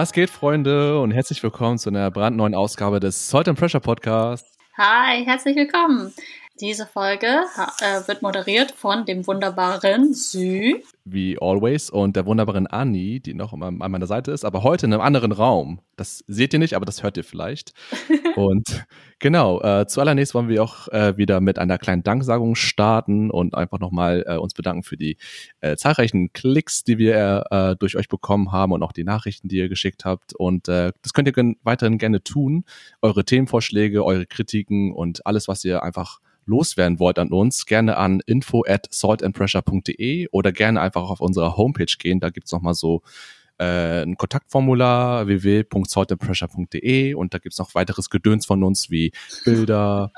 Was geht, Freunde, und herzlich willkommen zu einer brandneuen Ausgabe des Salt and Pressure Podcasts. Hi, herzlich willkommen. Diese Folge äh, wird moderiert von dem wunderbaren Sü. Wie always. Und der wunderbaren Anni, die noch an meiner Seite ist, aber heute in einem anderen Raum. Das seht ihr nicht, aber das hört ihr vielleicht. und genau, äh, zuallererst wollen wir auch äh, wieder mit einer kleinen Danksagung starten und einfach nochmal äh, uns bedanken für die äh, zahlreichen Klicks, die wir äh, durch euch bekommen haben und auch die Nachrichten, die ihr geschickt habt. Und äh, das könnt ihr weiterhin gerne tun. Eure Themenvorschläge, eure Kritiken und alles, was ihr einfach loswerden wollt an uns, gerne an info at saltandpressure.de oder gerne einfach auf unserer Homepage gehen. Da gibt's noch mal so äh, ein Kontaktformular www.saltandpressure.de und da gibt's noch weiteres Gedöns von uns wie Bilder,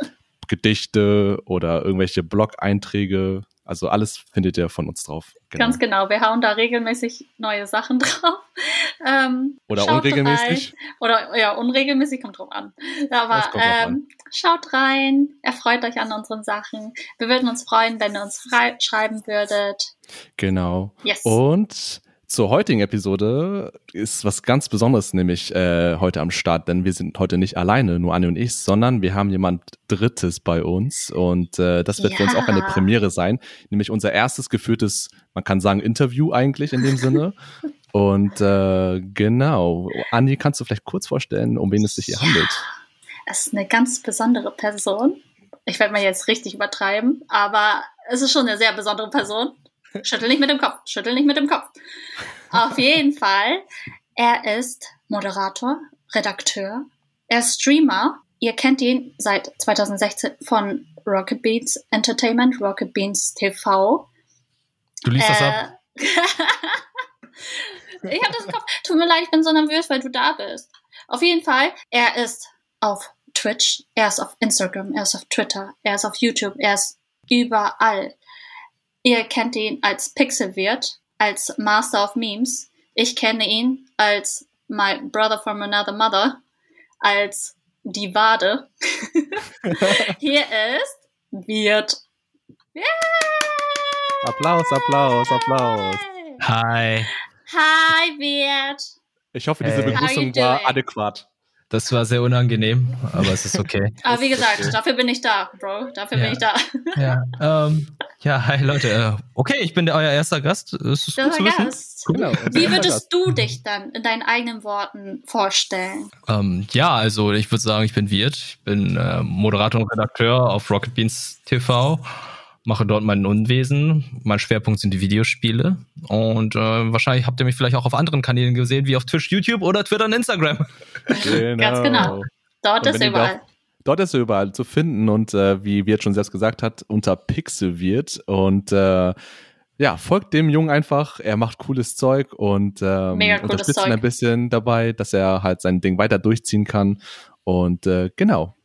Gedichte oder irgendwelche Blog-Einträge. Also alles findet ihr von uns drauf. Genau. Ganz genau. Wir hauen da regelmäßig neue Sachen drauf. Ähm, Oder unregelmäßig. Rein. Oder ja, unregelmäßig kommt drauf an. Aber ähm, schaut rein, erfreut euch an unseren Sachen. Wir würden uns freuen, wenn ihr uns schreiben würdet. Genau. Yes. Und zur heutigen Episode ist was ganz Besonderes nämlich äh, heute am Start, denn wir sind heute nicht alleine, nur Anne und ich, sondern wir haben jemand Drittes bei uns und äh, das wird ja. für uns auch eine Premiere sein, nämlich unser erstes geführtes, man kann sagen Interview eigentlich in dem Sinne. und äh, genau, Andi, kannst du vielleicht kurz vorstellen, um wen es sich hier ja. handelt? Es ist eine ganz besondere Person. Ich werde mal jetzt richtig übertreiben, aber es ist schon eine sehr besondere Person. Schüttel nicht mit dem Kopf, schüttel nicht mit dem Kopf. Auf jeden Fall, er ist Moderator, Redakteur, er ist Streamer. Ihr kennt ihn seit 2016 von Rocket Beans Entertainment, Rocket Beans TV. Du liest äh, das ab. ich habe das im Kopf. Tut mir leid, ich bin so nervös, weil du da bist. Auf jeden Fall, er ist auf Twitch, er ist auf Instagram, er ist auf Twitter, er ist auf YouTube, er ist überall. Ihr kennt ihn als Pixelwirt, als Master of Memes. Ich kenne ihn als My Brother from Another Mother, als die Wade. Hier ist Wirt. Yeah! Applaus, Applaus, Applaus. Hi. Hi, Wirt. Ich hoffe, diese Begrüßung war adäquat. Das war sehr unangenehm, aber es ist okay. aber wie gesagt, okay. dafür bin ich da, Bro. Dafür ja. bin ich da. ja, ähm, ja, hi Leute. Äh, okay, ich bin der, euer erster Gast. Es ist gut zu Gast. Cool. Genau. Wie würdest du dich dann in deinen eigenen Worten vorstellen? Ähm, ja, also ich würde sagen, ich bin Wirt. Ich bin äh, Moderator und Redakteur auf Rocket Beans TV mache dort mein Unwesen. Mein Schwerpunkt sind die Videospiele. Und äh, wahrscheinlich habt ihr mich vielleicht auch auf anderen Kanälen gesehen, wie auf Twitch, YouTube oder Twitter und Instagram. Genau. Ganz genau. Dort ist er überall. dort ist er überall zu finden und äh, wie Wirt schon selbst gesagt hat, unter Pixel wird. Und äh, ja, folgt dem Jungen einfach. Er macht cooles Zeug und ähm, unterstützt Zeug. ihn ein bisschen dabei, dass er halt sein Ding weiter durchziehen kann. Und äh, genau,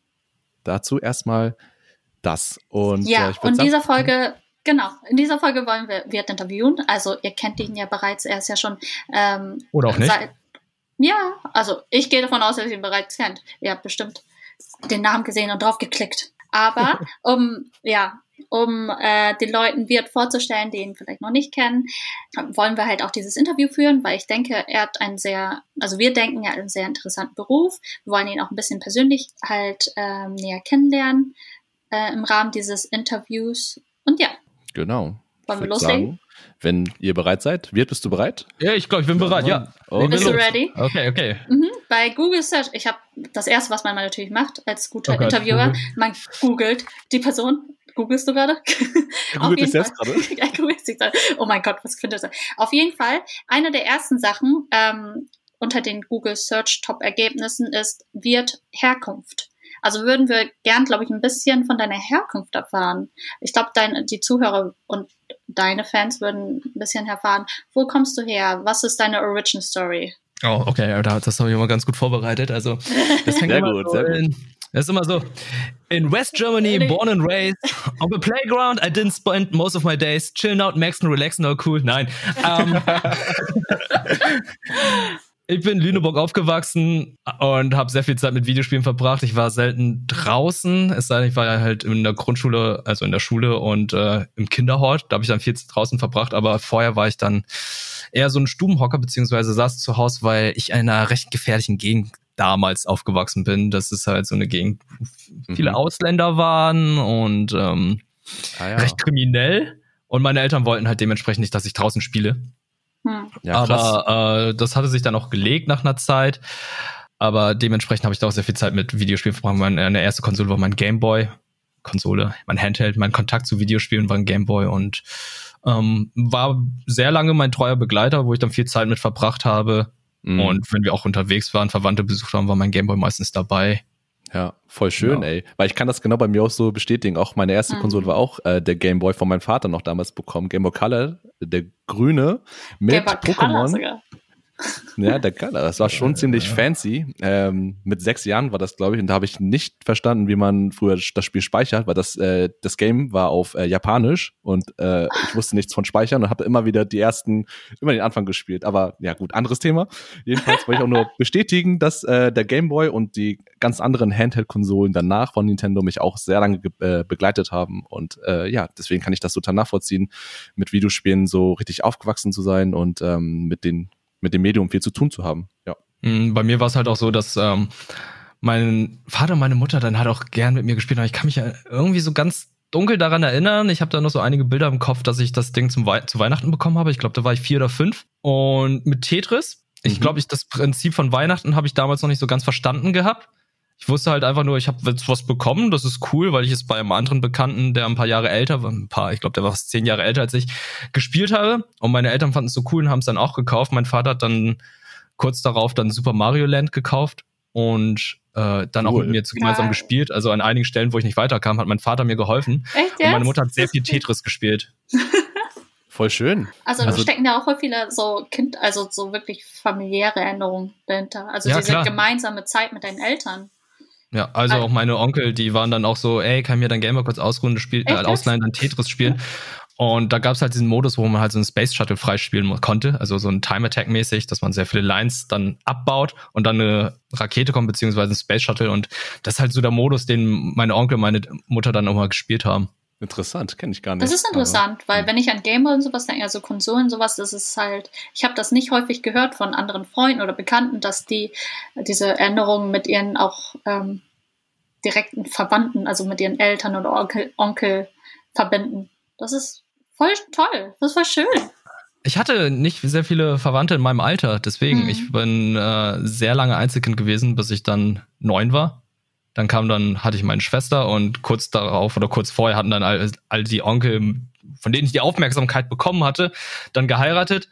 dazu erstmal das. Und, ja, äh, und in dieser Folge, genau, in dieser Folge wollen wir Wirt interviewen. Also ihr kennt ihn ja bereits, er ist ja schon ähm, Oder auch nicht. Seit, ja, also ich gehe davon aus, dass ihr ihn bereits kennt. Ihr habt bestimmt den Namen gesehen und drauf geklickt. Aber um ja, um äh, den Leuten Wirt vorzustellen, die ihn vielleicht noch nicht kennen, wollen wir halt auch dieses Interview führen, weil ich denke, er hat einen sehr, also wir denken, er hat einen sehr interessanten Beruf. Wir wollen ihn auch ein bisschen persönlich halt ähm, näher kennenlernen äh, im Rahmen dieses Interviews. Und ja. Genau. Wollen wir loslegen? Sagen, wenn ihr bereit seid. Wirt, bist du bereit? Ja, ich glaube, ich bin bereit, ja. Und bist du ready? Okay, okay. Mhm. Bei Google Search, ich habe das erste, was man natürlich macht als guter oh Interviewer, man googelt die Person. Googlest du gerade? Googelt dich selbst gerade? googelt sich gerade. Oh mein Gott, was findet er? Auf jeden Fall, eine der ersten Sachen ähm, unter den Google Search Top Ergebnissen ist Wirt Herkunft. Also würden wir gern, glaube ich, ein bisschen von deiner Herkunft erfahren. Ich glaube, die Zuhörer und deine Fans würden ein bisschen erfahren, wo kommst du her? Was ist deine Origin Story? Oh, okay, das habe ich immer ganz gut vorbereitet. Also, das fängt sehr gut, so sehr in, gut. Das ist immer so. In West Germany, born and raised. On the playground, I didn't spend most of my days chilling out, maxing, relaxing, all cool. Nein. Um, Ich bin in Lüneburg aufgewachsen und habe sehr viel Zeit mit Videospielen verbracht. Ich war selten draußen, es sei denn, ich war ja halt in der Grundschule, also in der Schule und äh, im Kinderhort. Da habe ich dann viel draußen verbracht, aber vorher war ich dann eher so ein Stubenhocker, beziehungsweise saß zu Hause, weil ich in einer recht gefährlichen Gegend damals aufgewachsen bin. Das ist halt so eine Gegend, wo viele Mhm. Ausländer waren und ähm, Ah, ja. recht kriminell. Und meine Eltern wollten halt dementsprechend nicht, dass ich draußen spiele. Hm. ja. Aber äh, das hatte sich dann auch gelegt nach einer Zeit. Aber dementsprechend habe ich da auch sehr viel Zeit mit Videospielen verbracht. Meine erste Konsole war mein Gameboy. Konsole, mein Handheld, mein Kontakt zu Videospielen war ein Gameboy und ähm, war sehr lange mein treuer Begleiter, wo ich dann viel Zeit mit verbracht habe. Mhm. Und wenn wir auch unterwegs waren, Verwandte besucht haben, war mein Gameboy meistens dabei. Ja, voll schön, Ja. ey. Weil ich kann das genau bei mir auch so bestätigen. Auch meine erste Mhm. Konsole war auch äh, der Game Boy von meinem Vater noch damals bekommen. Game Boy Color, der grüne mit Pokémon. Ja, der Color. Das war schon ziemlich fancy. Ähm, mit sechs Jahren war das, glaube ich, und da habe ich nicht verstanden, wie man früher das Spiel speichert, weil das, äh, das Game war auf äh, Japanisch und äh, ich wusste nichts von Speichern und habe immer wieder die ersten, immer den Anfang gespielt. Aber ja, gut, anderes Thema. Jedenfalls wollte ich auch nur bestätigen, dass äh, der Game Boy und die ganz anderen Handheld-Konsolen danach von Nintendo mich auch sehr lange ge- äh, begleitet haben. Und äh, ja, deswegen kann ich das total nachvollziehen, mit Videospielen so richtig aufgewachsen zu sein und ähm, mit den mit dem Medium viel zu tun zu haben. Ja. Mm, Bei mir war es halt auch so, dass ähm, mein Vater und meine Mutter dann halt auch gern mit mir gespielt haben. Ich kann mich ja irgendwie so ganz dunkel daran erinnern. Ich habe da noch so einige Bilder im Kopf, dass ich das Ding zum Wei zu Weihnachten bekommen habe. Ich glaube, da war ich vier oder fünf. Und mit Tetris. Ich Mhm. glaube, ich das Prinzip von Weihnachten habe ich damals noch nicht so ganz verstanden gehabt. Ich wusste halt einfach nur, ich habe jetzt was bekommen, das ist cool, weil ich es bei einem anderen Bekannten, der ein paar Jahre älter war, ein paar, ich glaube, der war fast zehn Jahre älter als ich, gespielt habe. Und meine Eltern fanden es so cool und haben es dann auch gekauft. Mein Vater hat dann kurz darauf dann Super Mario Land gekauft und äh, dann auch Cool. mit mir zu gemeinsam Geil. gespielt. Also an einigen Stellen, wo ich nicht weiterkam, hat mein Vater mir geholfen. Echt Und meine jetzt? Mutter hat sehr viel. Tetris gespielt. Voll schön. Also, da Also- stecken ja auch viele so Kind, also so wirklich familiäre Erinnerungen dahinter. Also Ja, diese klar. gemeinsame Zeit mit deinen Eltern. Ja, also Ah. auch meine Onkel, die waren dann auch so, ey, kann mir dein Gamer kurz ausruhen, spiel, äh, ausleihen, dann Tetris spielen. Und da gab es halt diesen Modus, wo man halt so einen Space Shuttle freispielen konnte, also so ein Time Attack mäßig, dass man sehr viele Lines dann abbaut und dann eine Rakete kommt, beziehungsweise ein Space Shuttle. Und das ist halt so der Modus, den meine Onkel und meine Mutter dann auch mal gespielt haben. Interessant, kenne ich gar nicht. Das ist interessant, weil hm. wenn ich an Gamer und sowas denke, also Konsolen sowas, das ist halt, ich habe das nicht häufig gehört von anderen Freunden oder Bekannten, dass die diese Erinnerungen mit ihren auch ähm, direkten Verwandten, also mit ihren Eltern oder Onkel, Onkel verbinden. Das ist voll toll, das voll schön. Ich hatte nicht sehr viele Verwandte in meinem Alter, deswegen. Mhm. Ich bin äh, sehr lange Einzelkind gewesen, bis ich dann neun war. Dann kam dann, hatte ich meine Schwester und kurz darauf oder kurz vorher hatten dann all, all die Onkel, von denen ich die Aufmerksamkeit bekommen hatte, dann geheiratet.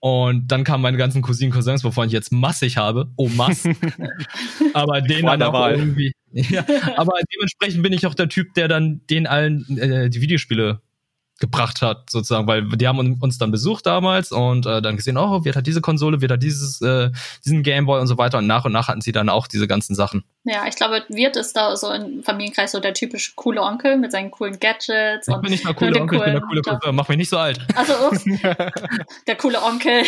Und dann kamen meine ganzen Cousinen, Cousins, wovon ich jetzt massig habe. Oh, Mass. aber den dann auch irgendwie. Ja, aber dementsprechend bin ich auch der Typ, der dann den allen äh, die Videospiele gebracht hat, sozusagen, weil die haben uns dann besucht damals und äh, dann gesehen, oh, wird hat diese Konsole, wird hat dieses, äh, diesen Gameboy und so weiter und nach und nach hatten sie dann auch diese ganzen Sachen. Ja, ich glaube, Wirt ist da so im Familienkreis so der typische coole Onkel mit seinen coolen Gadgets. Ich und bin nicht der mit coole den Onkel, ich bin der coole Cousin, mach mich nicht so alt. Also, ups, der coole Onkel,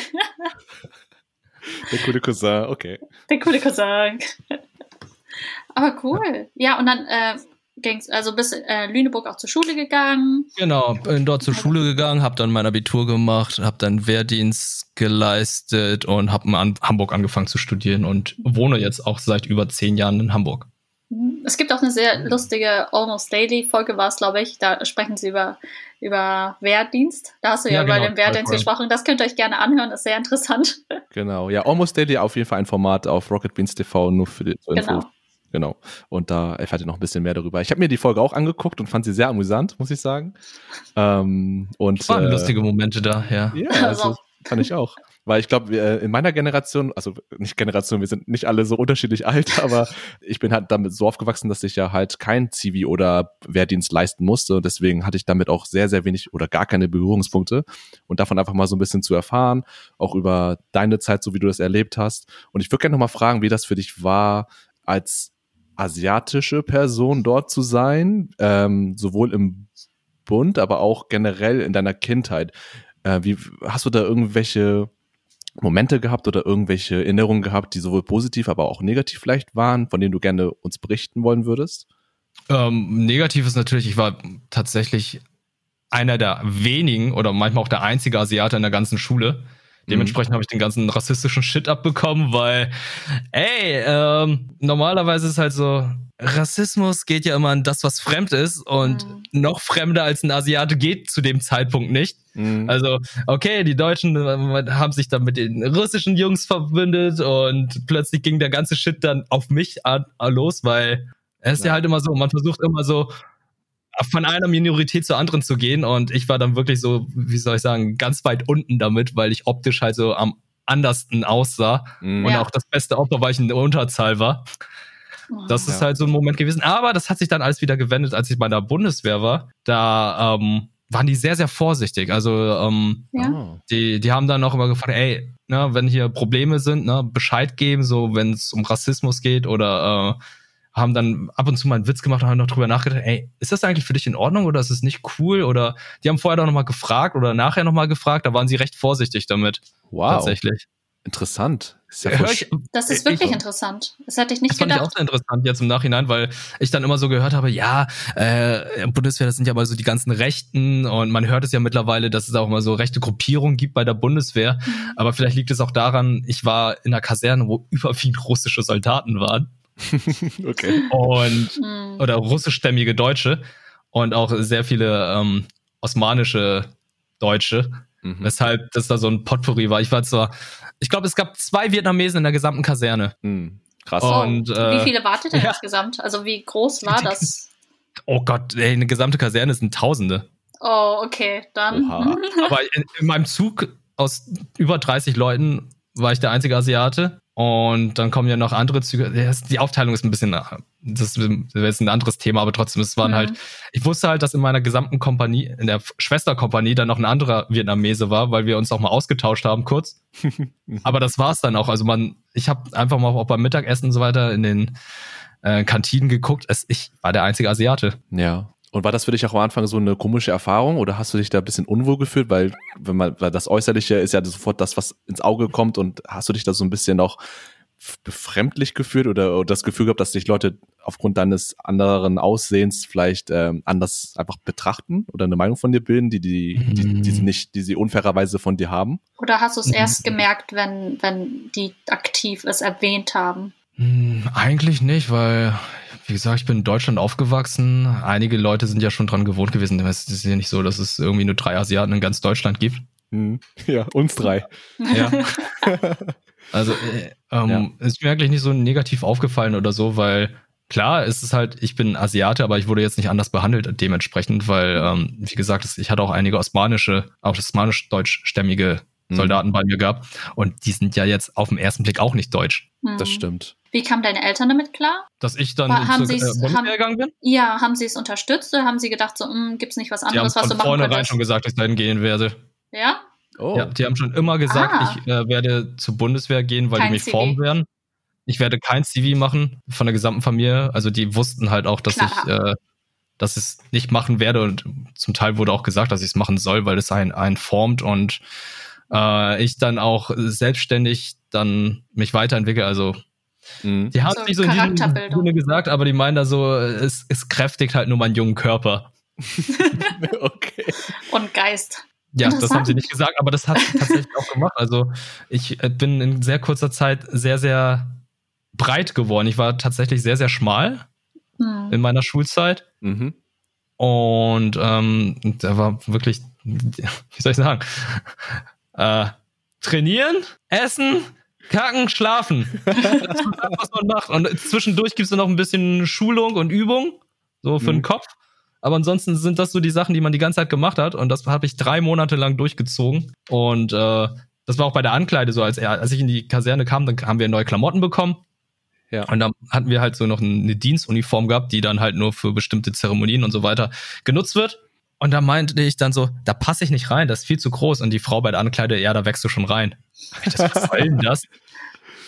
Der coole Cousin, okay. der coole Cousin. Aber cool. Ja, und dann äh, ging's, also bis äh, Lüneburg auch zur Schule gegangen. Genau, bin dort zur Schule gegangen, habe dann mein Abitur gemacht, habe dann Wehrdienst geleistet und habe in Hamburg angefangen zu studieren und wohne jetzt auch seit über zehn Jahren in Hamburg. Es gibt auch eine sehr lustige Almost Daily Folge, war es, glaube ich. Da sprechen sie über, über Wehrdienst. Da hast du ja, Ja, über genau, den Wehrdienst gesprochen. Das könnt ihr euch gerne anhören, ist sehr interessant. Genau. Ja, Almost Daily auf jeden Fall ein Format auf Rocket Beans TV, nur für die zur Info. Genau. Und da erfahrt ihr noch ein bisschen mehr darüber. Ich habe mir die Folge auch angeguckt und fand sie sehr amüsant, muss ich sagen. Ähm, und Waren äh, lustige Momente da, ja. Ja, Also- also fand ich auch. Weil ich glaube, in meiner Generation, also nicht Generation, wir sind nicht alle so unterschiedlich alt, aber ich bin halt damit so aufgewachsen, dass ich ja halt kein Zivi oder Wehrdienst leisten musste. Und deswegen hatte ich damit auch sehr, sehr wenig oder gar keine Berührungspunkte. Und davon einfach mal so ein bisschen zu erfahren, auch über deine Zeit, so wie du das erlebt hast. Und ich würde gerne noch mal fragen, wie das für dich war, als asiatische Person dort zu sein, ähm, sowohl im Bund, aber auch generell in deiner Kindheit. Äh, wie hast du da irgendwelche Momente gehabt oder irgendwelche Erinnerungen gehabt, die sowohl positiv, aber auch negativ vielleicht waren, von denen du gerne uns berichten wollen würdest? Ähm, negativ ist natürlich, ich war tatsächlich einer der wenigen oder manchmal auch der einzige Asiate in der ganzen Schule. Dementsprechend habe ich den ganzen rassistischen Shit abbekommen, weil, ey, ähm, normalerweise ist halt so, Rassismus geht ja immer an das, was fremd ist und Mhm. noch fremder als ein Asiate geht zu dem Zeitpunkt nicht. Mhm. Also, okay, die Deutschen äh, haben sich dann mit den russischen Jungs verbündet und plötzlich ging der ganze Shit dann auf mich an, an los, weil es ist ja. Ja. halt immer so, man versucht immer so von einer Minorität zur anderen zu gehen und ich war dann wirklich so, wie soll ich sagen, ganz weit unten damit, weil ich optisch halt so am andersten aussah Mhm. und Ja. auch das beste Opfer, weil ich in der Unterzahl war. Das ist Ja. halt so ein Moment gewesen. Aber das hat sich dann alles wieder gewendet, als ich bei der Bundeswehr war. Da ähm, waren die sehr, sehr vorsichtig. Also ähm, Ja. Oh. die, die haben dann auch immer gefragt, ey, ne, wenn hier Probleme sind, ne, Bescheid geben, so wenn es um Rassismus geht oder äh, haben dann ab und zu mal einen Witz gemacht und haben noch drüber nachgedacht, ey, ist das eigentlich für dich in Ordnung oder ist es nicht cool? Oder die haben vorher doch nochmal gefragt oder nachher nochmal gefragt, da waren sie recht vorsichtig damit, Wow. tatsächlich. Interessant. Ist ja ich, Das ist Ich- wirklich interessant. Das hätte ich nicht das fand ich auch gedacht. sehr interessant jetzt im Nachhinein, weil ich dann immer so gehört habe, ja, äh, Bundeswehr, das sind ja mal so die ganzen Rechten und man hört es ja mittlerweile, dass es auch mal so rechte Gruppierungen gibt bei der Bundeswehr. Mhm. Aber vielleicht liegt es auch daran, ich war in einer Kaserne, wo überwiegend russische Soldaten waren okay. und Mhm. oder russischstämmige Deutsche und auch sehr viele ähm, osmanische Deutsche, Mhm. weshalb das da so ein Potpourri war. Ich war zwar, ich glaube, es gab zwei Vietnamesen in der gesamten Kaserne. Mhm. Krass. Oh. Oh, und, äh, wie viele wartet denn ja. insgesamt? Also wie groß war das? Oh Gott, ey, eine gesamte Kaserne sind Tausende. Oh, okay, dann. Aber in, in meinem Zug aus über 30 Leuten war ich der einzige Asiate. Und dann kommen ja noch andere Züge. Es- Die Aufteilung ist ein bisschen, das ist jetzt ein anderes Thema, aber trotzdem, es waren Mhm. halt, ich wusste halt, dass in meiner gesamten Kompanie, in der Schwesterkompanie dann noch ein anderer Vietnamese war, weil wir uns auch mal ausgetauscht haben kurz. aber das war's dann auch. Also man, ich habe einfach mal auch beim Mittagessen und so weiter in den äh, Kantinen geguckt. Es, ich war der einzige Asiate. Ja. Und war das für dich auch am Anfang so eine komische Erfahrung oder hast du dich da ein bisschen unwohl gefühlt? Weil, wenn man, weil das Äußerliche ist ja sofort das, was ins Auge kommt und hast du dich da so ein bisschen auch befremdlich gefühlt oder, oder das Gefühl gehabt, dass dich Leute aufgrund deines anderen Aussehens vielleicht ähm, anders einfach betrachten oder eine Meinung von dir bilden, die, die, die, die sie nicht, die sie unfairerweise von dir haben? Oder hast du es Mhm. erst gemerkt, wenn, wenn die aktiv es erwähnt haben? Hm, eigentlich nicht, weil, wie gesagt, ich bin in Deutschland aufgewachsen. Einige Leute sind ja schon dran gewohnt gewesen. Es ist ja nicht so, dass es irgendwie nur drei Asiaten in ganz Deutschland gibt. Mhm. Ja, uns drei. Ja. Also, äh, ähm, ist mir eigentlich nicht so negativ aufgefallen oder so, weil klar, es ist halt, ich bin Asiate, aber ich wurde jetzt nicht anders behandelt dementsprechend, weil, ähm, wie gesagt, es- ich hatte auch einige osmanische, auch osmanisch-deutschstämmige Mhm. Soldaten bei mir gehabt. Und die sind ja jetzt auf den ersten Blick auch nicht deutsch. Das Hm. stimmt. Wie kamen deine Eltern damit klar? Dass ich dann War- haben zur äh, haben- gegangen bin? Ja, haben sie es unterstützt oder haben sie gedacht, so, hm, gibt es nicht was anderes, was du machen vornherein könntest? schon gesagt, dass ich dahin gehen werde. Ja? Oh. Ja, die haben schon immer gesagt, Ah. ich äh, werde zur Bundeswehr gehen, weil Kein die mich CV. formen werden. Ich werde kein CV machen von der gesamten Familie. Also die wussten halt auch, dass Klar. ich äh, dass ich es nicht machen werde und zum Teil wurde auch gesagt, dass ich es machen soll, weil es einen, einen formt und äh, ich dann auch selbstständig dann mich weiterentwickle. Also Mhm. die haben So nicht so in diesem. Sinne gesagt, aber die meinen da so, es, es kräftigt halt nur meinen jungen Körper. okay. Und Geist. Ja, das haben sie nicht gesagt, aber das hat sie tatsächlich auch gemacht. Also ich äh, bin in sehr kurzer Zeit sehr, sehr breit geworden. Ich war tatsächlich sehr, sehr schmal Hm. in meiner Schulzeit. Mhm. Und ähm, da war wirklich, wie soll ich sagen, äh, trainieren, essen, kacken, schlafen. Das ist das, was man macht. Und zwischendurch gibt es noch ein bisschen Schulung und Übung, so für Mhm. den Kopf. Aber ansonsten sind das so die Sachen, die man die ganze Zeit gemacht hat. Und das habe ich drei Monate lang durchgezogen. Und äh, das war auch bei der Ankleide so, als, er, als ich in die Kaserne kam, dann haben wir neue Klamotten bekommen. Ja. Und dann hatten wir halt so noch eine Dienstuniform gehabt, die dann halt nur für bestimmte Zeremonien und so weiter genutzt wird. Und da meinte ich dann so, da passe ich nicht rein, das ist viel zu groß. Und die Frau bei der Ankleide, ja, da wächst du schon rein. Was soll denn das?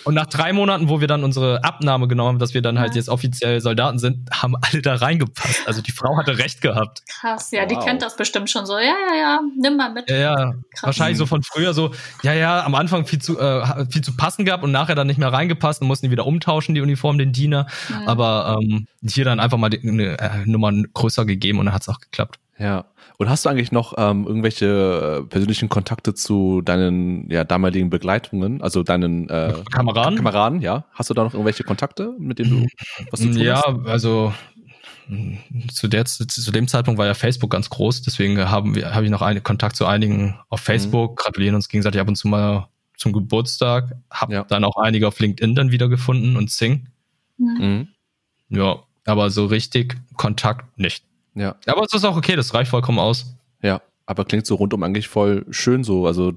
Und nach drei Monaten, wo wir dann unsere Abnahme genommen haben, dass wir dann halt Ja. jetzt offiziell Soldaten sind, haben alle da reingepasst. Also die Frau hatte recht gehabt. Krass, ja, die Wow. kennt das bestimmt schon so. Ja, ja, ja, nimm mal mit. Ja, ja. Krass. Wahrscheinlich so von früher so, ja, ja, am Anfang viel zu, äh, viel zu passen gehabt und nachher dann nicht mehr reingepasst und mussten die wieder umtauschen, die Uniform, den Diener. Hm. Aber ähm, hier dann einfach mal die, eine äh, Nummer größer gegeben und dann hat's auch geklappt. Ja. Und hast du eigentlich noch ähm, irgendwelche äh, persönlichen Kontakte zu deinen ja, damaligen Begleitungen, also deinen äh, Kameraden? Kameraden, ja? Hast du da noch irgendwelche Kontakte, mit denen du was zu tun Ja, hast? also zu, der, zu, dem Zeitpunkt war ja Facebook ganz groß, deswegen haben wir, habe ich noch einen Kontakt zu einigen auf Facebook, gratulieren uns gegenseitig ab und zu mal zum Geburtstag, habe Ja. dann auch einige auf LinkedIn dann wiedergefunden und Sing. Mhm. Ja, aber so richtig Kontakt nicht. Ja. Aber es ist auch okay, das reicht vollkommen aus. Ja, aber klingt so rundum eigentlich voll schön so. Also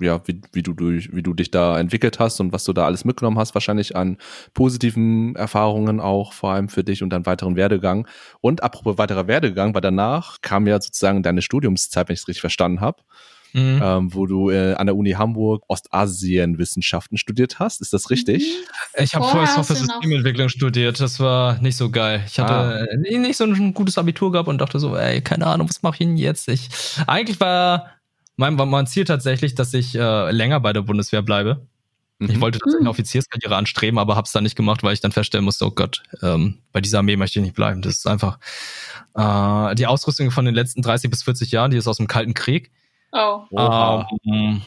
ja, wie, wie du durch, wie du dich da entwickelt hast und was du da alles mitgenommen hast, wahrscheinlich an positiven Erfahrungen auch, vor allem für dich und deinen weiteren Werdegang. Und apropos weiterer Werdegang, weil danach kam ja sozusagen deine Studiumszeit, wenn ich es richtig verstanden habe, Mhm. ähm, wo du äh, an der Uni Hamburg Ostasienwissenschaften studiert hast. Ist das richtig? Ich habe Vorher Software-Systementwicklung studiert. Das war nicht so geil. Ich hatte äh, nicht so ein gutes Abitur gehabt und dachte so, ey, keine Ahnung, was mache ich denn jetzt? Ich, eigentlich war mein, war mein Ziel tatsächlich, dass ich äh, länger bei der Bundeswehr bleibe. Ich Mhm. wollte tatsächlich Mhm. eine Offizierskarriere anstreben, aber habe es dann nicht gemacht, weil ich dann feststellen musste, oh Gott, ähm, bei dieser Armee möchte ich nicht bleiben. Das ist einfach äh, die Ausrüstung von den letzten 30 bis 40 Jahren, die ist aus dem Kalten Krieg. Oh. Ähm,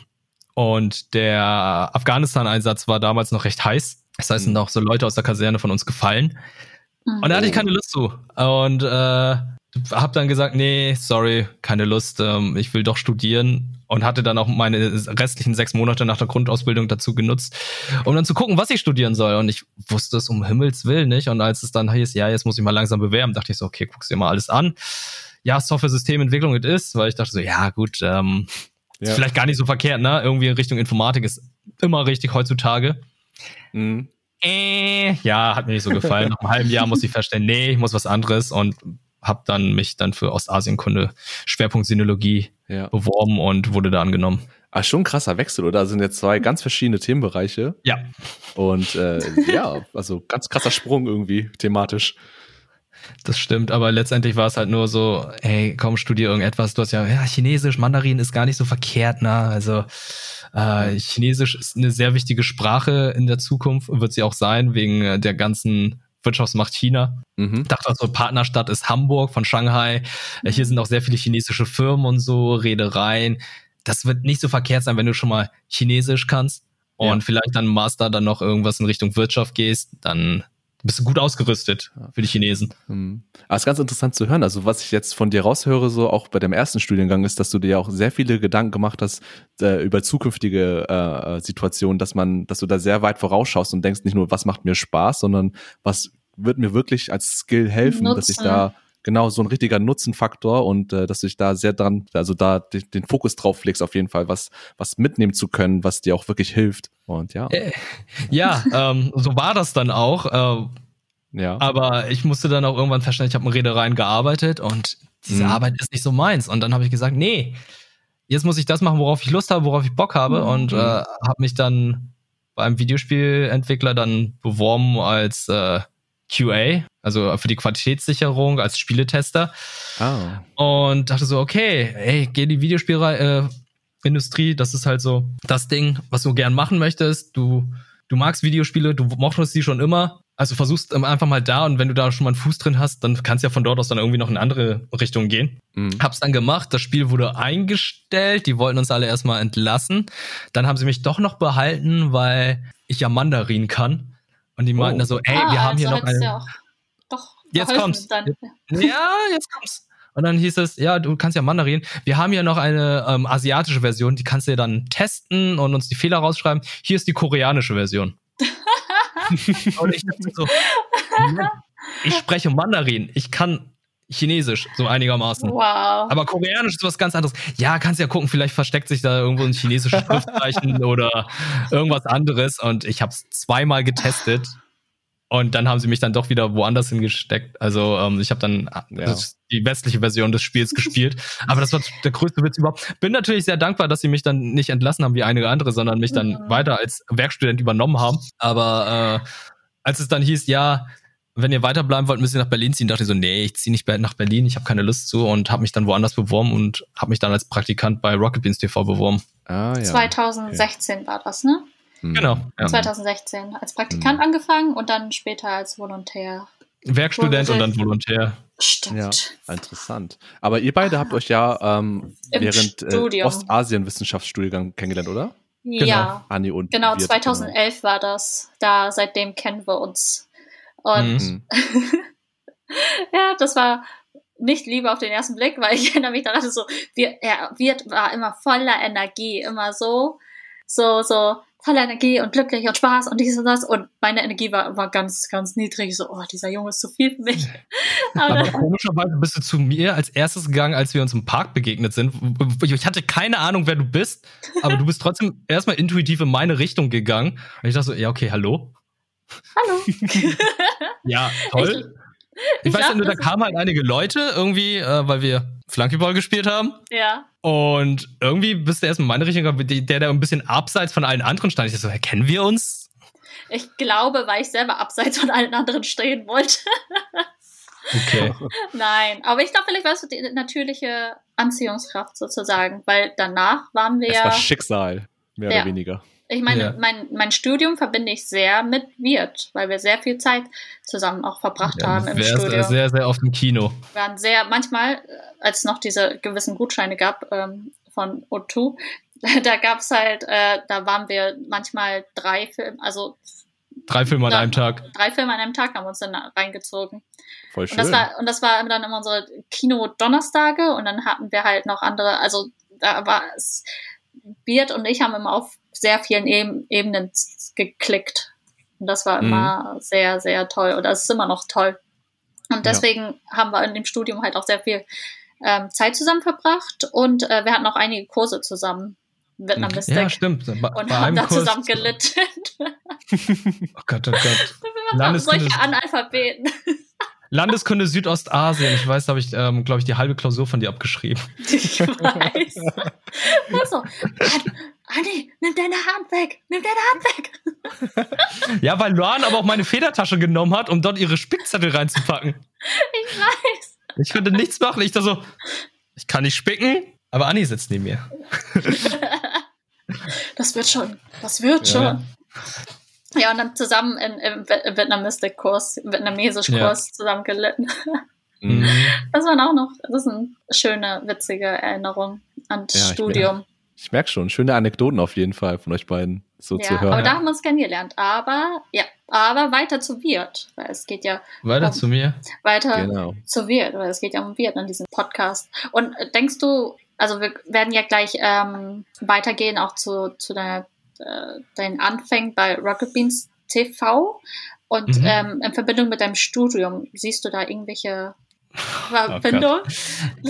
und der Afghanistan-Einsatz war damals noch recht heiß. Das heißt, Mhm. sind auch so Leute aus der Kaserne von uns gefallen. Mhm. Und da hatte ich keine Lust zu. Und äh, habe dann gesagt, nee, sorry, keine Lust. Ähm, ich will doch studieren. Und hatte dann auch meine restlichen sechs Monate nach der Grundausbildung dazu genutzt, um dann zu gucken, was ich studieren soll. Und ich wusste es um Himmels Willen nicht. Und als es dann hieß, ja, jetzt muss ich mal langsam bewerben, dachte ich so, okay, guck's dir mal alles an. Ja, Software-Systementwicklung it ist, weil ich dachte so, ja, gut, ähm, Ja. ist vielleicht gar nicht so verkehrt, ne? Irgendwie in Richtung Informatik ist immer richtig heutzutage. Mhm. Äh, ja, hat mir nicht so gefallen. Nach einem halben Jahr muss ich feststellen, nee, ich muss was anderes und habe dann mich dann für Ostasienkunde Schwerpunkt Sinologie Ja. beworben und wurde da angenommen. Ah, schon ein krasser Wechsel, oder? Das sind jetzt zwei ganz verschiedene Themenbereiche. Ja. Und äh, ja, also ganz krasser Sprung irgendwie thematisch. Das stimmt, aber letztendlich war es halt nur so, hey, komm, studier irgendetwas. Du hast ja, ja, Chinesisch, Mandarin ist gar nicht so verkehrt, ne? Also äh, Chinesisch ist eine sehr wichtige Sprache in der Zukunft, wird sie auch sein, wegen äh, der ganzen Wirtschaftsmacht China. Mhm. Ich dachte also, Partnerstadt ist Hamburg von Shanghai. Äh, Hier sind auch sehr viele chinesische Firmen und so, Reedereien. Das wird nicht so verkehrt sein, wenn du schon mal Chinesisch kannst und Ja. vielleicht dann Master dann noch irgendwas in Richtung Wirtschaft gehst, dann bist du gut ausgerüstet für die Chinesen. Mhm. Aber es ist ganz interessant zu hören. Also was ich jetzt von dir raushöre, so auch bei dem ersten Studiengang, ist, dass du dir auch sehr viele Gedanken gemacht hast äh, über zukünftige äh, Situationen, dass man, dass du da sehr weit vorausschaust und denkst nicht nur, was macht mir Spaß, sondern was wird mir wirklich als Skill helfen, dass ich Nutzen. da genau so ein richtiger Nutzenfaktor und äh, dass du dich da sehr dran, also da den, den Fokus drauf legst auf jeden Fall, was was mitnehmen zu können, was dir auch wirklich hilft. Und ja, Äh, Ja, ähm, so war das dann auch. Äh, ja. Aber ich musste dann auch irgendwann feststellen, ich habe in Reedereien gearbeitet und diese Mhm. Arbeit ist nicht so meins. Und dann habe ich gesagt, nee, jetzt muss ich das machen, worauf ich Lust habe, worauf ich Bock habe. Mhm. Und äh, habe mich dann beim Videospielentwickler dann beworben als äh, QA, also für die Qualitätssicherung, als Spieletester. Ah. Und dachte so, okay, ey, geh in die Videospielindustrie, äh, das ist halt so das Ding, was du gern machen möchtest. Du, du magst Videospiele, du mochtest sie schon immer. Also versuchst einfach mal da und wenn du da schon mal einen Fuß drin hast, dann kannst du ja von dort aus dann irgendwie noch in andere Richtung gehen. Mhm. Hab's dann gemacht, das Spiel wurde eingestellt, die wollten uns alle erstmal entlassen. Dann haben sie mich doch noch behalten, weil ich ja Mandarin kann. Und die Oh. meinten da so, ey, ah, wir haben hier also noch hättest eine. du ja doch Jetzt kommt's. Dann. Ja, jetzt kommt's. Und dann hieß es, ja, du kannst ja Mandarin. Wir haben ja noch eine ähm, asiatische Version, die kannst du ja dann testen und uns die Fehler rausschreiben. Hier ist die koreanische Version. und ich dachte so, ich spreche Mandarin, ich kann Chinesisch, so einigermaßen. Wow. Aber Koreanisch ist was ganz anderes. Ja, kannst ja gucken, vielleicht versteckt sich da irgendwo ein chinesisches Schriftzeichen oder irgendwas anderes. Und ich habe es zweimal getestet. Und dann haben sie mich dann doch wieder woanders hingesteckt. Also ähm, ich habe dann Ja. das, die westliche Version des Spiels gespielt. Aber das war der größte Witz überhaupt. Bin natürlich sehr dankbar, dass sie mich dann nicht entlassen haben wie einige andere, sondern mich dann Mhm. weiter als Werkstudent übernommen haben. Aber äh, als es dann hieß, ja, wenn ihr weiterbleiben wollt, müsst ihr nach Berlin ziehen, dachte ich so, nee, ich ziehe nicht nach Berlin, ich habe keine Lust zu und habe mich dann woanders beworben und habe mich dann als Praktikant bei Rocket Beans TV beworben. Ah, ja. 2016 war das, ne? Mhm. Genau. Ja. 2016 als Praktikant Mhm. angefangen und dann später als Volontär. Werkstudent und dann Volontär. Stimmt. Ja, interessant. Aber ihr beide habt euch ja ähm, während äh. Ostasien-Wissenschaftsstudiengang kennengelernt, oder? Ja, Anni und genau, Wirt, 2011 war das. Da, seitdem kennen wir uns. Und Mhm. ja, das war nicht Liebe auf den ersten Blick, weil ich erinnere mich daran, so, wir, er Wirt war immer voller Energie, immer so, so, so, voller Energie und glücklich und Spaß und dies und das. Und meine Energie war immer ganz, ganz niedrig, so, oh, dieser Junge ist zu viel für mich. Aber, Aber komischerweise bist du zu mir als erstes gegangen, als wir uns im Park begegnet sind. Ich hatte keine Ahnung, wer du bist, aber du bist trotzdem erstmal intuitiv in meine Richtung gegangen. Und ich dachte so, ja, okay, hallo. Hallo. Ja, toll. Ich, weiß ja nur, da das- kamen halt einige Leute irgendwie, äh, weil wir Flunkyball gespielt haben. Ja. Und irgendwie bist du erst in meine Richtung gegangen, der, der ein bisschen abseits von allen anderen stand. Ich dachte so, hä, kennen wir uns? Ich glaube, weil ich selber abseits von allen anderen stehen wollte. Okay. Nein, aber ich glaube, vielleicht war es die natürliche Anziehungskraft sozusagen, weil danach waren wir Es war ja. Schicksal, mehr Ja. oder weniger. Ich meine, Ja. mein, mein Studium verbinde ich sehr mit Wirt, weil wir sehr viel Zeit zusammen auch verbracht haben im Studium. äh, sehr, sehr oft im Kino. Wir waren sehr, manchmal, äh, als es noch diese gewissen Gutscheine gab ähm, von O2, da gab es halt, äh, da waren wir manchmal drei Filme, also Drei Filme an Ja. einem Tag. drei Filme an einem Tag haben wir uns dann reingezogen. Voll Und schön. das war, und das war dann immer unsere Kino-Donnerstage und dann hatten wir halt noch andere, also da war es, Beard und ich haben immer auf sehr vielen Eben- Ebenen geklickt. Und das war Mhm. immer sehr, sehr toll. Und das ist immer noch toll. Und Ja. deswegen haben wir in dem Studium halt auch sehr viel ähm, Zeit zusammen verbracht und äh, wir hatten auch einige Kurse zusammen. Vietnamistik. Ja, stimmt. Bei, und bei haben da Kurs- zusammen gelitten. Oh Gott, oh Gott. wir waren solche Analphabeten. Landeskunde Südostasien. Ich weiß, da habe ich, ähm, glaube ich, die halbe Klausur von dir abgeschrieben. Ich weiß. Also, An- Anni, nimm deine Hand weg. Nimm deine Hand weg. Ja, weil Luan aber auch meine Federtasche genommen hat, um dort ihre Spickzettel reinzupacken. Ich weiß. Ich konnte nichts machen. Ich da so, ich kann nicht spicken, aber Anni sitzt neben mir. Das wird schon. Das wird Ja. schon. Ja, und dann zusammen in, im Vi- Vietnamistik-Kurs, Vietnamesisch-Kurs zusammen gelitten. Mhm. Das waren auch noch, das sind schöne, witzige Erinnerungen ans Ja, Studium. Ich merke schon, schöne Anekdoten auf jeden Fall von euch beiden so Ja, zu aber hören. da haben wir uns kennengelernt. Aber, ja, aber weiter zu Wirt, weil es geht ja Weiter Um. zu mir. weiter Genau. zu Wirt, weil es geht ja um Wirt in diesem Podcast. Und denkst du, also wir werden ja gleich ähm, weitergehen auch zu, zu deiner, äh, deinen Anfängen bei Rocket Beans TV und Mhm. ähm, in Verbindung mit deinem Studium, siehst du da irgendwelche Oh Verbindungen?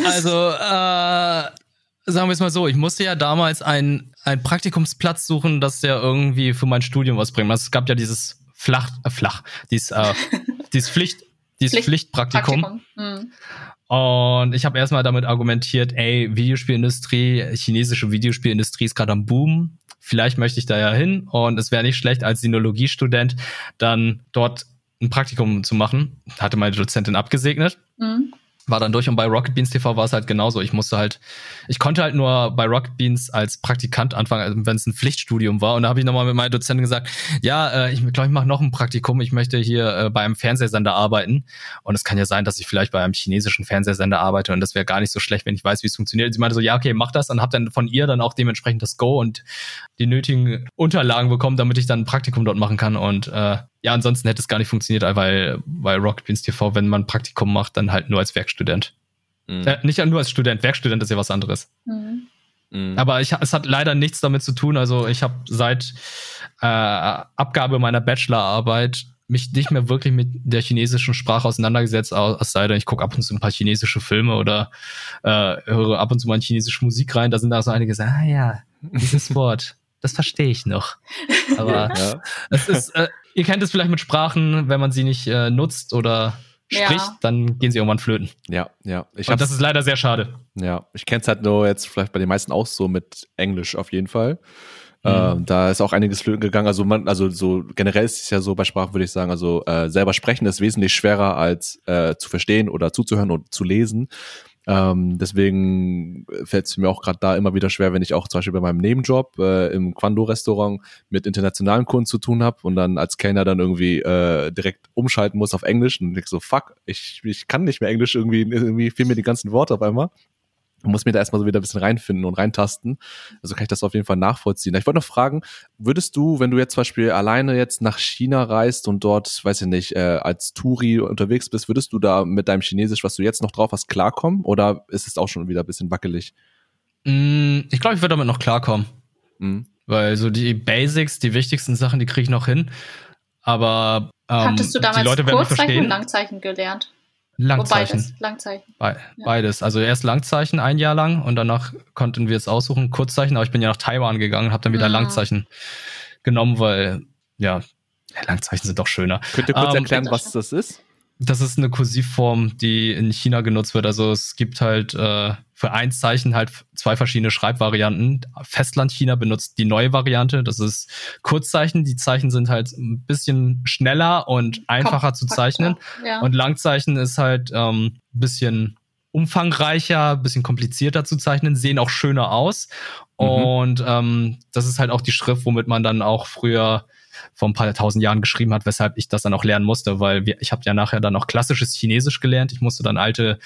Also, äh, sagen wir es mal so, ich musste ja damals einen, einen Praktikumsplatz suchen, dass der irgendwie für mein Studium was bringt. Also es gab ja dieses Flach, äh, Flach, dieses, äh, dieses Pflicht, dieses Pflicht- Pflichtpraktikum. Praktikum. Hm. Und ich habe erstmal damit argumentiert, ey, Videospielindustrie, chinesische Videospielindustrie ist gerade am Boom. Vielleicht möchte ich da ja hin und es wäre nicht schlecht, als Sinologiestudent dann dort ein Praktikum zu machen. Hatte meine Dozentin abgesegnet Hm. War dann durch und bei Rocket Beans TV war es halt genauso. Ich musste halt, ich konnte halt nur bei Rocket Beans als Praktikant anfangen, also wenn es ein Pflichtstudium war. Und da habe ich nochmal mit meiner Dozentin gesagt, ja, äh, ich glaube, ich mache noch ein Praktikum. Ich möchte hier äh, bei einem Fernsehsender arbeiten. Und es kann ja sein, dass ich vielleicht bei einem chinesischen Fernsehsender arbeite und das wäre gar nicht so schlecht, wenn ich weiß, wie es funktioniert. Sie meinte so, ja, okay, mach das und habe dann von ihr dann auch dementsprechend das Go und die nötigen Unterlagen bekommen, damit ich dann ein Praktikum dort machen kann. Und äh, ja, ansonsten hätte es gar nicht funktioniert, weil bei Rocket Beans TV, wenn man Praktikum macht, dann halt nur als Werkstudent. Mhm. Äh, nicht nur als Student, Werkstudent ist ja was anderes. Hm. Mhm. Aber ich, es hat leider nichts damit zu tun. Also ich habe seit äh, Abgabe meiner Bachelorarbeit mich nicht mehr wirklich mit der chinesischen Sprache auseinandergesetzt, au- es sei denn, ich gucke ab und zu ein paar chinesische Filme oder äh, höre ab und zu mal in chinesische Musik rein. Da sind da so einige, die sagen, ah ja, dieses Wort, das verstehe ich noch. Aber ja. es ist, äh, ihr kennt es vielleicht mit Sprachen, wenn man sie nicht äh, nutzt oder Ja. spricht, dann gehen sie irgendwann flöten. ja, ja. Ich Und das ist leider sehr schade. Ja, ich kenne es halt nur jetzt vielleicht bei den meisten auch so mit Englisch auf jeden Fall. Mhm. Ähm, da ist auch einiges flöten gegangen. Also man, also so generell ist es ja so bei Sprachen, würde ich sagen, also äh, selber sprechen ist wesentlich schwerer als äh, zu verstehen oder zuzuhören und zu lesen. Ähm, deswegen fällt es mir auch gerade da immer wieder schwer, wenn ich auch zum Beispiel bei meinem Nebenjob äh, im Quando-Restaurant mit internationalen Kunden zu tun habe und dann als Kellner dann irgendwie äh, direkt umschalten muss auf Englisch und ich so, fuck, ich, ich kann nicht mehr Englisch, irgendwie, irgendwie fehlen mir die ganzen Worte auf einmal muss mir da erstmal so wieder ein bisschen reinfinden und reintasten. Also kann ich das auf jeden Fall nachvollziehen. Ich wollte noch fragen, würdest du, wenn du jetzt zum Beispiel alleine jetzt nach China reist und dort, weiß ich nicht, äh, als Touri unterwegs bist, würdest du da mit deinem Chinesisch, was du jetzt noch drauf hast, klarkommen? Oder ist es auch schon wieder ein bisschen wackelig? Mm, ich glaube, ich würde damit noch klarkommen. Mhm. Weil so die Basics, die wichtigsten Sachen, die kriege ich noch hin. Aber ähm, Hattest du damals die Leute Kurzzeichen und Langzeichen gelernt? Langzeichen. beides, Langzeichen. Be ja. Beides. Also erst Langzeichen ein Jahr lang und danach konnten wir es aussuchen, Kurzzeichen, aber ich bin ja nach Taiwan gegangen und habe dann wieder mhm. Langzeichen genommen, weil ja, Langzeichen sind doch schöner. Könnt ihr kurz ähm, erklären, was das ist? Das ist eine Kursivform, die in China genutzt wird. Also es gibt halt äh, für ein Zeichen halt zwei verschiedene Schreibvarianten. Festland China benutzt die neue Variante. Das ist Kurzzeichen. Die Zeichen sind halt ein bisschen schneller und einfacher Komm, zu zeichnen. Ja. Und Langzeichen ist halt ähm, ein bisschen umfangreicher, ein bisschen komplizierter zu zeichnen, sehen auch schöner aus. Mhm. Und ähm, das ist halt auch die Schrift, womit man dann auch früher vor ein paar tausend Jahren geschrieben hat, weshalb ich das dann auch lernen musste, weil wir, ich habe ja nachher dann auch klassisches Chinesisch gelernt. Ich musste dann alte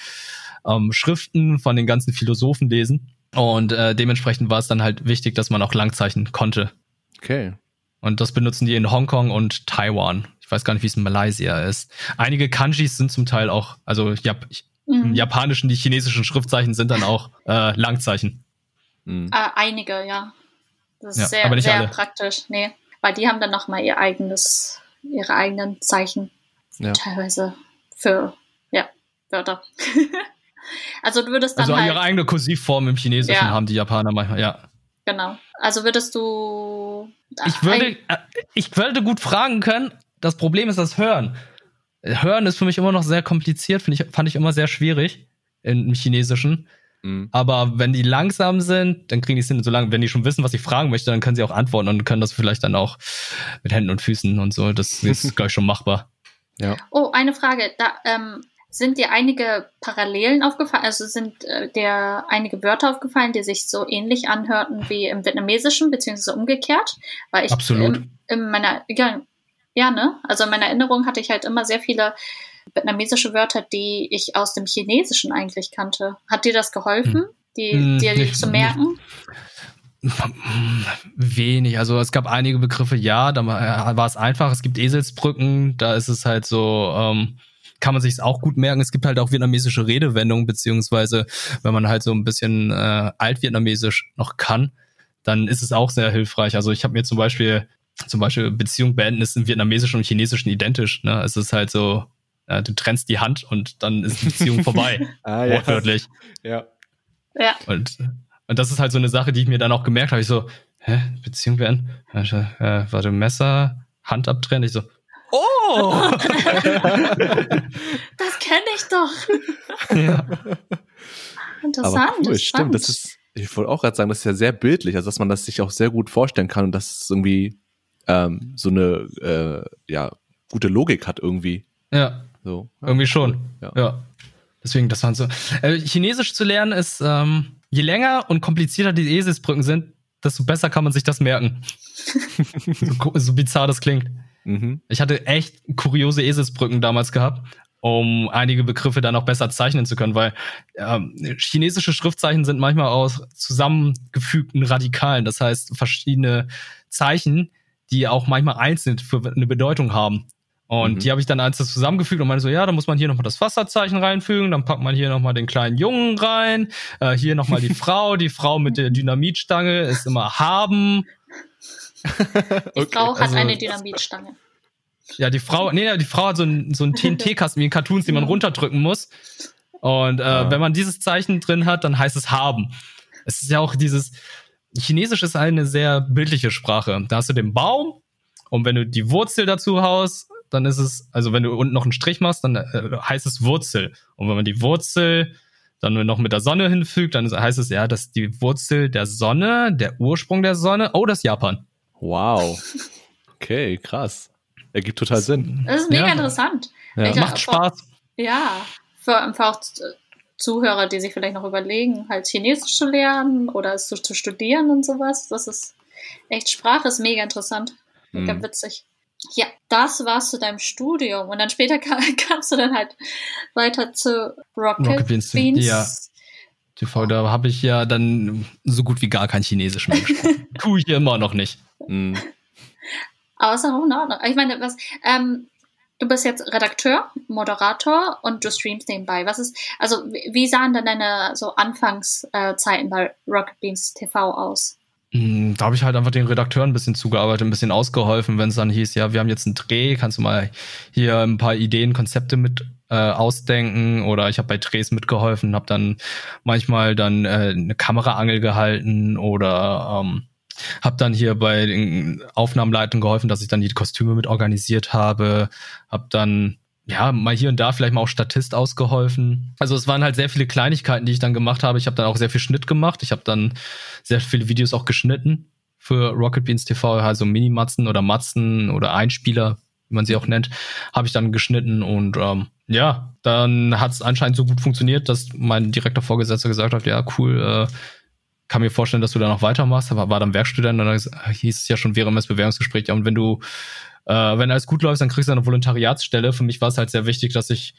ähm, Schriften von den ganzen Philosophen lesen. Und äh, dementsprechend war es dann halt wichtig, dass man auch Langzeichen konnte. Okay. Und das benutzen die in Hongkong und Taiwan. Ich weiß gar nicht, wie es in Malaysia ist. Einige Kanjis sind zum Teil auch, also Jap mhm. im Japanischen, die chinesischen Schriftzeichen sind dann auch äh, Langzeichen. Mhm. Äh, einige, ja. Das ist ja, sehr, sehr alle. praktisch. Nee weil die haben dann nochmal ihr eigenes, ihre eigenen Zeichen. Ja. Teilweise für, ja, Wörter. also du würdest dann Also halt, ihre eigene Kursivform im Chinesischen ja. haben die Japaner manchmal, ja. Genau. Also würdest du. Ich würde, äh, ich würde gut fragen können. Das Problem ist das Hören. Hören ist für mich immer noch sehr kompliziert, ich, fand ich immer sehr schwierig im Chinesischen. Mhm. Aber wenn die langsam sind, dann kriegen die es hin. Solange, wenn die schon wissen, was ich fragen möchte, dann können sie auch antworten und können das vielleicht dann auch mit Händen und Füßen und so. Das ist, glaube ich, schon machbar. Ja. Oh, eine Frage. Da, ähm, sind dir einige Parallelen aufgefallen? Also sind äh, dir einige Wörter aufgefallen, die sich so ähnlich anhörten wie im Vietnamesischen, beziehungsweise umgekehrt? Weil ich Absolut. In, in meiner, ja, ja, ne? Also in meiner Erinnerung hatte ich halt immer sehr viele vietnamesische Wörter, die ich aus dem Chinesischen eigentlich kannte. Hat dir das geholfen, hm. die hm, dir die zu merken? Wenig. Also es gab einige Begriffe, ja, da war es einfach. Es gibt Eselsbrücken, da ist es halt so, ähm, kann man sich auch gut merken. Es gibt halt auch vietnamesische Redewendungen, beziehungsweise wenn man halt so ein bisschen äh, altvietnamesisch noch kann, dann ist es auch sehr hilfreich. Also ich habe mir zum Beispiel zum Beispiel Beziehung beenden ist im Vietnamesischen und Chinesischen identisch. Ne? Es ist halt so äh, du trennst die Hand und dann ist die Beziehung vorbei. ah, ja. Wortwörtlich. Ja. Ja. Und, und das ist halt so eine Sache, die ich mir dann auch gemerkt habe. Ich so, hä, Beziehung beenden? Äh, warte, Messer, Hand abtrennen. Ich so, oh! das kenne ich doch. ja. Interessant. Aber cool, stimmt. Das ist, ich wollte auch gerade sagen, das ist ja sehr bildlich, also dass man das sich auch sehr gut vorstellen kann und dass es irgendwie ähm, so eine äh, ja, gute Logik hat irgendwie. Ja. So. Irgendwie schon. Ja. ja. Deswegen, das waren so. Äh, Chinesisch zu lernen ist, ähm, je länger und komplizierter die Eselsbrücken sind, desto besser kann man sich das merken. so, so, bizarr das klingt. Mhm. Ich hatte echt kuriose Eselsbrücken damals gehabt, um einige Begriffe dann auch besser zeichnen zu können, weil ähm, chinesische Schriftzeichen sind manchmal aus zusammengefügten Radikalen, das heißt verschiedene Zeichen, die auch manchmal einzeln für eine Bedeutung haben. Und mhm. die habe ich dann eins zusammengefügt und meinte so, ja, da muss man hier nochmal das Wasserzeichen reinfügen, dann packt man hier nochmal den kleinen Jungen rein, äh, hier nochmal die Frau, die Frau mit der Dynamitstange ist immer haben. Die okay. Frau hat also, eine Dynamitstange. Ja, die Frau, nee, die Frau hat so einen so TNT-Kasten wie in Cartoons, den man runterdrücken muss. Und äh, ja. wenn man dieses Zeichen drin hat, dann heißt es haben. Es ist ja auch dieses, Chinesisch ist eine sehr bildliche Sprache. Da hast du den Baum und wenn du die Wurzel dazu haust, dann ist es, also wenn du unten noch einen Strich machst, dann äh, heißt es Wurzel. Und wenn man die Wurzel dann noch mit der Sonne hinfügt, dann heißt es ja, dass die Wurzel der Sonne, der Ursprung der Sonne, oh, das ist Japan. Wow. Okay, krass. Ergibt total Sinn. Das ist mega ja. interessant. Ja. Macht Spaß. Ja, für einfach Zuhörer, die sich vielleicht noch überlegen, halt Chinesisch zu lernen oder es zu, zu studieren und sowas. Das ist echt, Sprache ist mega interessant. Mega Mhm. witzig. Ja, das war's zu deinem Studium. Und dann später kam, kamst du dann halt weiter zu Rocket, Rocket Beans, Beans. ja. TV, da habe ich ja dann so gut wie gar kein Chinesisch mehr gesprochen. Tue ich immer noch nicht. Mhm. Aber ist auch in Ordnung. Ich meine, was, ähm, du bist jetzt Redakteur, Moderator und du streamst nebenbei. Was ist, also wie sahen denn deine so Anfangszeiten bei Rocket Beans TV aus? Mm, Da habe ich halt einfach den Redakteuren ein bisschen zugearbeitet, ein bisschen ausgeholfen, wenn es dann hieß, ja, wir haben jetzt einen Dreh, kannst du mal hier ein paar Ideen, Konzepte mit äh, ausdenken? Oder ich habe bei Drehs mitgeholfen, habe dann manchmal dann äh, eine Kameraangel gehalten oder ähm, habe dann hier bei den Aufnahmenleitungen geholfen, dass ich dann die Kostüme mit organisiert habe, habe dann ja, mal hier und da vielleicht mal auch Statist ausgeholfen. Also es waren halt sehr viele Kleinigkeiten, die ich dann gemacht habe. Ich habe dann auch sehr viel Schnitt gemacht. Ich habe dann sehr viele Videos auch geschnitten für Rocket Beans TV, also Minimatzen oder Matzen oder Einspieler, wie man sie auch nennt, habe ich dann geschnitten und ähm, ja, dann hat es anscheinend so gut funktioniert, dass mein direkter Vorgesetzter gesagt hat, ja, cool, äh, kann mir vorstellen, dass du da noch weitermachst, aber war dann Werkstudent und dann hieß es ja schon während des Bewerbungsgesprächs, ja, und wenn du äh, wenn alles gut läuft, dann kriegst du eine Volontariatsstelle. Für mich war es halt sehr wichtig, dass ich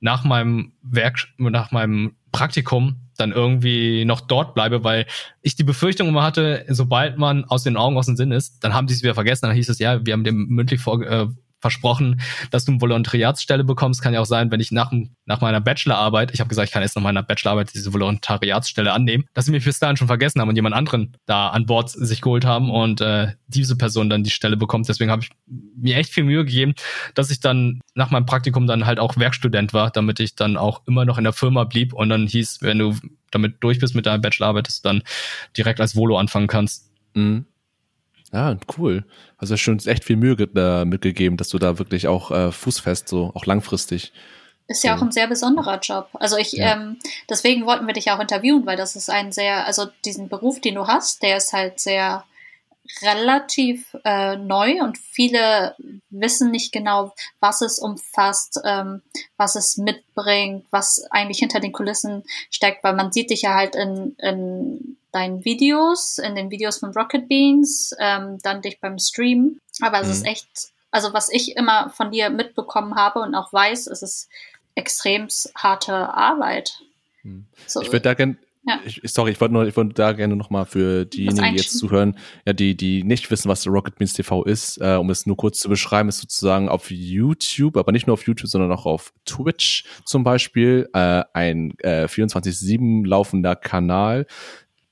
nach meinem Werk, nach meinem Praktikum dann irgendwie noch dort bleibe, weil ich die Befürchtung immer hatte, sobald man aus den Augen, aus dem Sinn ist, dann haben die es wieder vergessen. Dann hieß es, ja, wir haben dem mündlich vor, äh, versprochen, dass du eine Volontariatsstelle bekommst. Kann ja auch sein, wenn ich nach, nach meiner Bachelorarbeit, ich habe gesagt, ich kann jetzt nach meiner Bachelorarbeit diese Volontariatsstelle annehmen, dass sie mich bis dahin schon vergessen haben und jemand anderen da an Bord sich geholt haben und äh, diese Person dann die Stelle bekommt. Deswegen habe ich mir echt viel Mühe gegeben, dass ich dann nach meinem Praktikum dann halt auch Werkstudent war, damit ich dann auch immer noch in der Firma blieb und dann hieß, wenn du damit durch bist mit deiner Bachelorarbeit, dass du dann direkt als Volo anfangen kannst. Mhm. Ja, cool. Also schon echt viel Mühe äh, mitgegeben, dass du da wirklich auch äh, fußfest, so auch langfristig. Ist ja So. auch ein sehr besonderer Job. Also ich, Ja. ähm, deswegen wollten wir dich auch interviewen, weil das ist ein sehr, also diesen Beruf, den du hast, der ist halt sehr relativ äh, neu und viele wissen nicht genau, was es umfasst, ähm, was es mitbringt, was eigentlich hinter den Kulissen steckt, weil man sieht dich ja halt in, in deinen Videos, in den Videos von Rocket Beans, ähm, dann dich beim Stream. Aber es Mhm. ist echt, also was ich immer von dir mitbekommen habe und auch weiß, es ist extrem harte Arbeit. Hm. So, Ich würde da gerne, Ja. ich, sorry, ich wollte nur, ich wollte da gerne nochmal für diejenigen, die jetzt zuhören, ja, die, die nicht wissen, was Rocket Beans TV ist, äh, um es nur kurz zu beschreiben, ist sozusagen auf YouTube, aber nicht nur auf YouTube, sondern auch auf Twitch zum Beispiel, äh, ein äh, 24-7 laufender Kanal,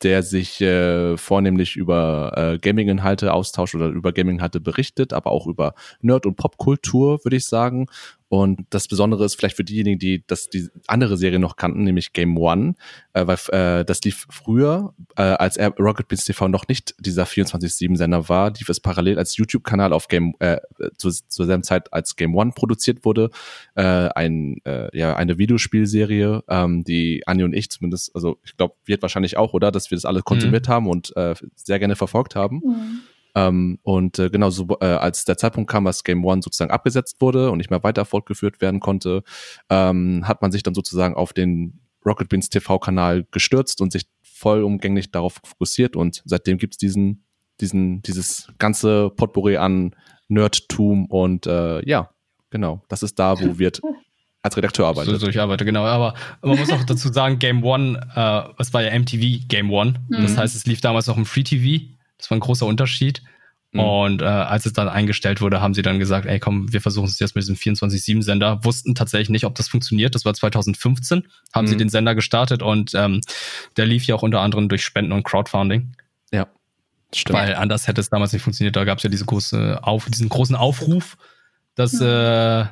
der sich äh, vornehmlich über äh, Gaming-Inhalte austauscht oder über Gaming-Inhalte berichtet, aber auch über Nerd- und Popkultur, würde ich sagen. Und das Besondere ist vielleicht für diejenigen, die das die andere Serie noch kannten, nämlich Game One, äh, weil äh, das lief früher, äh, als er Rocket Beans TV noch nicht dieser 24-7-Sender war, lief es parallel als YouTube-Kanal auf Game äh, zu, zur selben Zeit, als Game One produziert wurde, äh, ein, äh, ja, eine Videospielserie, ähm, die Anni und ich zumindest, also ich glaube, wird wahrscheinlich auch, oder, dass wir das alle konsumiert haben und äh, sehr gerne verfolgt haben. Mhm. Ähm, und äh, genau so, äh, als der Zeitpunkt kam, als Game One sozusagen abgesetzt wurde und nicht mehr weiter fortgeführt werden konnte, ähm, hat man sich dann sozusagen auf den Rocket Beans TV-Kanal gestürzt und sich vollumgänglich darauf fokussiert und seitdem gibt's diesen, diesen, dieses ganze Potpourri an Nerdtum und äh, ja, genau, das ist da, wo wird als Redakteur So, arbeitet. so ich arbeite, genau. Aber man muss auch dazu sagen, Game One, äh, es war ja MTV Game One. Das Mhm. heißt, es lief damals noch im Free TV. Das war ein großer Unterschied. Mhm. Und äh, als es dann eingestellt wurde, haben sie dann gesagt, ey komm, wir versuchen es jetzt mit diesem 24-7-Sender. Wussten tatsächlich nicht, ob das funktioniert. Das war 2015, haben sie Mhm. den Sender gestartet und ähm, der lief ja auch unter anderem durch Spenden und Crowdfunding. Ja, stimmt. Weil anders hätte es damals nicht funktioniert. Da gab es ja diese große Auf, diesen großen Aufruf, dass Mhm. äh,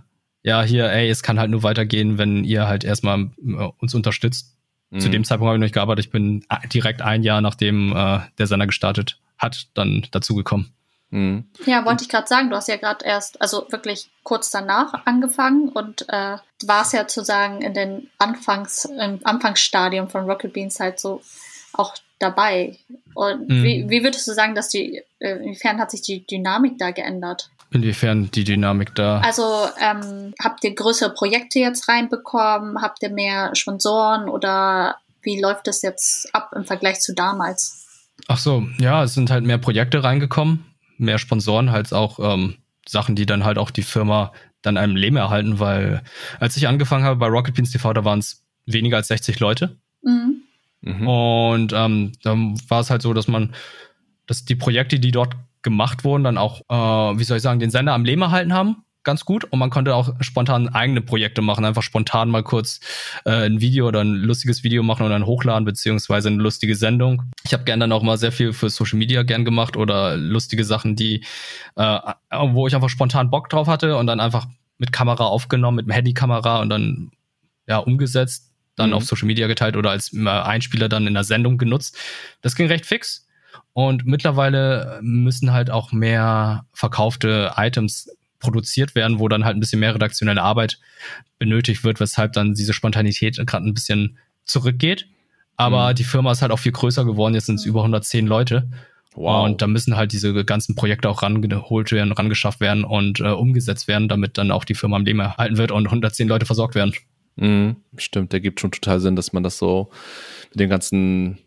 ja hier, ey, es kann halt nur weitergehen, wenn ihr halt erstmal äh, uns unterstützt. Zu Mhm. dem Zeitpunkt habe ich noch nicht gearbeitet. Ich bin a- direkt ein Jahr nachdem äh, der Sender gestartet hat, dann dazugekommen. Mhm. Ja, wollte ich gerade sagen, du hast ja gerade erst, also wirklich kurz danach angefangen und äh, warst ja zu sagen in den Anfangs, im Anfangsstadium von Rocket Beans halt so auch dabei. Und Mhm. wie, wie würdest du sagen, dass die, äh, inwiefern hat sich die Dynamik da geändert? Inwiefern die Dynamik da. Also ähm, habt ihr größere Projekte jetzt reinbekommen? Habt ihr mehr Sponsoren oder wie läuft das jetzt ab im Vergleich zu damals? Ach so, ja, es sind halt mehr Projekte reingekommen, mehr Sponsoren, halt auch ähm, Sachen, die dann halt auch die Firma dann einem Leben erhalten, weil als ich angefangen habe bei Rocket Beans TV, da waren es weniger als 60 Leute. Mhm. Mhm. Und ähm, dann war es halt so, dass man, dass die Projekte, die dort gemacht wurden, dann auch, äh, wie soll ich sagen, den Sender am Leben erhalten haben. Ganz gut. Und man konnte auch spontan eigene Projekte machen. Einfach spontan mal kurz äh, ein Video oder ein lustiges Video machen und dann hochladen, beziehungsweise eine lustige Sendung. Ich habe gern dann auch mal sehr viel für Social Media gern gemacht oder lustige Sachen, die, äh, wo ich einfach spontan Bock drauf hatte und dann einfach mit Kamera aufgenommen, mit dem Handykamera und dann ja umgesetzt, dann Mhm. auf Social Media geteilt oder als äh, Einspieler dann in der Sendung genutzt. Das ging recht fix. Und mittlerweile müssen halt auch mehr verkaufte Items produziert werden, wo dann halt ein bisschen mehr redaktionelle Arbeit benötigt wird, weshalb dann diese Spontanität gerade ein bisschen zurückgeht. Aber Mhm. die Firma ist halt auch viel größer geworden. Jetzt sind es über 110 Leute. Wow. Und da müssen halt diese ganzen Projekte auch rangeholt werden, rangeschafft werden und äh, umgesetzt werden, damit dann auch die Firma am Leben erhalten wird und 110 Leute versorgt werden. Mhm, stimmt, der gibt schon total Sinn, dass man das so mit den ganzen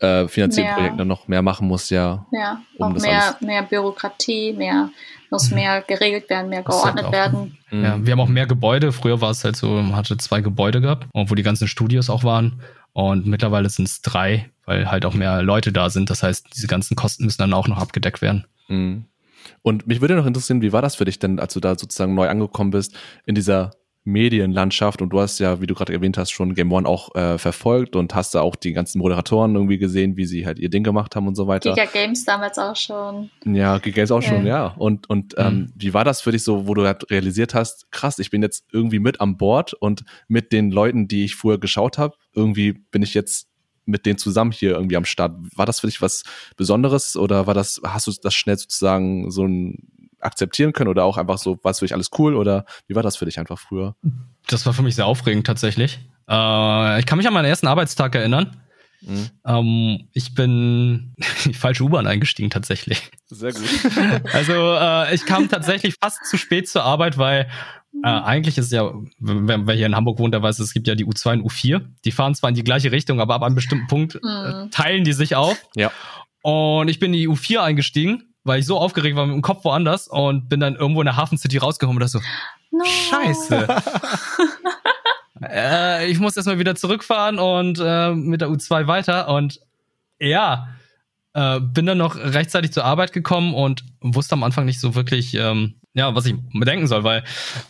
äh, finanziellen Mehr. Projekten dann noch mehr machen muss, ja. Ja, Um auch das mehr, alles- mehr Bürokratie, mehr, muss mehr geregelt werden, mehr halt geordnet auch- werden. Mhm. Ja, wir haben auch mehr Gebäude. Früher war es halt so, man hatte zwei Gebäude gehabt, wo die ganzen Studios auch waren. Und mittlerweile sind es drei, weil halt auch mehr Leute da sind. Das heißt, diese ganzen Kosten müssen dann auch noch abgedeckt werden. Mhm. Und mich würde noch interessieren, wie war das für dich denn, als du da sozusagen neu angekommen bist in dieser Medienlandschaft und du hast ja, wie du gerade erwähnt hast, schon Game One auch äh, verfolgt und hast da auch die ganzen Moderatoren irgendwie gesehen, wie sie halt ihr Ding gemacht haben und so weiter. Giga Games damals auch schon. Ja, Gigas auch schon, Ja. ja. Und, und ähm, Mhm. wie war das für dich so, wo du halt realisiert hast, krass, ich bin jetzt irgendwie mit an Bord und mit den Leuten, die ich vorher geschaut habe, irgendwie bin ich jetzt mit denen zusammen hier irgendwie am Start. War das für dich was Besonderes oder war das, hast du das schnell sozusagen so ein akzeptieren können oder auch einfach so, war es für dich alles cool oder wie war das für dich einfach früher? Das war für mich sehr aufregend tatsächlich. Äh, ich kann mich an meinen ersten Arbeitstag erinnern. Mhm. Ähm, ich bin in die falsche U-Bahn eingestiegen tatsächlich. Sehr gut. Also äh, ich kam tatsächlich fast zu spät zur Arbeit, weil äh, eigentlich ist ja, wer, wer hier in Hamburg wohnt, der weiß, es gibt ja die U2 und U4. Die fahren zwar in die gleiche Richtung, aber ab einem bestimmten Punkt äh, Mhm. teilen die sich auf. Ja. Und ich bin in die U4 eingestiegen, weil ich so aufgeregt war mit dem Kopf woanders und bin dann irgendwo in der Hafen City rausgekommen und dachte so, No. Scheiße. äh, ich muss erstmal wieder zurückfahren und äh, mit der U2 weiter. Und ja, äh, bin dann noch rechtzeitig zur Arbeit gekommen und wusste am Anfang nicht so wirklich, ähm, ja, was ich bedenken soll, weil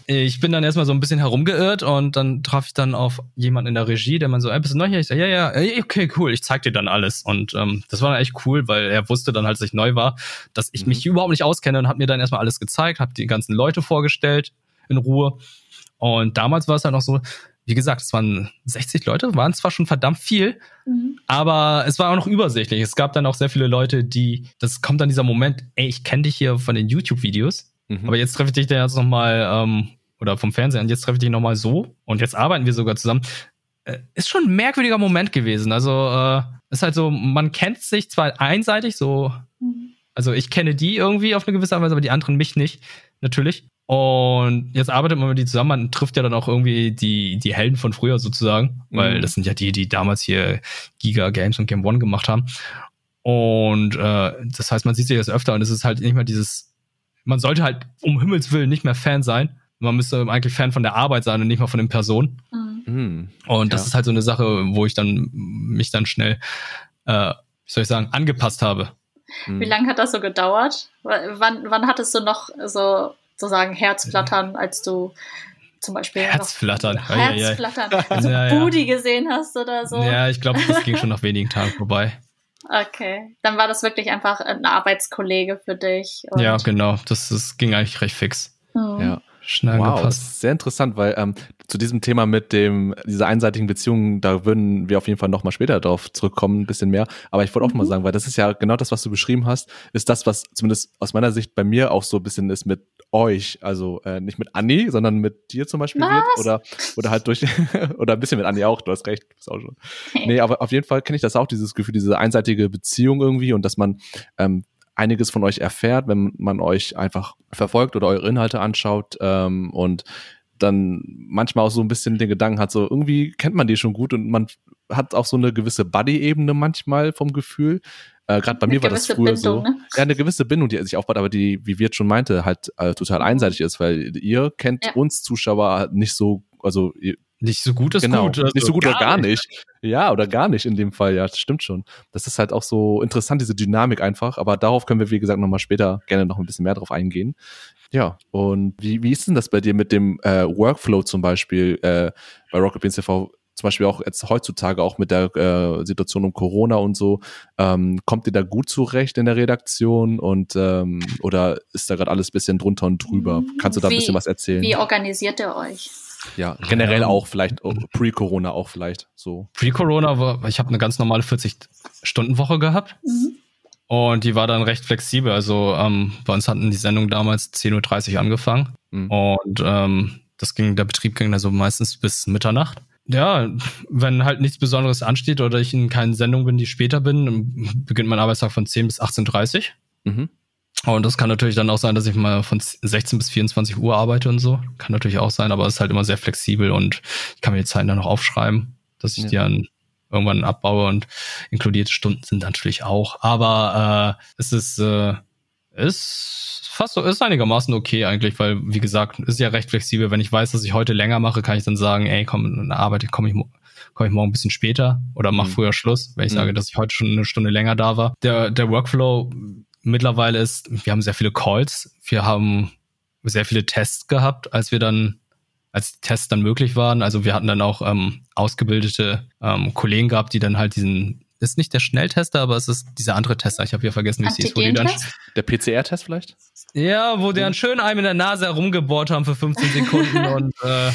ich bin dann erstmal so ein bisschen herumgeirrt und dann traf ich dann auf jemanden in der Regie, der man so, ey, bist du neu hier? Ich sag, ja, ja, okay, cool, ich zeig dir dann alles. Und ähm, das war dann echt cool, weil er wusste dann, als ich neu war, dass ich Mhm. mich überhaupt nicht auskenne und hat mir dann erstmal alles gezeigt, hat die ganzen Leute vorgestellt in Ruhe. Und damals war es halt noch so, wie gesagt, es waren 60 Leute, waren zwar schon verdammt viel, Mhm. aber es war auch noch übersichtlich. Es gab dann auch sehr viele Leute, die, das kommt dann dieser Moment, ey, ich kenne dich hier von den YouTube-Videos, Mhm. aber jetzt treffe ich dich dann jetzt nochmal, ähm, oder vom Fernsehen, und jetzt treffe ich dich nochmal so und jetzt arbeiten wir sogar zusammen. Äh, ist schon ein merkwürdiger Moment gewesen. Also, äh, ist halt so, man kennt sich zwar einseitig, so, Mhm. also ich kenne die irgendwie auf eine gewisse Art und Weise, aber die anderen mich nicht, natürlich. Und jetzt arbeitet man mit die zusammen, man trifft ja dann auch irgendwie die, die Helden von früher sozusagen, weil Mhm. das sind ja die, die damals hier Giga Games und Game One gemacht haben. Und äh, das heißt, man sieht sich das öfter und es ist halt nicht mehr dieses, man sollte halt um Himmels Willen nicht mehr Fan sein. Man müsste eigentlich Fan von der Arbeit sein und nicht mal von den Personen. Mhm. Mhm. Und das Ja. ist halt so eine Sache, wo ich dann mich dann schnell, äh, wie soll ich sagen, angepasst habe. Mhm. Wie lange hat das so gedauert? Wann, wann hattest du noch so sozusagen Herzflattern, als du zum Beispiel noch Herzflattern. Herzflattern, als du Ja, ja. Booty gesehen hast oder so? Ja, ich glaube, das ging schon nach wenigen Tagen vorbei. Okay, dann war das wirklich einfach ein Arbeitskollege für dich. und- Ja, genau. Das, das ging eigentlich recht fix. Mhm. Ja. Schnell Wow, das gepasst. ist sehr interessant, weil ähm, zu diesem Thema mit dem dieser einseitigen Beziehung, da würden wir auf jeden Fall noch mal später drauf zurückkommen, ein bisschen mehr. Aber ich wollte auch Mhm. mal sagen, weil das ist ja genau das, was du beschrieben hast, ist das, was zumindest aus meiner Sicht bei mir auch so ein bisschen ist mit euch, also äh, nicht mit Anni, sondern mit dir zum Beispiel Was? wird oder oder halt durch oder ein bisschen mit Anni auch. Du hast recht, ist auch schon. Nee, aber auf jeden Fall kenne ich das auch, dieses Gefühl, diese einseitige Beziehung irgendwie und dass man ähm, einiges von euch erfährt, wenn man euch einfach verfolgt oder eure Inhalte anschaut ähm, und dann manchmal auch so ein bisschen den Gedanken hat, so irgendwie kennt man die schon gut und man hat auch so eine gewisse Buddy-Ebene manchmal vom Gefühl. Äh, Gerade bei Eine mir war das früher Bindung, so. ne? Ja, eine gewisse Bindung, die sich aufbaut, aber die, wie Wirt schon meinte, halt äh, total einseitig ist, weil ihr kennt Ja. uns Zuschauer nicht so, also ihr, Nicht so gut ist genau, gut. also nicht so gut oder gar nicht. Ja, oder gar nicht in dem Fall, ja, das stimmt schon. Das ist halt auch so interessant, diese Dynamik einfach, aber darauf können wir, wie gesagt, nochmal später gerne noch ein bisschen mehr drauf eingehen. Ja, und wie, wie ist denn das bei dir mit dem äh, Workflow zum Beispiel äh, bei Rocket Beans TV? Zum Beispiel auch jetzt heutzutage auch mit der äh, Situation um Corona und so. Ähm, kommt ihr da gut zurecht in der Redaktion und ähm, oder ist da gerade alles bisschen drunter und drüber? Kannst du da ein Wie- bisschen was erzählen? Wie organisiert ihr euch? ja, generell auch vielleicht, oh, pre-Corona auch vielleicht so. Pre-Corona war, ich habe eine ganz normale 40-Stunden-Woche gehabt Mhm. und die war dann recht flexibel. Also ähm, bei uns hatten die Sendung damals 10.30 Uhr angefangen Mhm. und ähm, das ging, der Betrieb ging also meistens bis Mitternacht. Ja, wenn halt nichts Besonderes ansteht oder ich in keinen Sendung bin, die später bin, dann beginnt mein Arbeitstag von 10 bis 18.30 Uhr. Mhm. Und das kann natürlich dann auch sein, dass ich mal von 16 bis 24 Uhr arbeite und so. Kann natürlich auch sein, aber es ist halt immer sehr flexibel und ich kann mir die Zeiten dann noch aufschreiben, dass ich Ja. die dann irgendwann abbaue und inkludierte Stunden sind natürlich auch. Aber äh, es ist, äh, ist fast so, ist einigermaßen okay eigentlich, weil, wie gesagt, ist ja recht flexibel. Wenn ich weiß, dass ich heute länger mache, kann ich dann sagen, ey, komm, in der Arbeit komme ich, komm ich morgen ein bisschen später oder mach Mhm. früher Schluss, wenn ich Mhm. sage, dass ich heute schon eine Stunde länger da war. Der, der Workflow mittlerweile ist, wir haben sehr viele Calls, wir haben sehr viele Tests gehabt, als wir dann, als die Tests dann möglich waren. Also wir hatten dann auch ähm, ausgebildete ähm, Kollegen gehabt, die dann halt diesen, ist nicht der Schnelltester, aber es ist dieser andere Tester. Ich habe ja vergessen, wie es hieß, wo die dann, Antigentest? Der PCR-Test vielleicht? ja, wo die dann schön einem in der Nase herumgebohrt haben für 15 Sekunden und äh,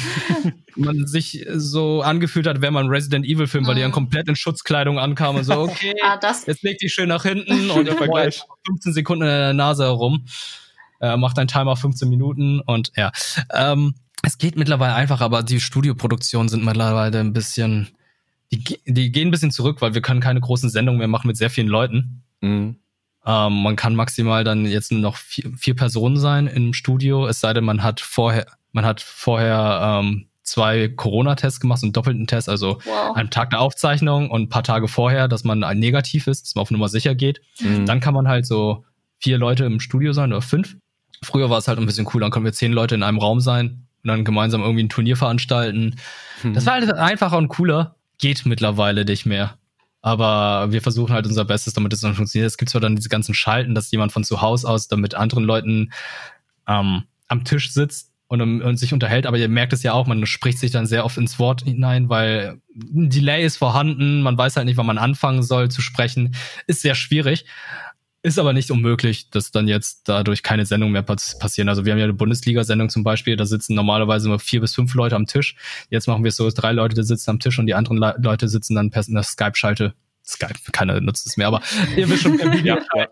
man sich so angefühlt hat, wenn man Resident Evil Film, weil die dann Mhm. komplett in Schutzkleidung ankamen und so, okay, Ah, das, Jetzt leg dich schön nach hinten und Der Vergleich. 15 Sekunden in der Nase herum. Äh, macht dein Timer 15 Minuten und ja. Ähm, es geht mittlerweile einfach, aber die Studioproduktionen sind mittlerweile ein bisschen, die, die gehen ein bisschen zurück, weil wir können keine großen Sendungen mehr machen mit sehr vielen Leuten. Mhm. Ähm, man kann maximal dann jetzt nur noch vier, vier Personen sein im Studio, es sei denn, man hat vorher, man hat vorher ähm, zwei Corona-Tests gemacht, so einen doppelten Test, also wow. am Tag der Aufzeichnung und ein paar Tage vorher, dass man ein negativ ist, dass man auf Nummer sicher geht. Mhm. Dann kann man halt so vier Leute im Studio sein oder fünf. Früher war es halt ein bisschen cool, dann konnten wir zehn Leute in einem Raum sein und dann gemeinsam irgendwie ein Turnier veranstalten. Mhm. Das war halt einfacher und cooler. Geht mittlerweile nicht mehr. Aber wir versuchen halt unser Bestes, damit es dann funktioniert. Es gibt zwar dann diese ganzen Schalten, dass jemand von zu Hause aus dann mit anderen Leuten ähm, am Tisch sitzt und, und sich unterhält, aber ihr merkt es ja auch, man spricht sich dann sehr oft ins Wort hinein, weil ein Delay ist vorhanden, man weiß halt nicht, wann man anfangen soll zu sprechen. Ist sehr schwierig. Ist aber nicht unmöglich, dass dann jetzt dadurch keine Sendung mehr pass passieren. Also wir haben ja eine Bundesliga-Sendung zum Beispiel, da sitzen normalerweise immer vier bis fünf Leute am Tisch. Jetzt machen wir es so, drei Leute die sitzen am Tisch und die anderen Le Leute sitzen dann per Skype-Schalte. Skype, keiner nutzt es mehr, aber ihr wisst schon per Videoschalte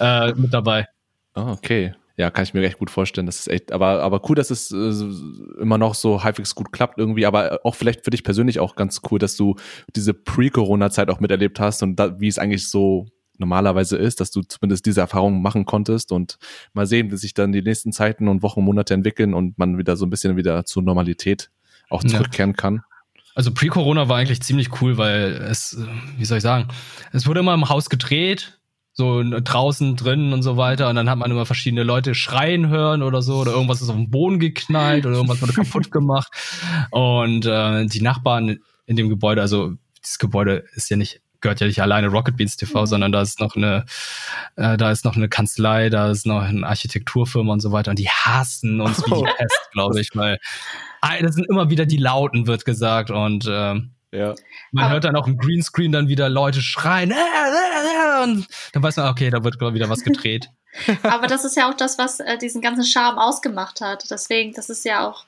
äh, mit dabei. Ah, okay. Ja, kann ich mir echt gut vorstellen. Das ist echt, aber, aber cool, dass es äh, immer noch so halbwegs gut klappt irgendwie, aber auch vielleicht für dich persönlich auch ganz cool, dass du diese Pre-Corona-Zeit auch miterlebt hast und da, wie es eigentlich so normalerweise ist, dass du zumindest diese Erfahrung machen konntest und mal sehen, wie sich dann die nächsten Zeiten und Wochen, Monate entwickeln und man wieder so ein bisschen wieder zur Normalität auch Ja. zurückkehren kann. Also Pre-Corona war eigentlich ziemlich cool, weil es, äh, wie soll ich sagen, es wurde immer im Haus gedreht, so draußen, drinnen und so weiter. Und dann hat man immer verschiedene Leute schreien hören oder so, oder irgendwas ist auf den Boden geknallt oder irgendwas wurde kaputt gemacht. Und äh, die Nachbarn in dem Gebäude, also dieses Gebäude ist ja nicht gehört ja nicht alleine Rocket Beans TV, Mhm. sondern da ist noch eine, äh, da ist noch eine Kanzlei, da ist noch eine Architekturfirma und so weiter und die hassen uns wie die Oh. Pest, glaube ich, weil das sind immer wieder die Lauten, wird gesagt und ähm, Ja. man Aber- hört dann auch im Greenscreen dann wieder Leute schreien äh, äh, äh, und dann weiß man, okay, da wird wieder was gedreht. Aber das ist ja auch das, was äh, diesen ganzen Charme ausgemacht hat. Deswegen, das ist ja auch,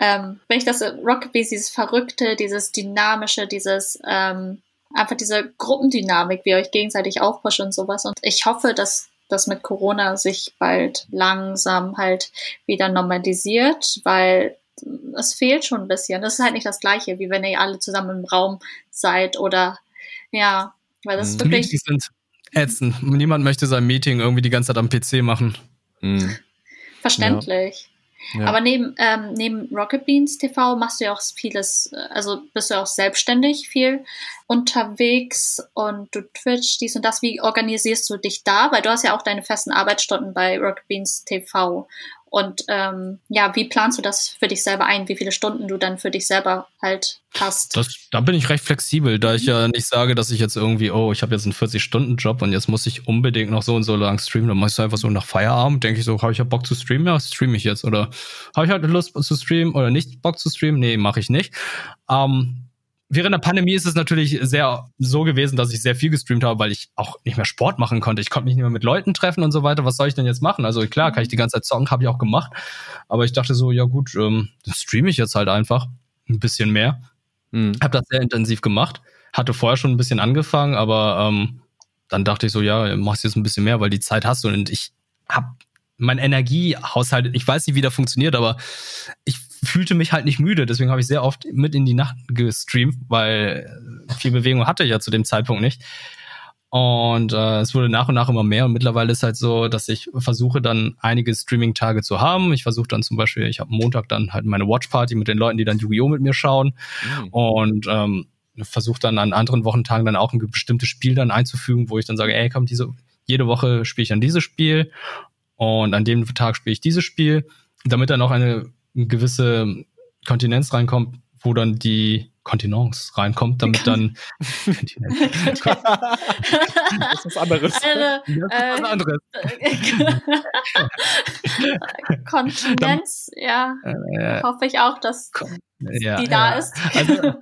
ähm, wenn ich das äh, Rocket Beans, dieses Verrückte, dieses Dynamische, dieses, ähm, einfach diese Gruppendynamik, wie ihr euch gegenseitig aufpusht und sowas. Und ich hoffe, dass das mit Corona sich bald langsam halt wieder normalisiert, weil es fehlt schon ein bisschen. Das ist halt nicht das Gleiche, wie wenn ihr alle zusammen im Raum seid oder ja, weil das ist Die wirklich. Meetings sind ätzend. Niemand möchte sein Meeting irgendwie die ganze Zeit am PC machen. Mhm. Verständlich. Ja. Aber neben, ähm, neben Rocket Beans TV machst du ja auch vieles, äh, also bist du auch selbstständig viel unterwegs und du Twitch, dies und das. Wie organisierst du dich da? Weil du hast ja auch deine festen Arbeitsstunden bei Rocket Beans TV. Und ähm, ja, wie planst du das für dich selber ein? Wie viele Stunden du dann für dich selber halt hast? Das, da bin ich recht flexibel, da ich ja nicht sage, dass ich jetzt irgendwie, oh, ich habe jetzt einen 40-Stunden-Job und jetzt muss ich unbedingt noch so und so lang streamen. Dann mache ich es einfach so nach Feierabend, denke ich so, habe ich ja Bock zu streamen? Ja, streame ich jetzt. Oder habe ich halt Lust zu streamen oder nicht Bock zu streamen? Nee, mache ich nicht. Ähm, während der Pandemie ist es natürlich sehr so gewesen, dass ich sehr viel gestreamt habe, weil ich auch nicht mehr Sport machen konnte. Ich konnte mich nicht mehr mit Leuten treffen und so weiter. Was soll ich denn jetzt machen? Also klar, kann ich die ganze Zeit zocken, habe ich auch gemacht. Aber ich dachte so, ja gut, ähm, dann streame ich jetzt halt einfach ein bisschen mehr. Mhm. Habe das sehr intensiv gemacht. Hatte vorher schon ein bisschen angefangen, aber ähm, dann dachte ich so, ja, machst jetzt ein bisschen mehr, weil die Zeit hast du. Und ich habe mein Energiehaushalt, ich weiß nicht, wie der funktioniert, aber ich fühlte mich halt nicht müde. Deswegen habe ich sehr oft mit in die Nacht gestreamt, weil viel Bewegung hatte ich ja zu dem Zeitpunkt nicht. Und äh, es wurde nach und nach immer mehr und mittlerweile ist halt so, dass ich versuche dann einige Streaming-Tage zu haben. Ich versuche dann zum Beispiel, ich habe Montag dann halt meine Watch-Party mit den Leuten, die dann Yu-Gi-Oh! mit mir schauen Mhm. und ähm, versuche dann an anderen Wochentagen dann auch ein bestimmtes Spiel dann einzufügen, wo ich dann sage, ey, komm, diese, jede Woche spiele ich dann dieses Spiel und an dem Tag spiele ich dieses Spiel, damit dann auch eine gewisse Kontinenz reinkommt, wo dann die Kontinence reinkommt, damit dann Kontinenz. das ist was anderes. Eine, Das ist was äh, anderes. Kontinenz, ja, Äh, hoffe ich auch, dass ja, die da ja. ist. Also,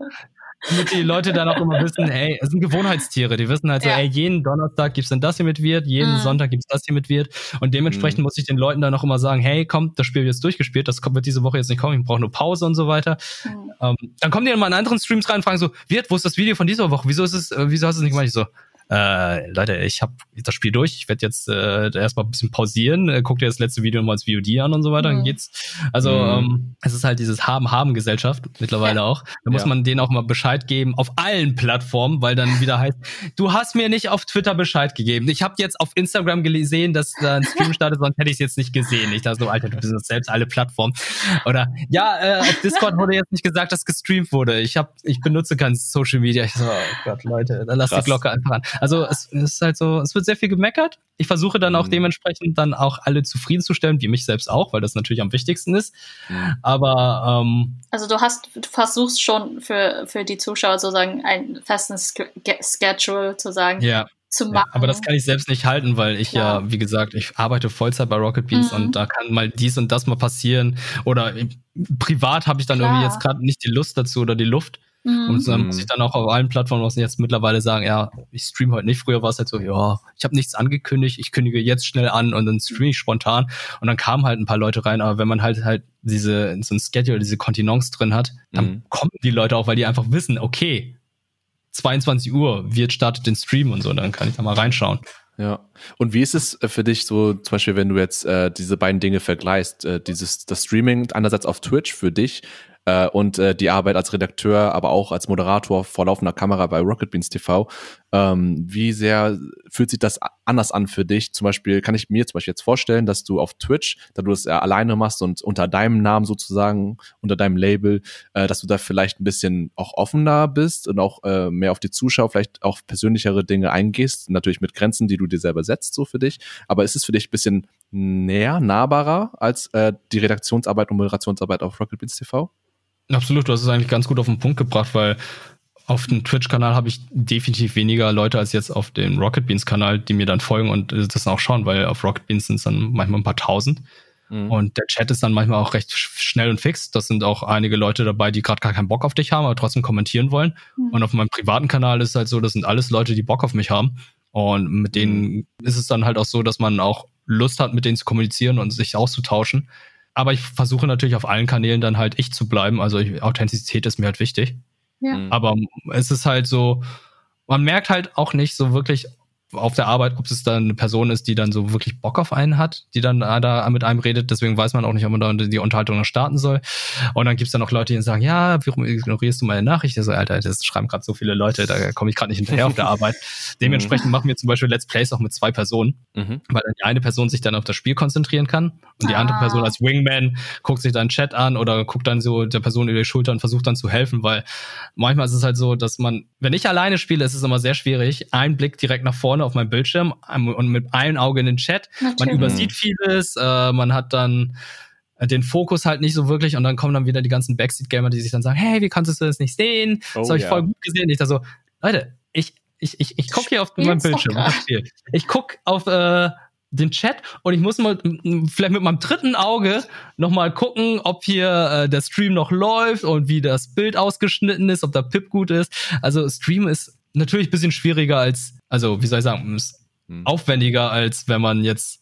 damit die Leute dann auch immer wissen, hey, es sind Gewohnheitstiere. Die wissen halt so, Ja. ey, jeden Donnerstag gibt's dann das hier mit Wirt, jeden Mhm. Sonntag gibt's das hier mit Wirt. Und dementsprechend Mhm. muss ich den Leuten dann auch immer sagen, hey, komm, das Spiel wird jetzt durchgespielt, das kommt, wird diese Woche jetzt nicht kommen, ich brauche nur Pause und so weiter. Hm. Ähm, dann kommen die dann mal in anderen Streams rein und fragen so, Wirt, wo ist das Video von dieser Woche? Wieso ist es, äh, wieso hast du es nicht gemacht? Ich so, äh, Leute, ich habe das Spiel durch. Ich werde jetzt äh, erstmal ein bisschen pausieren, äh, guck dir das letzte Video mal als VOD an und so weiter. Dann Mhm. geht's. Also Mhm. ähm, es ist halt dieses Haben-Haben-Gesellschaft mittlerweile auch. Da muss Ja. man denen auch mal Bescheid geben auf allen Plattformen, weil dann wieder heißt, du hast mir nicht auf Twitter Bescheid gegeben. Ich habe jetzt auf Instagram gesehen, dass da ein Stream startet, sonst hätte ich es jetzt nicht gesehen. Ich dachte so, Alter, du bist selbst alle Plattformen. Oder ja, äh, auf Discord wurde jetzt nicht gesagt, dass gestreamt wurde. Ich hab, ich benutze kein Social Media. Ich so, oh Gott, Leute, dann lass Krass. die Glocke einfach an. Also es, es ist halt so, es wird sehr viel gemeckert. Ich versuche dann auch Mhm. dementsprechend dann auch alle zufriedenzustellen, wie mich selbst auch, weil das natürlich am wichtigsten ist. Mhm. Aber ähm, Also du hast, du versuchst schon für, für die Zuschauer sozusagen einen festen Schedule zu sagen, ja, zu ja, machen. aber das kann ich selbst nicht halten, weil ich ja, Klar. wie gesagt, ich arbeite Vollzeit bei Rocket Beans Mhm. und da kann mal dies und das mal passieren. Oder äh, privat habe ich dann irgendwie Klar. jetzt gerade nicht die Lust dazu oder die Luft. Mhm. Und dann Mhm. muss ich dann auch auf allen Plattformen was jetzt mittlerweile sagen, ja, ich stream heute nicht. Früher war es halt so, ja, ich habe nichts angekündigt, ich kündige jetzt schnell an und dann streame ich spontan. Und dann kamen halt ein paar Leute rein, aber wenn man halt halt diese so ein Schedule, diese Kontinence drin hat, dann Mhm. kommen die Leute auch, weil die einfach wissen, okay, 22 Uhr wird startet den Stream und so, dann kann ich da mal reinschauen. Ja. Und wie ist es äh, für dich so, zum Beispiel, wenn du jetzt äh, diese beiden Dinge vergleichst, äh, dieses das Streaming einerseits auf Twitch für dich äh, und äh, die Arbeit als Redakteur, aber auch als Moderator vor laufender Kamera bei Rocket Beans TV. Ähm, wie sehr fühlt sich das anders an für dich? Zum Beispiel kann ich mir zum Beispiel jetzt vorstellen, dass du auf Twitch, da du das äh, alleine machst und unter deinem Namen sozusagen, unter deinem Label, äh, dass du da vielleicht ein bisschen auch offener bist und auch äh, mehr auf die Zuschauer, vielleicht auch persönlichere Dinge eingehst, natürlich mit Grenzen, die du dir selber setzt, so für dich. Aber ist es für dich ein bisschen näher, nahbarer als äh, die Redaktionsarbeit und Moderationsarbeit auf Rocket Beans TV? Absolut, du hast es eigentlich ganz gut auf den Punkt gebracht, weil auf dem Twitch-Kanal habe ich definitiv weniger Leute als jetzt auf dem Rocket Beans-Kanal, die mir dann folgen und äh, das auch schauen, weil auf Rocket Beans sind es dann manchmal ein paar tausend. Mhm. Und der Chat ist dann manchmal auch recht sch- schnell und fix. Das sind auch einige Leute dabei, die gerade gar keinen Bock auf dich haben, aber trotzdem kommentieren wollen. Mhm. Und auf meinem privaten Kanal ist es halt so, das sind alles Leute, die Bock auf mich haben. Und mit denen ist es dann halt auch so, dass man auch Lust hat, mit denen zu kommunizieren und sich auszutauschen. Aber ich versuche natürlich auf allen Kanälen dann halt ich zu bleiben. Also ich, Authentizität ist mir halt wichtig. Ja. Aber es ist halt so, man merkt halt auch nicht so wirklich, auf der Arbeit, ob es dann eine Person ist, die dann so wirklich Bock auf einen hat, die dann da mit einem redet. Deswegen weiß man auch nicht, ob man da die Unterhaltung noch starten soll. Und dann gibt's dann auch Leute, die sagen, ja, warum ignorierst du meine Nachricht? so, Alter, das schreiben gerade so viele Leute, da komme ich gerade nicht hinterher auf der Arbeit. Dementsprechend machen wir zum Beispiel Let's Plays auch mit zwei Personen, mhm. weil dann die eine Person sich dann auf das Spiel konzentrieren kann und die ah. andere Person als Wingman guckt sich dann Chat an oder guckt dann so der Person über die Schulter und versucht dann zu helfen, weil manchmal ist es halt so, dass man, wenn ich alleine spiele, ist es immer sehr schwierig, einen Blick direkt nach vorne auf meinen Bildschirm und mit einem Auge in den Chat. Natürlich. Man übersieht vieles, äh, man hat dann den Fokus halt nicht so wirklich und dann kommen dann wieder die ganzen Backseat-Gamer, die sich dann sagen, hey, wie kannst du das nicht sehen? Das oh, habe ich yeah. voll gut gesehen. Ich da so, Leute, ich, ich, ich, ich gucke hier auf meinem Bildschirm. Ich guck auf äh, den Chat und ich muss mal vielleicht mit meinem dritten Auge nochmal gucken, ob hier äh, der Stream noch läuft und wie das Bild ausgeschnitten ist, ob der Pip gut ist. Also Stream ist natürlich bisschen schwieriger als, also wie soll ich sagen, ist hm. aufwendiger als wenn man jetzt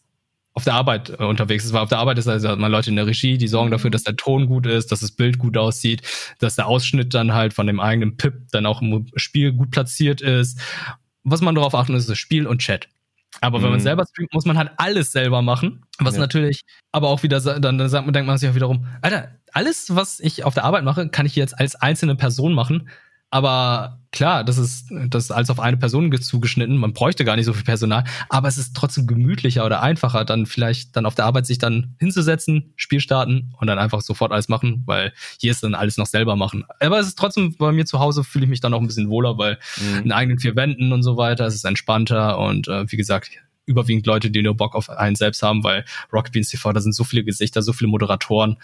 auf der Arbeit äh, unterwegs ist, weil auf der Arbeit ist also hat man Leute in der Regie, die sorgen dafür, mhm. dass der Ton gut ist, dass das Bild gut aussieht, dass der Ausschnitt dann halt von dem eigenen Pip dann auch im Spiel gut platziert ist. Was man darauf achten muss, ist das Spiel und Chat. Aber wenn man mhm. selber streamt, muss man halt alles selber machen. Was ja. natürlich, aber auch wieder, dann, dann sagt man, denkt man sich auch wiederum, Alter, alles, was ich auf der Arbeit mache, kann ich jetzt als einzelne Person machen. Aber klar, das ist, das ist alles auf eine Person zugeschnitten. Man bräuchte gar nicht so viel Personal, aber es ist trotzdem gemütlicher oder einfacher, dann vielleicht dann auf der Arbeit sich dann hinzusetzen, Spiel starten und dann einfach sofort alles machen, weil hier ist dann alles noch selber machen. Aber es ist trotzdem bei mir zu Hause fühle ich mich dann auch ein bisschen wohler, weil mhm. in eigenen vier Wänden und so weiter, es ist entspannter und äh, wie gesagt, überwiegend Leute, die nur Bock auf einen selbst haben, weil Rocket Beans TV, da sind so viele Gesichter, so viele Moderatoren.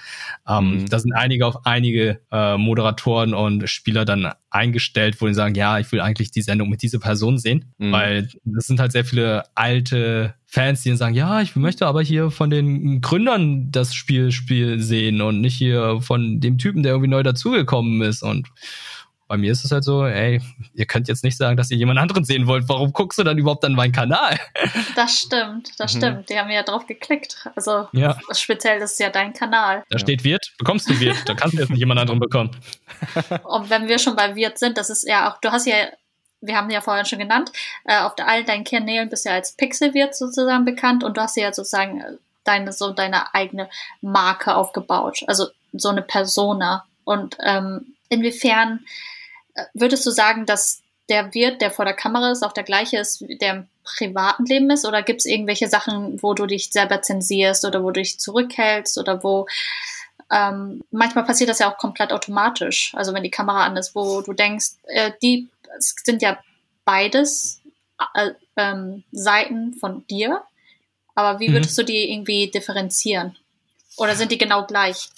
Ähm, mhm. Da sind einige auf einige äh, Moderatoren und Spieler dann eingestellt, wo die sagen, ja, ich will eigentlich die Sendung mit dieser Person sehen, mhm. weil das sind halt sehr viele alte Fans, die dann sagen, ja, ich möchte aber hier von den Gründern das Spiel, Spiel sehen und nicht hier von dem Typen, der irgendwie neu dazugekommen ist und bei mir ist es halt so, ey, ihr könnt jetzt nicht sagen, dass ihr jemand anderen sehen wollt. Warum guckst du dann überhaupt an meinen Kanal? Das stimmt, das mhm. stimmt. Die haben ja drauf geklickt. Also ja. speziell das ist ja dein Kanal. Da steht Wirt, bekommst du Wirt. Da kannst du jetzt nicht jemand anderen bekommen. Und wenn wir schon bei Wirt sind, das ist ja auch, du hast ja wir haben ja vorhin schon genannt, äh, auf all deinen Kanälen bist du ja als Pixelwirt sozusagen bekannt und du hast ja sozusagen äh, deine, so deine eigene Marke aufgebaut, also so eine Persona. Und ähm, inwiefern Würdest du sagen, dass der Wirt, der vor der Kamera ist, auch der gleiche ist, der im privaten Leben ist? Oder gibt es irgendwelche Sachen, wo du dich selber zensierst oder wo du dich zurückhältst oder wo ähm, manchmal passiert das ja auch komplett automatisch. Also wenn die Kamera an ist, wo du denkst, äh, die sind ja beides äh, ähm, Seiten von dir. Aber wie mhm. würdest mhm. du die irgendwie differenzieren? Oder sind die genau gleich?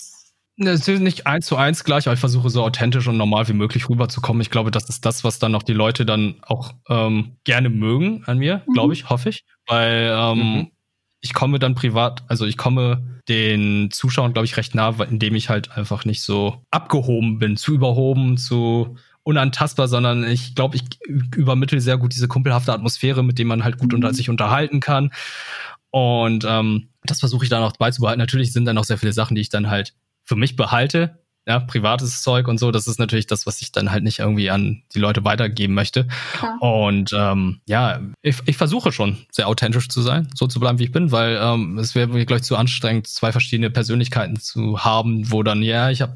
Es ist nicht eins zu eins gleich, aber ich versuche so authentisch und normal wie möglich rüberzukommen. Ich glaube, das ist das, was dann auch die Leute dann auch ähm, gerne mögen an mir, mhm. glaube ich, hoffe ich. Weil ähm, mhm. ich komme dann privat, also ich komme den Zuschauern, glaube ich, recht nah, indem ich halt einfach nicht so abgehoben bin, zu überhoben, zu unantastbar, sondern ich glaube, ich übermittle sehr gut diese kumpelhafte Atmosphäre, mit dem man halt gut mhm. unter sich unterhalten kann. Und ähm, das versuche ich dann auch beizubehalten. Natürlich sind dann auch sehr viele Sachen, die ich dann halt für mich behalte, ja, privates Zeug und so, das ist natürlich das, was ich dann halt nicht irgendwie an die Leute weitergeben möchte. Ja. Und ähm, ja, ich, ich versuche schon sehr authentisch zu sein, so zu bleiben, wie ich bin, weil ähm, es wäre mir gleich zu anstrengend, zwei verschiedene Persönlichkeiten zu haben, wo dann, ja, ich habe,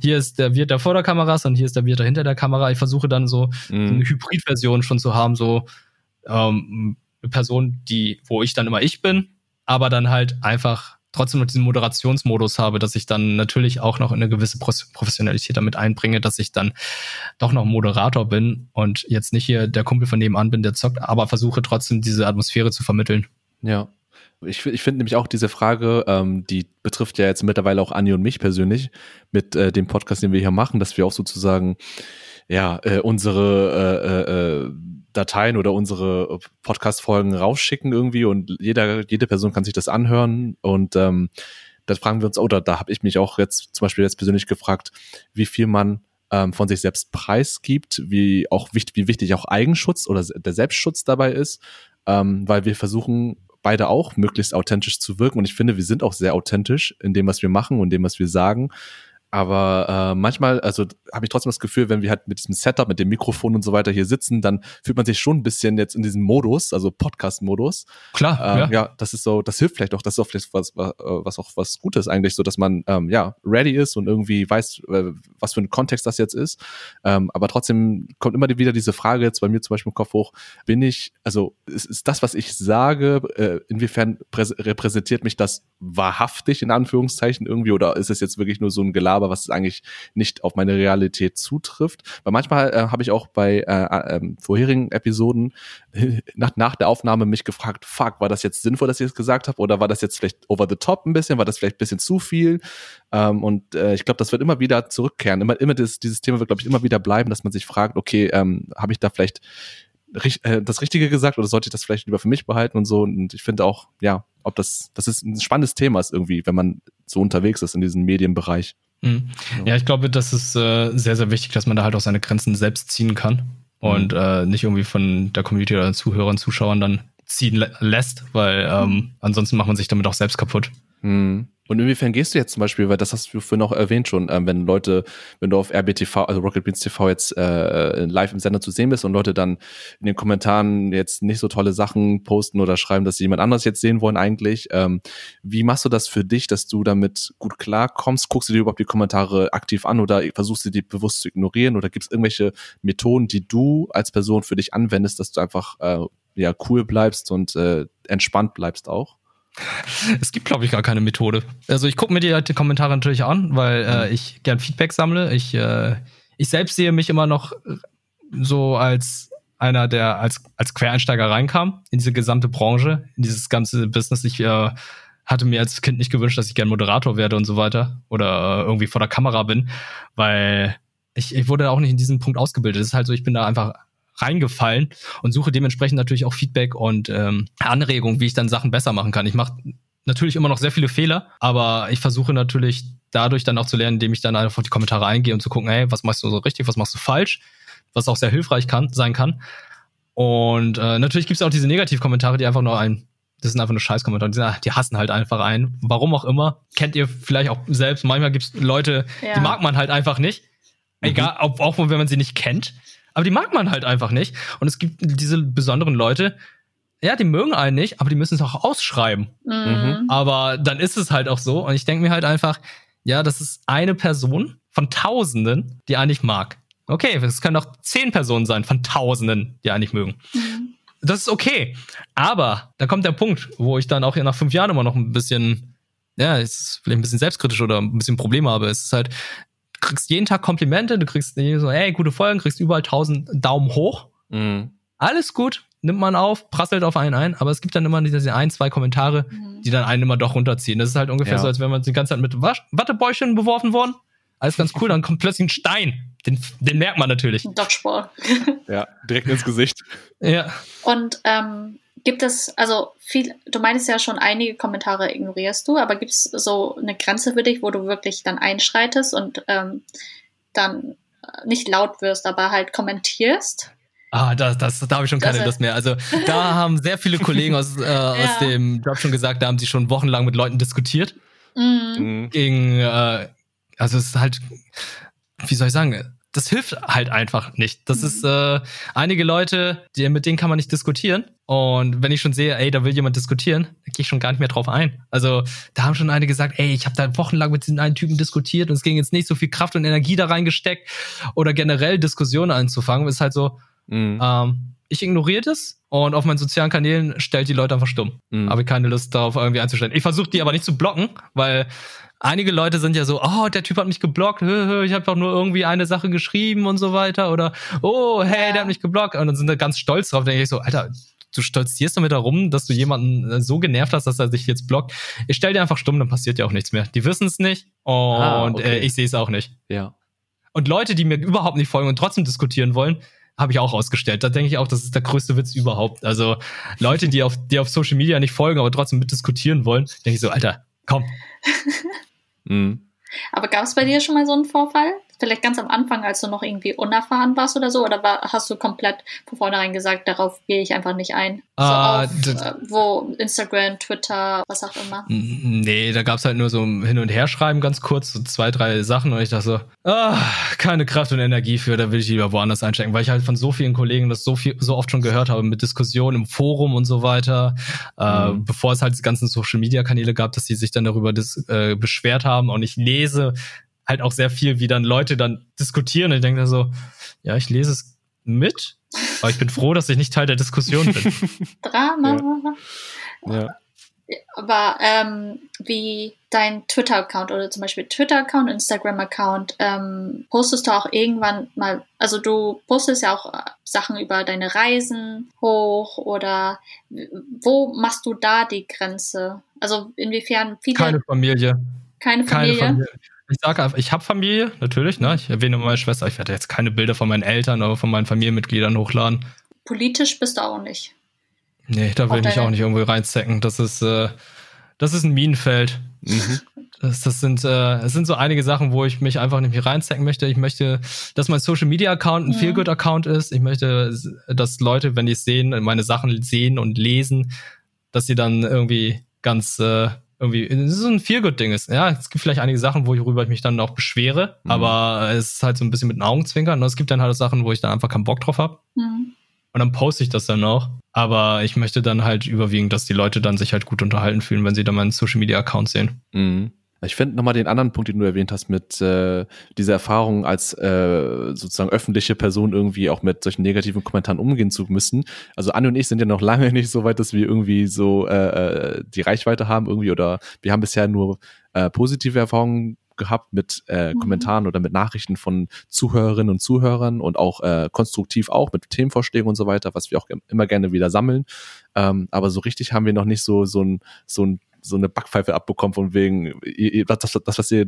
hier ist der Wirt der Vorderkameras und hier ist der Wirt hinter der Kamera. Ich versuche dann so mhm. eine Hybridversion schon zu haben, so ähm, eine Person, die, wo ich dann immer ich bin, aber dann halt einfach trotzdem noch diesen Moderationsmodus habe, dass ich dann natürlich auch noch eine gewisse Professionalität damit einbringe, dass ich dann doch noch Moderator bin und jetzt nicht hier der Kumpel von nebenan bin, der zockt, aber versuche trotzdem diese Atmosphäre zu vermitteln. Ja. Ich, ich finde nämlich auch diese Frage, ähm, die betrifft ja jetzt mittlerweile auch Anni und mich persönlich mit äh, dem Podcast, den wir hier machen, dass wir auch sozusagen ja äh, unsere äh, äh, äh Dateien oder unsere Podcast-Folgen rausschicken irgendwie und jeder, jede Person kann sich das anhören und ähm, da fragen wir uns, oder da habe ich mich auch jetzt zum Beispiel jetzt persönlich gefragt, wie viel man ähm, von sich selbst preisgibt, wie auch wichtig, wie wichtig auch Eigenschutz oder der Selbstschutz dabei ist, ähm, weil wir versuchen beide auch möglichst authentisch zu wirken und ich finde, wir sind auch sehr authentisch in dem, was wir machen und dem, was wir sagen. Aber äh, manchmal, also habe ich trotzdem das Gefühl, wenn wir halt mit diesem Setup, mit dem Mikrofon und so weiter hier sitzen, dann fühlt man sich schon ein bisschen jetzt in diesem Modus, also Podcast-Modus. Klar, Ähm, ja. ja. das ist so, das hilft vielleicht auch, das ist auch vielleicht was, was, was auch was Gutes eigentlich, so dass man ähm, ja ready ist und irgendwie weiß, äh, was für ein Kontext das jetzt ist. Ähm, aber trotzdem kommt immer wieder diese Frage jetzt bei mir zum Beispiel im Kopf hoch: Bin ich, also ist, ist das, was ich sage, äh, inwiefern präs- repräsentiert mich das wahrhaftig in Anführungszeichen irgendwie oder ist es jetzt wirklich nur so ein Gelaber, was eigentlich nicht auf meine Realität zutrifft? Weil manchmal äh, habe ich auch bei äh, ähm, vorherigen Episoden nach, nach der Aufnahme mich gefragt, fuck, war das jetzt sinnvoll, dass ich das gesagt habe? Oder war das jetzt vielleicht over the top ein bisschen? War das vielleicht ein bisschen zu viel? Ähm, und äh, ich glaube, das wird immer wieder zurückkehren. Immer, immer das, dieses Thema wird, glaube ich, immer wieder bleiben, dass man sich fragt, okay, ähm, habe ich da vielleicht äh, das Richtige gesagt oder sollte ich das vielleicht lieber für mich behalten und so? Und ich finde auch, ja, ob das, das ist ein spannendes Thema ist irgendwie, wenn man so unterwegs ist in diesem Medienbereich. Mhm. Ja, ich glaube, das ist äh, sehr, sehr wichtig, dass man da halt auch seine Grenzen selbst ziehen kann und äh, nicht irgendwie von der Community oder den Zuhörern, Zuschauern dann ziehen lä- lässt, weil ähm, ansonsten macht man sich damit auch selbst kaputt. Hm. Und inwiefern gehst du jetzt zum Beispiel, weil das hast du vorhin auch erwähnt schon, ähm, wenn Leute, wenn du auf RBTV, also Rocket Beans TV jetzt äh, live im Sender zu sehen bist und Leute dann in den Kommentaren jetzt nicht so tolle Sachen posten oder schreiben, dass sie jemand anderes jetzt sehen wollen eigentlich. Ähm, wie machst du das für dich, dass du damit gut klarkommst? Guckst du dir überhaupt die Kommentare aktiv an oder versuchst du die bewusst zu ignorieren? Oder gibt es irgendwelche Methoden, die du als Person für dich anwendest, dass du einfach äh, ja cool bleibst und äh, entspannt bleibst auch? Es gibt, glaube ich, gar keine Methode. Also ich gucke mir die, die Kommentare natürlich an, weil äh, ich gern Feedback sammle. Ich, äh, ich selbst sehe mich immer noch äh, so als einer, der als, als Quereinsteiger reinkam in diese gesamte Branche, in dieses ganze Business. Ich äh, hatte mir als Kind nicht gewünscht, dass ich gern Moderator werde und so weiter oder äh, irgendwie vor der Kamera bin, weil ich, ich wurde auch nicht in diesem Punkt ausgebildet. Es ist halt so, ich bin da einfach reingefallen und suche dementsprechend natürlich auch Feedback und ähm, Anregungen, wie ich dann Sachen besser machen kann. Ich mache natürlich immer noch sehr viele Fehler, aber ich versuche natürlich dadurch dann auch zu lernen, indem ich dann einfach auf die Kommentare eingehe und zu gucken, hey, was machst du so richtig, was machst du falsch, was auch sehr hilfreich kann, sein kann. Und äh, natürlich gibt es auch diese Negativkommentare, die einfach nur ein, das sind einfach nur Scheißkommentare, die, sind- die hassen halt einfach ein. Warum auch immer. Kennt ihr vielleicht auch selbst. Manchmal gibt es Leute, Ja. die mag man halt einfach nicht. Egal, ob, auch wenn man sie nicht kennt. Aber die mag man halt einfach nicht. Und es gibt diese besonderen Leute, ja, die mögen einen nicht, aber die müssen es auch ausschreiben. Mhm. Aber dann ist es halt auch so. Und ich denke mir halt einfach, ja, das ist eine Person von Tausenden, die einen nicht mag. Okay, es können auch zehn Personen sein von Tausenden, die einen nicht mögen. Mhm. Das ist okay. Aber da kommt der Punkt, wo ich dann auch nach fünf Jahren immer noch ein bisschen, ja, ist vielleicht ein bisschen selbstkritisch oder ein bisschen Probleme habe. Es ist halt, kriegst jeden Tag Komplimente, du kriegst so, hey, gute Folgen, kriegst überall tausend Daumen hoch. Mhm. Alles gut, nimmt man auf, prasselt auf einen ein, aber es gibt dann immer diese ein, zwei Kommentare, Mhm. die dann einen immer doch runterziehen. Das ist halt ungefähr Ja. so, als wäre man die ganze Zeit mit Wasch Wattebäuschen beworfen worden. Alles ganz cool, dann kommt plötzlich ein Stein. Den, den merkt man natürlich. Dodgeball. Ja, direkt ins Gesicht. Ja. Und ähm, gibt es, also viel, du meinst ja schon, einige Kommentare ignorierst du, aber gibt es so eine Grenze für dich, wo du wirklich dann einschreitest und ähm, dann äh, nicht laut wirst, aber halt kommentierst? Ah, das, das, da habe ich schon keine Das- Lust mehr. Also da haben sehr viele Kollegen aus, äh, aus dem Job schon gesagt, da haben sie schon wochenlang mit Leuten diskutiert. Mhm. Gegen, äh, also es ist halt, wie soll ich sagen, das hilft halt einfach nicht. Das Mhm. ist äh, einige Leute, die, mit denen kann man nicht diskutieren. Und wenn ich schon sehe, ey, da will jemand diskutieren, dann gehe ich schon gar nicht mehr drauf ein. Also da haben schon einige gesagt, ey, ich habe da wochenlang mit diesem einen Typen diskutiert und es ging jetzt nicht so viel Kraft und Energie da reingesteckt oder generell Diskussionen anzufangen. Ist halt so, Mhm. ähm, ich ignoriere das und auf meinen sozialen Kanälen stellt die Leute einfach stumm. Mhm. Habe keine Lust darauf irgendwie einzustellen. Ich versuche die aber nicht zu blocken, weil einige Leute sind ja so, oh, der Typ hat mich geblockt, hö, hö, ich habe doch nur irgendwie eine Sache geschrieben und so weiter oder oh, hey, Ja. der hat mich geblockt und dann sind die ganz stolz drauf. Dann denke ich so, Alter, du stolzierst damit herum, dass du jemanden äh, so genervt hast, dass er sich jetzt blockt. Ich stell dir einfach stumm, dann passiert ja auch nichts mehr. Die wissen es nicht und Ah, okay. äh, ich sehe es auch nicht. ja. Und Leute, die mir überhaupt nicht folgen und trotzdem diskutieren wollen, habe ich auch ausgestellt. Da denke ich auch, das ist der größte Witz überhaupt. Also Leute, die auf, die auf Social Media nicht folgen, aber trotzdem mitdiskutieren wollen, denke ich so, Alter, komm. Mhm. Aber gab es bei dir schon mal so einen Vorfall, vielleicht ganz am Anfang, als du noch irgendwie unerfahren warst oder so? Oder war, hast du komplett von vornherein gesagt, darauf gehe ich einfach nicht ein? So Ah, auf, das- äh, wo Instagram, Twitter, was auch immer. Nee, da gab's halt nur so ein Hin- und Herschreiben ganz kurz, so zwei, drei Sachen und ich dachte so, ah, keine Kraft und Energie für, da will ich lieber woanders einstecken, weil ich halt von so vielen Kollegen das so viel, so oft schon gehört habe mit Diskussionen im Forum und so weiter, äh, Mhm. bevor es halt die ganzen Social Media Kanäle gab, dass die sich dann darüber dis äh, beschwert haben und ich lese halt auch sehr viel, wie dann Leute dann diskutieren und ich denke da so, ja, ich lese es mit, aber ich bin froh, dass ich nicht Teil der Diskussion bin. Drama. Ja. Aber ähm, wie dein Twitter-Account oder zum Beispiel Twitter-Account, Instagram-Account, ähm, postest du auch irgendwann mal, also du postest ja auch äh, Sachen über deine Reisen hoch oder wo machst du da die Grenze? Also inwiefern viele Keine Familie. keine Keine Familie? Ich sage einfach, ich habe Familie, natürlich, ne? Ich erwähne meine Schwester. Ich werde jetzt keine Bilder von meinen Eltern oder von meinen Familienmitgliedern hochladen. Politisch bist du auch nicht. Nee, da will Auch ich mich auch nicht irgendwo reinstecken. Das ist, äh, das ist ein Minenfeld. Mhm. Das, das sind, äh, es sind so einige Sachen, wo ich mich einfach nicht mehr reinstecken möchte. Ich möchte, dass mein Social Media Account ein Mhm. Feelgood Account ist. Ich möchte, dass Leute, wenn die es sehen, meine Sachen sehen und lesen, dass sie dann irgendwie ganz äh, irgendwie das ist so ein Feelgood Ding ist. Ja, es gibt vielleicht einige Sachen, worüber ich mich dann auch beschwere, Mhm. aber es ist halt so ein bisschen mit den Augenzwinkern. Und es gibt dann halt Sachen, wo ich dann einfach keinen Bock drauf habe. Hm. Und dann poste ich das dann auch. Aber ich möchte dann halt überwiegend, dass die Leute dann sich halt gut unterhalten fühlen, wenn sie dann meinen Social Media Account sehen. Mhm. Ich finde nochmal den anderen Punkt, den du erwähnt hast, mit äh, dieser Erfahrung als äh, sozusagen öffentliche Person irgendwie auch mit solchen negativen Kommentaren umgehen zu müssen. Also Anne und ich sind ja noch lange nicht so weit, dass wir irgendwie so äh, äh, die Reichweite haben irgendwie oder wir haben bisher nur äh, positive Erfahrungen gehabt mit äh, Mhm. Kommentaren oder mit Nachrichten von Zuhörerinnen und Zuhörern und auch äh, konstruktiv auch mit Themenvorschlägen und so weiter, was wir auch immer gerne wieder sammeln. Ähm, aber so richtig haben wir noch nicht so so ein so ein so eine Backpfeife abbekommen von wegen das, das, was ihr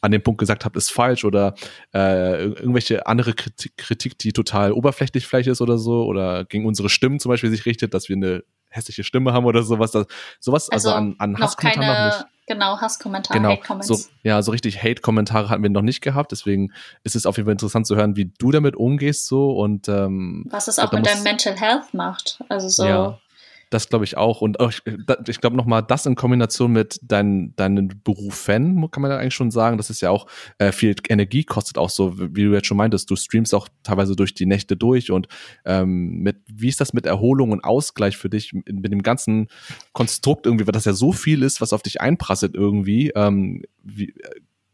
an dem Punkt gesagt habt, ist falsch oder äh, ir- irgendwelche andere Kritik, Kritik, die total oberflächlich vielleicht ist oder so oder gegen unsere Stimmen zum Beispiel sich richtet, dass wir eine hässliche Stimme haben oder sowas. Das, sowas also, Also an, an Noch Hasskommentaren noch nicht. keine, genau, Hasskommentare, Genau, Hate-Comments. so, ja, so richtig Hate-Kommentare hatten wir noch nicht gehabt, deswegen ist es auf jeden Fall interessant zu hören, wie du damit umgehst so und ähm, Was es auch mit deinem Mental Health macht. Also so, Ja. Das glaube ich auch und auch, ich, da- ich glaube nochmal, das in Kombination mit dein, deinem Beruf Fan, kann man ja eigentlich schon sagen, dass es ja auch äh, viel Energie kostet, auch so, wie du jetzt schon meintest, du streamst auch teilweise durch die Nächte durch und ähm, mit, wie ist das mit Erholung und Ausgleich für dich mit, mit dem ganzen Konstrukt irgendwie, weil das ja so viel ist, was auf dich einprasselt irgendwie, ähm, wie,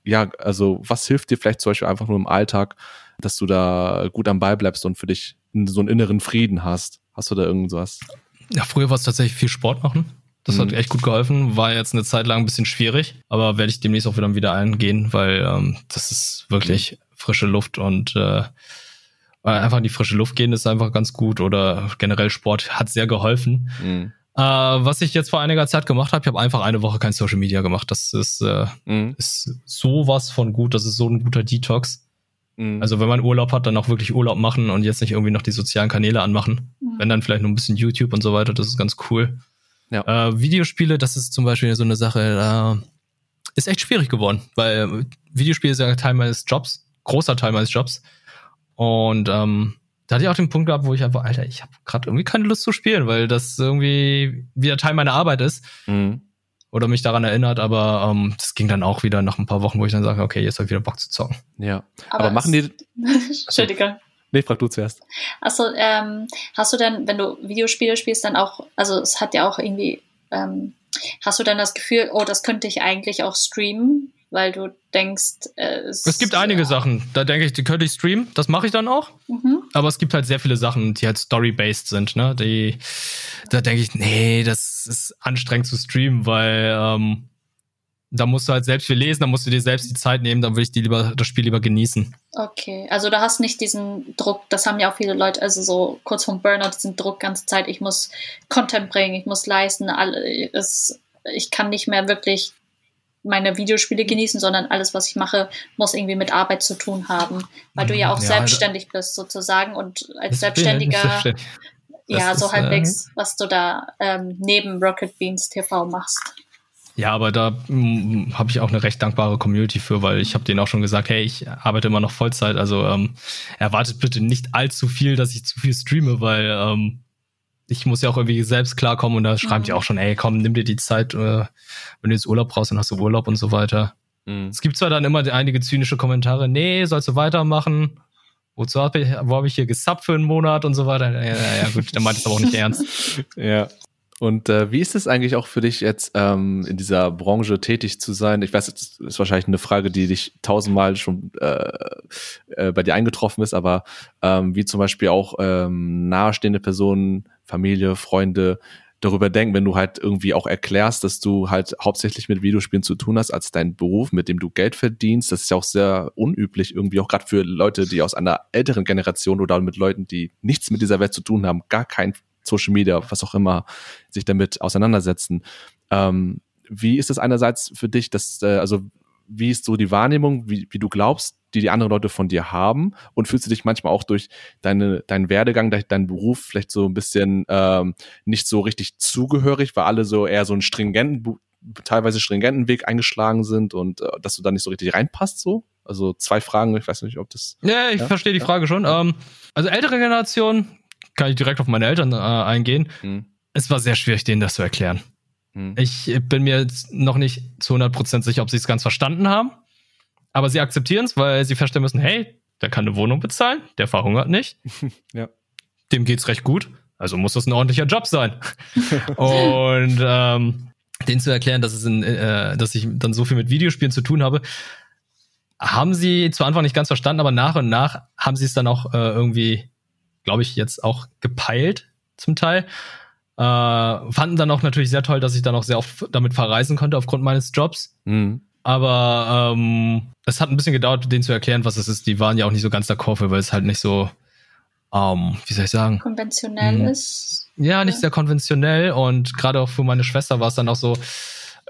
ja, also was hilft dir vielleicht zum Beispiel einfach nur im Alltag, dass du da gut am Ball bleibst und für dich so einen inneren Frieden hast? Hast du da irgendwas? Ja, früher war es tatsächlich viel Sport machen. Das hat Mhm. echt gut geholfen. War jetzt eine Zeit lang ein bisschen schwierig, aber werde ich demnächst auch wieder wieder eingehen, weil ähm, das ist wirklich frische Luft und äh, einfach in die frische Luft gehen ist einfach ganz gut oder generell Sport hat sehr geholfen. Mhm. Äh, was ich jetzt vor einiger Zeit gemacht habe, ich habe einfach eine Woche kein Social Media gemacht. Das ist, äh, Mhm. ist sowas von gut. Das ist so ein guter Detox. Mhm. Also wenn man Urlaub hat, dann auch wirklich Urlaub machen und jetzt nicht irgendwie noch die sozialen Kanäle anmachen. Mhm. Wenn dann vielleicht noch ein bisschen YouTube und so weiter, das ist ganz cool. Ja. Äh, Videospiele, das ist zum Beispiel so eine Sache, da ist echt schwierig geworden, weil äh, Videospiele ist ja Teil meines Jobs, großer Teil meines Jobs. Und ähm, da hatte ich auch den Punkt gehabt, wo ich einfach, Alter, ich habe gerade irgendwie keine Lust zu spielen, weil das irgendwie wieder Teil meiner Arbeit ist Mhm. Oder mich daran erinnert, aber ähm, das ging dann auch wieder nach ein paar Wochen, wo ich dann sage, okay, jetzt habe ich wieder Bock zu zocken. Ja. Aber, machen die. Entschuldigung. Nee, frag du zuerst. Achso, ähm, hast du denn, wenn du Videospiele spielst, dann auch, also es hat ja auch irgendwie, ähm, hast du dann das Gefühl, oh, das könnte ich eigentlich auch streamen, weil du denkst, äh, es, Es gibt einige Sachen, da denke ich, die könnte ich streamen, das mache ich dann auch. Mhm. Aber es gibt halt sehr viele Sachen, die halt story-based sind, ne? Die, da denke ich, nee, das ist anstrengend zu streamen, weil ähm, da musst du halt selbst viel lesen, da musst du dir selbst die Zeit nehmen, dann will ich die lieber, das Spiel lieber genießen. Okay, also du hast nicht diesen Druck, das haben ja auch viele Leute, also so kurz vom Burnout, diesen Druck ganze Zeit, ich muss Content bringen, ich muss leisten, alle, es, ich kann nicht mehr wirklich meine Videospiele genießen, sondern alles, was ich mache, muss irgendwie mit Arbeit zu tun haben, weil du ja auch Ja, selbstständig bist sozusagen und als Selbstständiger, selbstständig. ja, so halbwegs, was du da ähm, neben Rocket Beans TV machst. Ja, aber da mm, habe ich auch eine recht dankbare Community für, weil ich habe denen auch schon gesagt, hey, ich arbeite immer noch Vollzeit, also ähm, erwartet bitte nicht allzu viel, dass ich zu viel streame, weil ähm, ich muss ja auch irgendwie selbst klarkommen und da schreiben die Mhm. auch schon, ey, komm, nimm dir die Zeit, äh, wenn du jetzt Urlaub brauchst, dann hast du Urlaub und so weiter. Mhm. Es gibt zwar dann immer einige zynische Kommentare, nee, sollst du weitermachen? Wozu hab ich, wo habe ich hier gesubbt für einen Monat und so weiter? Ja, ja, ja gut, der meint es aber auch nicht ernst. Ja. Und äh, wie ist es eigentlich auch für dich jetzt ähm, in dieser Branche tätig zu sein? Ich weiß, das ist wahrscheinlich eine Frage, die dich tausendmal schon äh, äh, bei dir eingetroffen ist, aber ähm, wie zum Beispiel auch ähm, nahestehende Personen, Familie, Freunde darüber denken, wenn du halt irgendwie auch erklärst, dass du halt hauptsächlich mit Videospielen zu tun hast als dein Beruf, mit dem du Geld verdienst. Das ist ja auch sehr unüblich irgendwie, auch gerade für Leute, die aus einer älteren Generation oder mit Leuten, die nichts mit dieser Welt zu tun haben, gar kein Social Media, was auch immer, sich damit auseinandersetzen. Ähm, wie ist es einerseits für dich, dass, äh, also wie ist so die Wahrnehmung, wie, wie du glaubst, die die anderen Leute von dir haben? Und fühlst du dich manchmal auch durch deine, deinen Werdegang, deinen Beruf vielleicht so ein bisschen ähm, nicht so richtig zugehörig, weil alle so eher so einen stringenten, teilweise stringenten Weg eingeschlagen sind und äh, dass du da nicht so richtig reinpasst so? Also zwei Fragen, ich weiß nicht, ob das. Ja, ich Ja, verstehe die. Frage schon. Ähm, also ältere Generation, kann ich direkt auf meine Eltern äh, eingehen. Hm, Es war sehr schwierig, denen das zu erklären. hm, Ich bin mir jetzt noch nicht zu 100% sicher, ob sie es ganz verstanden haben. Aber sie akzeptieren es, weil sie feststellen müssen, hey, der kann eine Wohnung bezahlen, der verhungert nicht. Ja. Dem geht's recht gut. Also muss das ein ordentlicher Job sein. Und ähm, denen zu erklären, dass, es in, äh, dass ich dann so viel mit Videospielen zu tun habe, haben sie zu Anfang nicht ganz verstanden, aber nach und nach haben sie es dann auch äh, irgendwie, glaube ich, jetzt auch gepeilt zum Teil. Äh, fanden dann auch natürlich sehr toll, dass ich dann auch sehr oft damit verreisen konnte aufgrund meines Jobs. hm, Aber ähm, es hat ein bisschen gedauert, denen zu erklären, was es ist. Die waren ja auch nicht so ganz d'accord, für, weil es halt nicht so, ähm, wie soll ich sagen, konventionell Mhm. ist. ja, nicht Ja. sehr konventionell. Und gerade auch für meine Schwester war es dann auch so,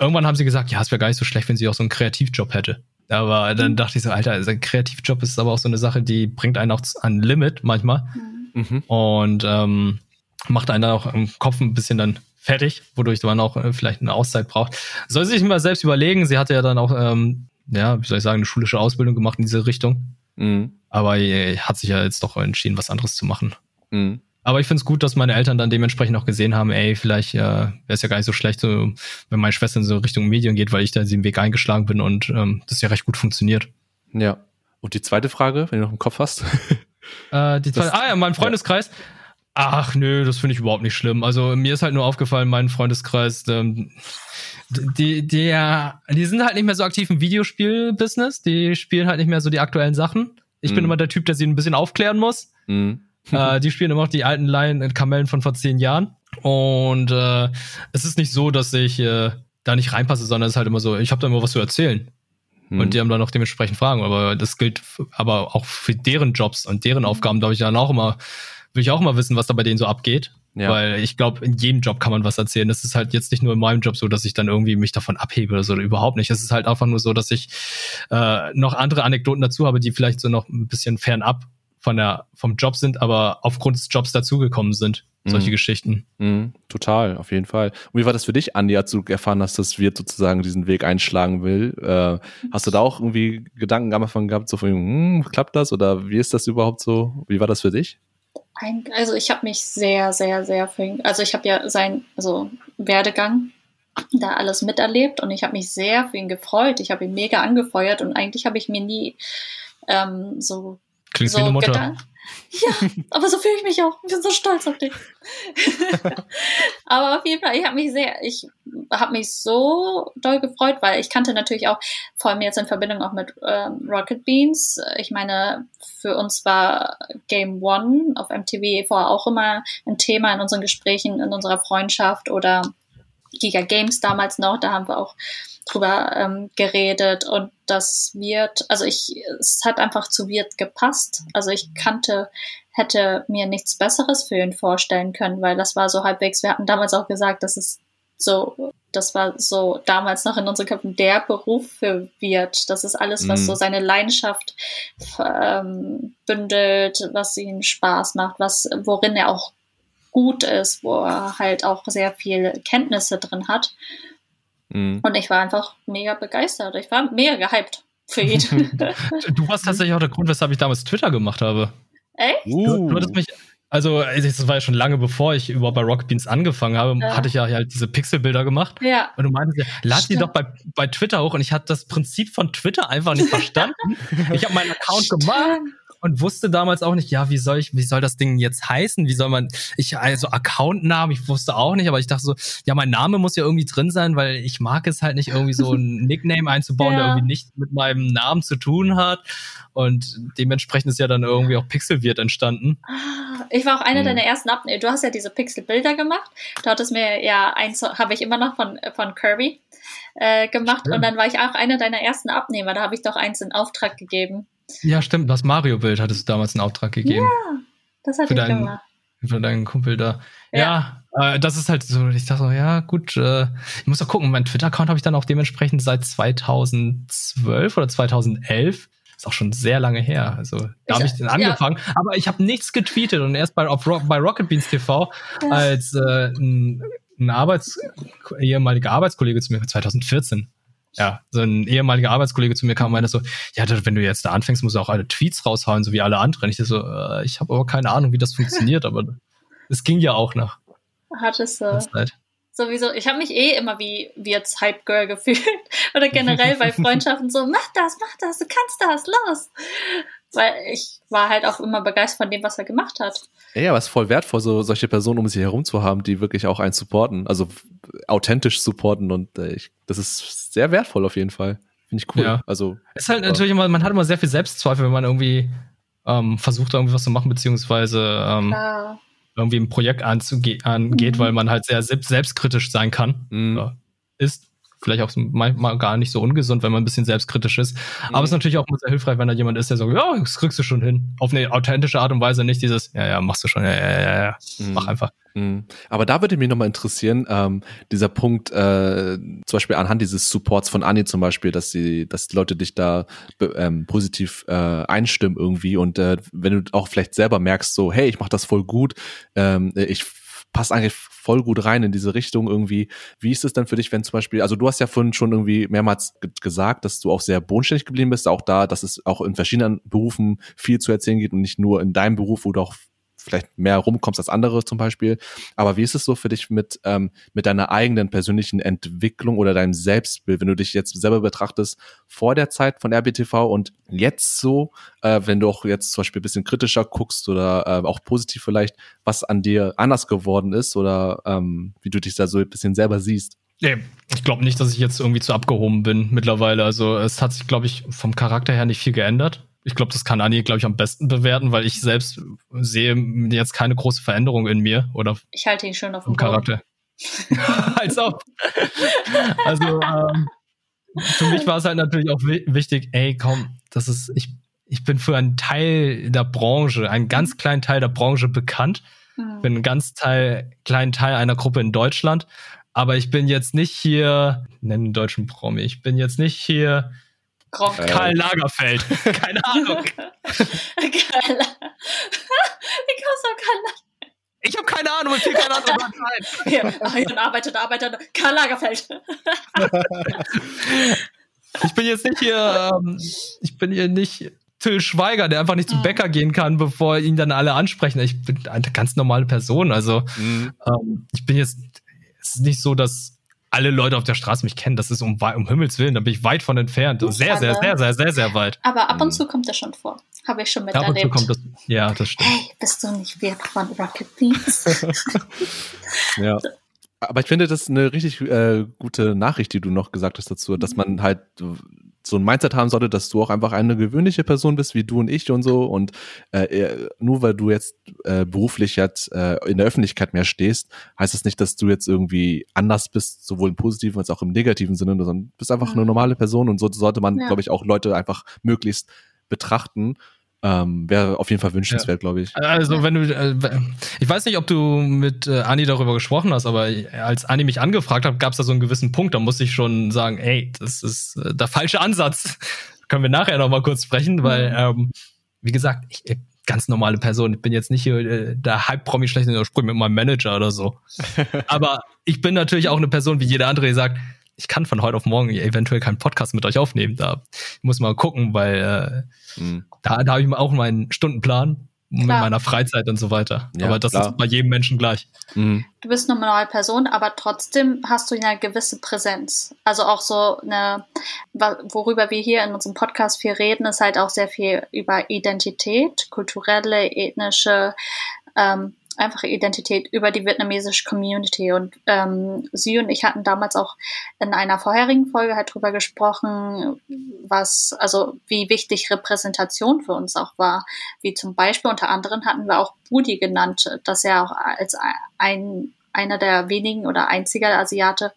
irgendwann haben sie gesagt, ja, es wäre gar nicht so schlecht, wenn sie auch so einen Kreativjob hätte. Aber dann Mhm. dachte ich so, Alter, also ein Kreativjob ist aber auch so eine Sache, die bringt einen auch an ein Limit manchmal Mhm. Mhm, und ähm, macht einen dann auch im Kopf ein bisschen dann fertig, wodurch man auch äh, vielleicht eine Auszeit braucht. Soll sie sich mal selbst überlegen. Sie hatte ja dann auch, ähm, ja, wie soll ich sagen, eine schulische Ausbildung gemacht in diese Richtung. hm, Aber äh, hat sich ja jetzt doch entschieden, was anderes zu machen. hm. Aber ich finde es gut, dass meine Eltern dann dementsprechend auch gesehen haben, ey, vielleicht äh, wäre es ja gar nicht so schlecht, so, wenn meine Schwester in so Richtung Medien geht, weil ich da den Weg eingeschlagen bin und ähm, das ja recht gut funktioniert. Ja. Und die zweite Frage, wenn du noch im Kopf hast. Äh, die zweite, ah ja, mein Freundeskreis. Ach nö, das finde ich überhaupt nicht schlimm. Also mir ist halt nur aufgefallen, mein Freundeskreis, ähm, die, die, ja, die sind halt nicht mehr so aktiv im Videospiel-Business. Die spielen halt nicht mehr so die aktuellen Sachen. Ich bin Mhm. immer der Typ, der sie ein bisschen aufklären muss. Hm, äh, die spielen immer noch die alten Laien und Kamellen von vor zehn Jahren. Und äh, es ist nicht so, dass ich äh, da nicht reinpasse, sondern es ist halt immer so, ich habe da immer was zu erzählen. Hm. Und die haben dann auch dementsprechend Fragen. Aber das gilt aber auch für deren Jobs und deren Aufgaben, glaube ich, dann auch immer, will ich auch immer wissen, was da bei denen so abgeht. Ja. Weil ich glaube, in jedem Job kann man was erzählen. Das ist halt jetzt nicht nur in meinem Job so, dass ich dann irgendwie mich davon abhebe oder so, überhaupt nicht. Es ist halt einfach nur so, dass ich äh, noch andere Anekdoten dazu habe, die vielleicht so noch ein bisschen fernab von der, vom Job sind, aber aufgrund des Jobs dazugekommen sind. Solche Mhm. Geschichten. Mhm, total, auf jeden Fall. Und wie war das für dich, Andi, als du erfahren hast, dass Wirt sozusagen diesen Weg einschlagen will? Äh, hast du da auch irgendwie Gedanken am Anfang gehabt, so von, hm, klappt das oder wie ist das überhaupt so? Wie war das für dich? Also ich habe mich sehr, sehr, sehr für ihn, also ich habe ja sein also Werdegang da alles miterlebt und ich habe mich sehr für ihn gefreut. Ich habe ihn mega angefeuert und eigentlich habe ich mir nie ähm, so Klingt so wie eine Mutter. gedacht- Ja, aber so fühle ich mich auch. Ich bin so stolz auf dich. aber auf jeden Fall, ich habe mich sehr, ich habe mich so doll gefreut, weil ich kannte natürlich auch, vor allem jetzt in Verbindung auch mit ähm, Rocket Beans. Ich meine, für uns war Game One auf MTV vorher auch immer ein Thema in unseren Gesprächen, in unserer Freundschaft oder Giga Games damals noch, da haben wir auch drüber ähm, geredet und das wird, also ich, es hat einfach zu Wirt gepasst. Also ich kannte, hätte mir nichts Besseres für ihn vorstellen können, weil das war so halbwegs, wir hatten damals auch gesagt, das ist so, das war so damals noch in unseren Köpfen der Beruf für Wirt. Das ist alles, was Mhm. so seine Leidenschaft ähm, bündelt, was ihm Spaß macht, was, worin er auch gut ist, wo er halt auch sehr viel Kenntnisse drin hat. Mhm. Und ich war einfach mega begeistert. Ich war mega gehypt für ihn. du warst tatsächlich auch der Grund, weshalb ich damals Twitter gemacht habe. Echt? Uh. Du, du hattest mich, also, das war ja schon lange bevor ich überhaupt bei Rocket Beans angefangen habe, ja. hatte ich ja halt diese Pixelbilder gemacht. Ja. Und du meintest ja, lad die doch bei, bei Twitter hoch. Und ich hatte das Prinzip von Twitter einfach nicht verstanden. ich habe meinen Account Stimmt. gemacht und wusste damals auch nicht, ja, wie soll ich, wie soll das Ding jetzt heißen? Wie soll man, ich, also Accountnamen, ich wusste auch nicht, aber ich dachte so, ja, mein Name muss ja irgendwie drin sein, weil ich mag es halt nicht irgendwie so ein Nickname einzubauen, ja. der irgendwie nicht mit meinem Namen zu tun hat. Und dementsprechend ist ja dann irgendwie auch Pixelwirt entstanden. Ich war auch einer hm. deiner ersten Abnehmer. Du hast ja diese Pixelbilder gemacht. Du hattest mir ja eins, habe ich immer noch von, von Kirby äh, gemacht. Stimmt. Und dann war ich auch einer deiner ersten Abnehmer. Da habe ich doch eins in Auftrag gegeben. Ja, stimmt. Das Mario-Bild hattest du damals einen Auftrag gegeben. Ja, das hatte für ich deinen, gemacht. Für deinen Kumpel da. Ja, ja äh, das ist halt so, ich dachte so, ja, gut, äh, ich muss doch gucken, mein Twitter-Account habe ich dann auch dementsprechend seit 2012 oder 2011 ist auch schon sehr lange her. Also da habe ich den angefangen, ja. aber ich habe nichts getweetet und erst bei, auf, bei Rocket Beans TV als äh, ein, ein Arbeits ehemaliger Arbeitskollege zu mir 2014 ja, so ein ehemaliger Arbeitskollege zu mir kam und meinte so, ja, wenn du jetzt da anfängst, musst du auch alle Tweets raushauen, so wie alle anderen. Ich so, äh, ich habe aber keine Ahnung, wie das funktioniert, aber es ging ja auch noch. Hattest du. Sowieso, ich habe mich eh immer wie, wie jetzt Hype Girl gefühlt. Oder generell bei Freundschaften so, mach das, mach das, du kannst das, los. Weil ich war halt auch immer begeistert von dem, was er gemacht hat. Ja, aber es ist voll wertvoll, so solche Personen um sich herum zu haben, die wirklich auch einen supporten, also authentisch supporten und äh, ich, das ist sehr wertvoll auf jeden Fall. Finde ich cool. Ja. Also es ist halt natürlich immer, man hat immer sehr viel Selbstzweifel, wenn man irgendwie ähm, versucht, irgendwie was zu machen, beziehungsweise ähm, ja. irgendwie ein Projekt angeht, mhm. weil man halt sehr selbstkritisch sein kann. Mhm. ist vielleicht auch manchmal gar nicht so ungesund, wenn man ein bisschen selbstkritisch ist. Mhm. Aber es ist natürlich auch sehr hilfreich, wenn da jemand ist, der sagt, ja, das kriegst du schon hin. Auf eine authentische Art und Weise, nicht dieses, ja, ja, machst du schon, ja, ja, ja, ja. Mhm. mach einfach. Mhm. Aber da würde mich nochmal interessieren, ähm, dieser Punkt, äh, zum Beispiel anhand dieses Supports von Anni zum Beispiel, dass sie, dass die Leute dich da ähm, positiv äh, einstimmen irgendwie und äh, wenn du auch vielleicht selber merkst, so, hey, ich mach das voll gut, ähm, ich passt eigentlich voll gut rein in diese Richtung irgendwie. Wie ist es denn für dich, wenn zum Beispiel, also du hast ja vorhin schon irgendwie mehrmals gesagt, dass du auch sehr bodenständig geblieben bist, auch da, dass es auch in verschiedenen Berufen viel zu erzählen geht und nicht nur in deinem Beruf, wo du auch vielleicht mehr rumkommst als andere zum Beispiel. Aber wie ist es so für dich mit, ähm, mit deiner eigenen persönlichen Entwicklung oder deinem Selbstbild, wenn du dich jetzt selber betrachtest vor der Zeit von RBTV und jetzt so, äh, wenn du auch jetzt zum Beispiel ein bisschen kritischer guckst oder äh, auch positiv vielleicht, was an dir anders geworden ist oder ähm, wie du dich da so ein bisschen selber siehst? Nee, ich glaube nicht, dass ich jetzt irgendwie zu abgehoben bin mittlerweile. Also es hat sich, glaube ich, vom Charakter her nicht viel geändert. Ich glaube, das kann Anni, glaube ich, am besten bewerten, weil ich selbst sehe jetzt keine große Veränderung in mir oder ich halte ihn schon auf dem Charakter. Als ob. also ähm, für mich war es halt natürlich auch wichtig, ey, komm, das ist, ich, ich bin für einen Teil der Branche, einen ganz kleinen Teil der Branche bekannt. Mhm. Bin einen ganz Teil, kleinen Teil einer Gruppe in Deutschland. Aber ich bin jetzt nicht hier, nennen deutschen Promi, ich bin jetzt nicht hier Äh. Karl Lagerfeld. Keine Ahnung. Karl Wie kommst du auf Karl Lagerfeld? Ich habe keine Ahnung, ich viel keine Ahnung. Ja, dann arbeitet, arbeitet. Karl Lagerfeld. ich bin jetzt nicht hier, ähm, ich bin hier nicht Till Schweiger, der einfach nicht zum mhm. Bäcker gehen kann, bevor ihn dann alle ansprechen. Ich bin eine ganz normale Person. Also mhm. ähm, ich bin jetzt, es ist nicht so, dass alle Leute auf der Straße mich kennen. Das ist um, um Himmels Willen, da bin ich weit von entfernt. Sehr, sehr, sehr, sehr, sehr, sehr weit. Aber ab und zu kommt das schon vor. Habe ich schon miterlebt. Ab und zu kommt das, ja, das stimmt. Hey, bist du nicht Wirt von Rocket Beans? ja. Aber ich finde, das ist eine richtig äh, gute Nachricht, die du noch gesagt hast dazu, dass man halt so ein Mindset haben sollte, dass du auch einfach eine gewöhnliche Person bist, wie du und ich und so. Und äh, nur weil du jetzt äh, beruflich jetzt äh, in der Öffentlichkeit mehr stehst, heißt das nicht, dass du jetzt irgendwie anders bist, sowohl im positiven als auch im negativen Sinne, sondern du bist einfach eine normale Person und so sollte man, ja. glaube ich, auch Leute einfach möglichst betrachten ähm, Wäre auf jeden Fall wünschenswert, ja. glaube ich. Also, wenn du, äh, ich weiß nicht, ob du mit äh, Anni darüber gesprochen hast, aber als Anni mich angefragt hat, gab es da so einen gewissen Punkt, da musste ich schon sagen, ey, das ist äh, der falsche Ansatz. Können wir nachher noch mal kurz sprechen, weil, mhm. ähm, wie gesagt, ich, ich, ganz normale Person. Ich bin jetzt nicht hier äh, der Hype-Promi schlecht in der Sprung mit meinem Manager oder so. aber ich bin natürlich auch eine Person wie jeder andere, die sagt, ich kann von heute auf morgen eventuell keinen Podcast mit euch aufnehmen. Da ich muss mal gucken, weil äh, mhm. da, da habe ich auch meinen Stundenplan mit meiner Freizeit und so weiter. Ja, aber das klar. ist bei jedem Menschen gleich. Mhm. Du bist eine neue Person, aber trotzdem hast du eine gewisse Präsenz. Also auch so eine, worüber wir hier in unserem Podcast viel reden, ist halt auch sehr viel über Identität, kulturelle, ethnische ähm, einfache Identität über die vietnamesische Community. Und ähm, sie und ich hatten damals auch in einer vorherigen Folge halt drüber gesprochen, was, also wie wichtig Repräsentation für uns auch war. Wie zum Beispiel unter anderem hatten wir auch Budi genannt, dass er auch als ein einer der wenigen oder einziger Asiate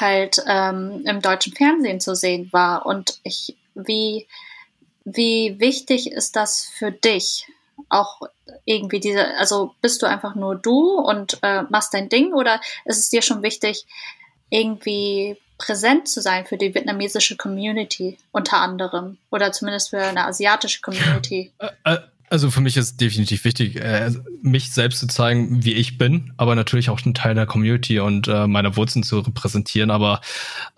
halt ähm, im deutschen Fernsehen zu sehen war. Und ich, wie, wie wichtig ist das für dich? Auch irgendwie diese, also bist du einfach nur du und äh, machst dein Ding oder ist es dir schon wichtig, irgendwie präsent zu sein für die vietnamesische Community unter anderem oder zumindest für eine asiatische Community? Äh, äh, also für mich ist definitiv wichtig, äh, mich selbst zu zeigen, wie ich bin, aber natürlich auch ein Teil der Community und meine Wurzeln zu repräsentieren. Aber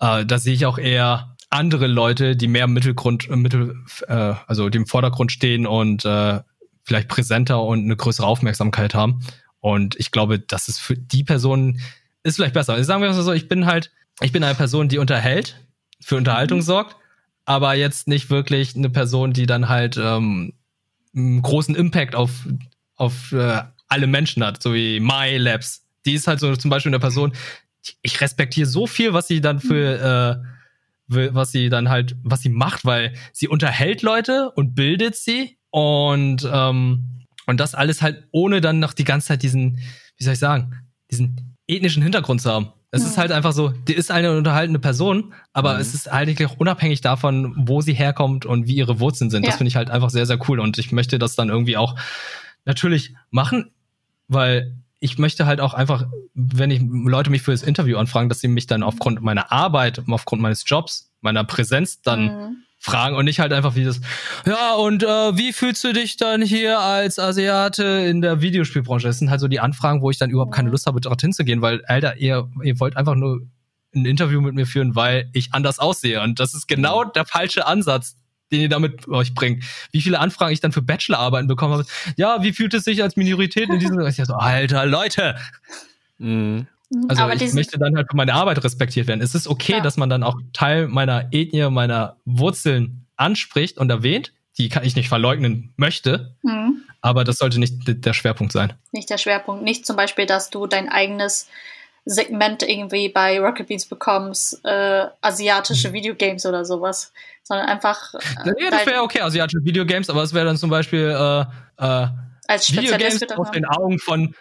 äh, da sehe ich auch eher andere Leute, die mehr im Mittelgrund, Mittel, äh, also dem Vordergrund stehen und äh, vielleicht präsenter und eine größere Aufmerksamkeit haben. Und ich glaube, das ist für die Person ist vielleicht besser. Also sagen wir mal so, ich bin halt, ich bin eine Person, die unterhält, für Unterhaltung mhm. sorgt, aber jetzt nicht wirklich eine Person, die dann halt ähm, einen großen Impact auf, auf äh, alle Menschen hat, so wie My Labs. Die ist halt so zum Beispiel eine Person, ich respektiere so viel, was sie dann für, mhm. äh, was sie dann halt, was sie macht, weil sie unterhält Leute und bildet sie und, ähm, und das alles halt ohne dann noch die ganze Zeit diesen, wie soll ich sagen, diesen ethnischen Hintergrund zu haben. Es ja. ist halt einfach so, die ist eine unterhaltende Auch, aber mhm. es ist eigentlich auch unabhängig davon, wo sie herkommt und wie ihre Wurzeln sind. Ja. Das finde ich halt einfach sehr, sehr cool. Und ich möchte das dann irgendwie auch natürlich machen, weil ich möchte halt auch einfach, wenn ich Leute mich für das Interview anfragen, dass sie mich dann aufgrund meiner Arbeit, aufgrund meines Jobs, meiner Präsenz dann mhm fragen und nicht halt einfach wie das, ja, und äh, wie fühlst du dich dann hier als Asiate in der Videospielbranche? Das sind halt so die Anfragen, wo ich dann überhaupt keine Lust habe, dorthin zu gehen, weil, Alter, ihr, ihr wollt einfach nur ein Interview mit mir führen, weil ich anders aussehe. Und das ist genau der falsche Ansatz, den ihr damit euch bringt. Wie viele Anfragen ich dann für Bachelorarbeiten bekommen habe. Ja, wie fühlt es sich als Minorität in diesem... Ich so, Alter, Leute! Mhm. Also aber ich möchte dann halt für meine Arbeit respektiert werden. Es ist okay, ja. dass man dann auch Teil meiner Ethnie, meiner Wurzeln anspricht und erwähnt, die kann ich nicht verleugnen möchte. Mhm. Aber das sollte nicht der Schwerpunkt sein. Nicht der Schwerpunkt. Nicht zum Beispiel, dass du dein eigenes Segment irgendwie bei Rocket Beans bekommst, äh, asiatische mhm. Videogames oder sowas. Sondern einfach. Äh, ja, das wäre okay, asiatische Videogames, aber es wäre dann zum Beispiel äh, äh, als Videogames aus den Augen von,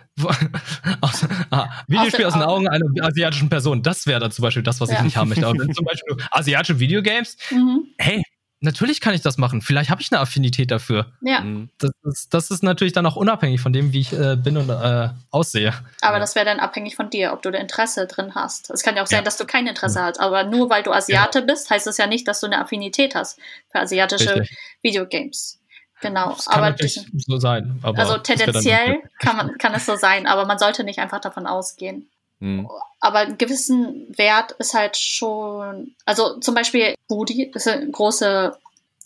aus, ah, Videospiel aus den, Augen einer asiatischen Person. Das wäre dann zum Beispiel das, was ja. ich nicht haben möchte. Aber wenn zum Beispiel asiatische Videogames, mhm. hey, natürlich kann ich das machen. Vielleicht habe ich eine Affinität dafür. Ja. Mhm. Das ist, das ist natürlich dann auch unabhängig von dem, wie ich äh, bin und äh, aussehe. Aber ja. das wäre dann abhängig von dir, ob du da Interesse drin hast. Es kann ja auch sein, ja. dass du kein Interesse hast. Aber nur weil du Asiate bist, heißt das ja nicht, dass du eine Affinität hast für asiatische Richtig. Videogames. Genau, das kann aber diesen, so sein. also tendenziell kann, man, kann es so sein, aber man sollte nicht einfach davon ausgehen. Hm. Aber einen gewissen Wert ist halt schon, also zum Beispiel Budi ist eine große,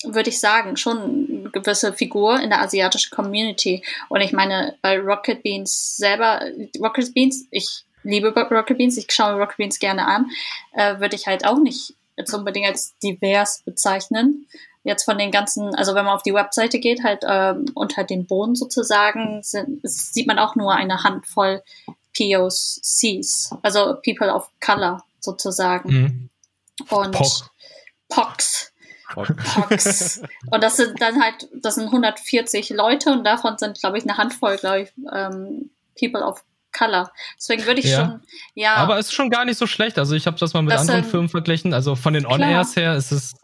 würde ich sagen, schon eine gewisse Figur in der asiatischen Community. Und ich meine, bei Rocket Beans selber, Rocket Beans, ich liebe Rocket Beans, ich schaue Rocket Beans gerne an, äh, würde ich halt auch nicht jetzt unbedingt als divers bezeichnen jetzt von den ganzen, also wenn man auf die Webseite geht, halt ähm, unter den Boden sozusagen, sind, sieht man auch nur eine Handvoll POCs, also People of Color sozusagen. Mhm. Und Poch. Pox. Pox. und das sind dann halt, das sind 140 Leute und davon sind, glaube ich, eine Handvoll, glaube ich, ähm, People of Color. Deswegen würde ich ja. schon, ja. Aber es ist schon gar nicht so schlecht. Also ich habe das mal mit das anderen sind, Firmen verglichen. Also von den On-Airs her ist es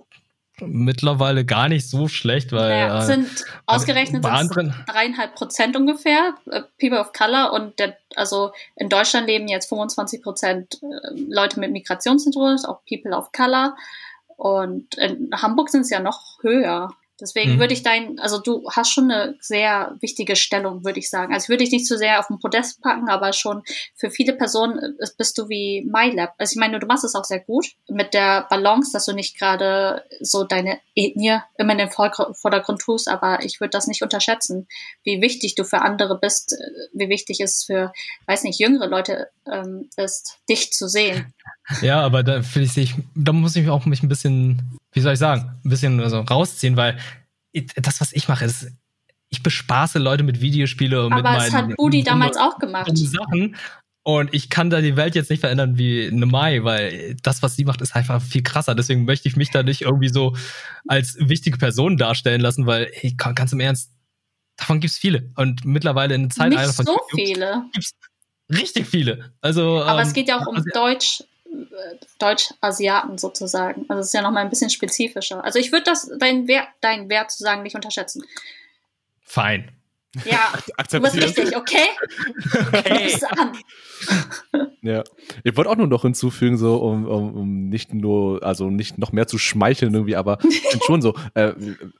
mittlerweile gar nicht so schlecht, weil naja, äh, sind ausgerechnet dreieinhalb Prozent ungefähr äh, People of Color und der, also in Deutschland leben jetzt 25 Prozent äh, Leute mit Migrationshintergrund, auch People of Color und in Hamburg sind es ja noch höher. Deswegen mhm. würde ich dein, also du hast schon eine sehr wichtige Stellung, würde ich sagen. Also würde ich nicht zu sehr auf den Podest packen, aber schon für viele Personen äh, bist du wie MyLab. Also ich meine, du machst es auch sehr gut mit der Balance, dass du nicht gerade so deine Ethnie immer in den Vordergrund tust, aber ich würde das nicht unterschätzen, wie wichtig du für andere bist, äh, wie wichtig es für, weiß nicht, jüngere Leute ähm, ist, dich zu sehen. Ja, aber da finde ich, da muss ich auch mich ein bisschen wie soll ich sagen, ein bisschen also rausziehen, weil das, was ich mache, ist, ich bespaße Leute mit Videospiele und Aber mit meinen. Aber es hat Budi damals auch gemacht. Sachen. Und ich kann da die Welt jetzt nicht verändern wie eine Mai, weil das, was sie macht, ist einfach viel krasser. Deswegen möchte ich mich da nicht irgendwie so als wichtige Person darstellen lassen, weil, hey, ganz im Ernst, davon gibt's viele. Und mittlerweile in der Zeit nicht so viele. Gibt's richtig viele. Also, Aber ähm, es geht ja auch um also, Deutsch, Deutsch-Asiaten sozusagen. Also es ist ja nochmal ein bisschen spezifischer. Also ich würde das, deinen Wert, deinen Wert zu sagen, nicht unterschätzen. Fein. Ja, du bist richtig, okay? Okay. ja. Ich wollte auch nur noch hinzufügen, so, um, um, um nicht nur, also nicht noch mehr zu schmeicheln irgendwie, aber schon so, äh,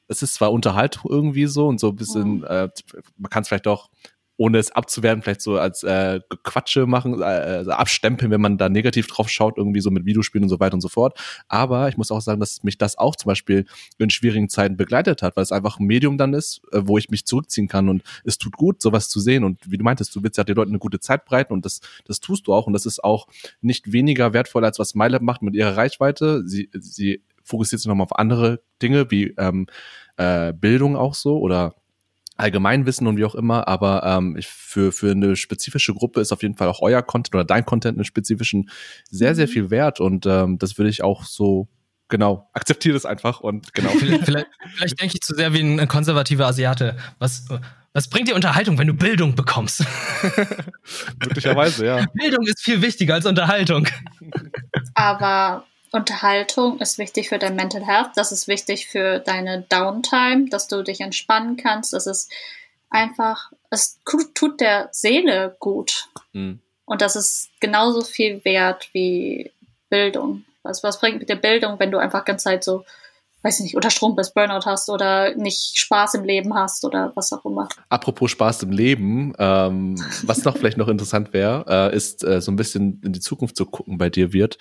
es ist zwar Unterhaltung irgendwie so und so ein bisschen, mhm. äh, man kann es vielleicht auch ohne es abzuwerten, vielleicht so als äh, Quatsche machen, äh, also abstempeln, wenn man da negativ drauf schaut, irgendwie so mit Videospielen und so weiter und so fort. Aber ich muss auch sagen, dass mich das auch zum Beispiel in schwierigen Zeiten begleitet hat, weil es einfach ein Medium dann ist, äh, wo ich mich zurückziehen kann und es tut gut, sowas zu sehen. Und wie du meintest, du willst ja den Leuten eine gute Zeit breiten und das, das tust du auch. Und das ist auch nicht weniger wertvoll, als was MyLab macht mit ihrer Reichweite. Sie, sie fokussiert sich nochmal auf andere Dinge, wie ähm, äh, Bildung auch so oder Allgemeinwissen und wie auch immer, aber ähm, ich, für, für eine spezifische Gruppe ist auf jeden Fall auch euer Content oder dein Content einen spezifischen sehr, sehr mhm. viel wert und ähm, das würde ich auch so genau, akzeptiere das einfach und genau. vielleicht, vielleicht, vielleicht denke ich zu sehr wie ein konservativer Asiate. Was, was bringt dir Unterhaltung, wenn du Bildung bekommst? Möglicherweise, ja. Bildung ist viel wichtiger als Unterhaltung. Aber Unterhaltung ist wichtig für dein Mental Health, das ist wichtig für deine Downtime, dass du dich entspannen kannst, das ist einfach, es tut der Seele gut. Mhm. Und das ist genauso viel wert wie Bildung. Was, was bringt mit der Bildung, wenn du einfach ganz Zeit so weiß ich nicht, unter Strom bist, Burnout hast oder nicht Spaß im Leben hast oder was auch immer. Apropos Spaß im Leben, ähm, was noch vielleicht noch interessant wäre, äh, ist äh, so ein bisschen in die Zukunft zu gucken bei dir wird.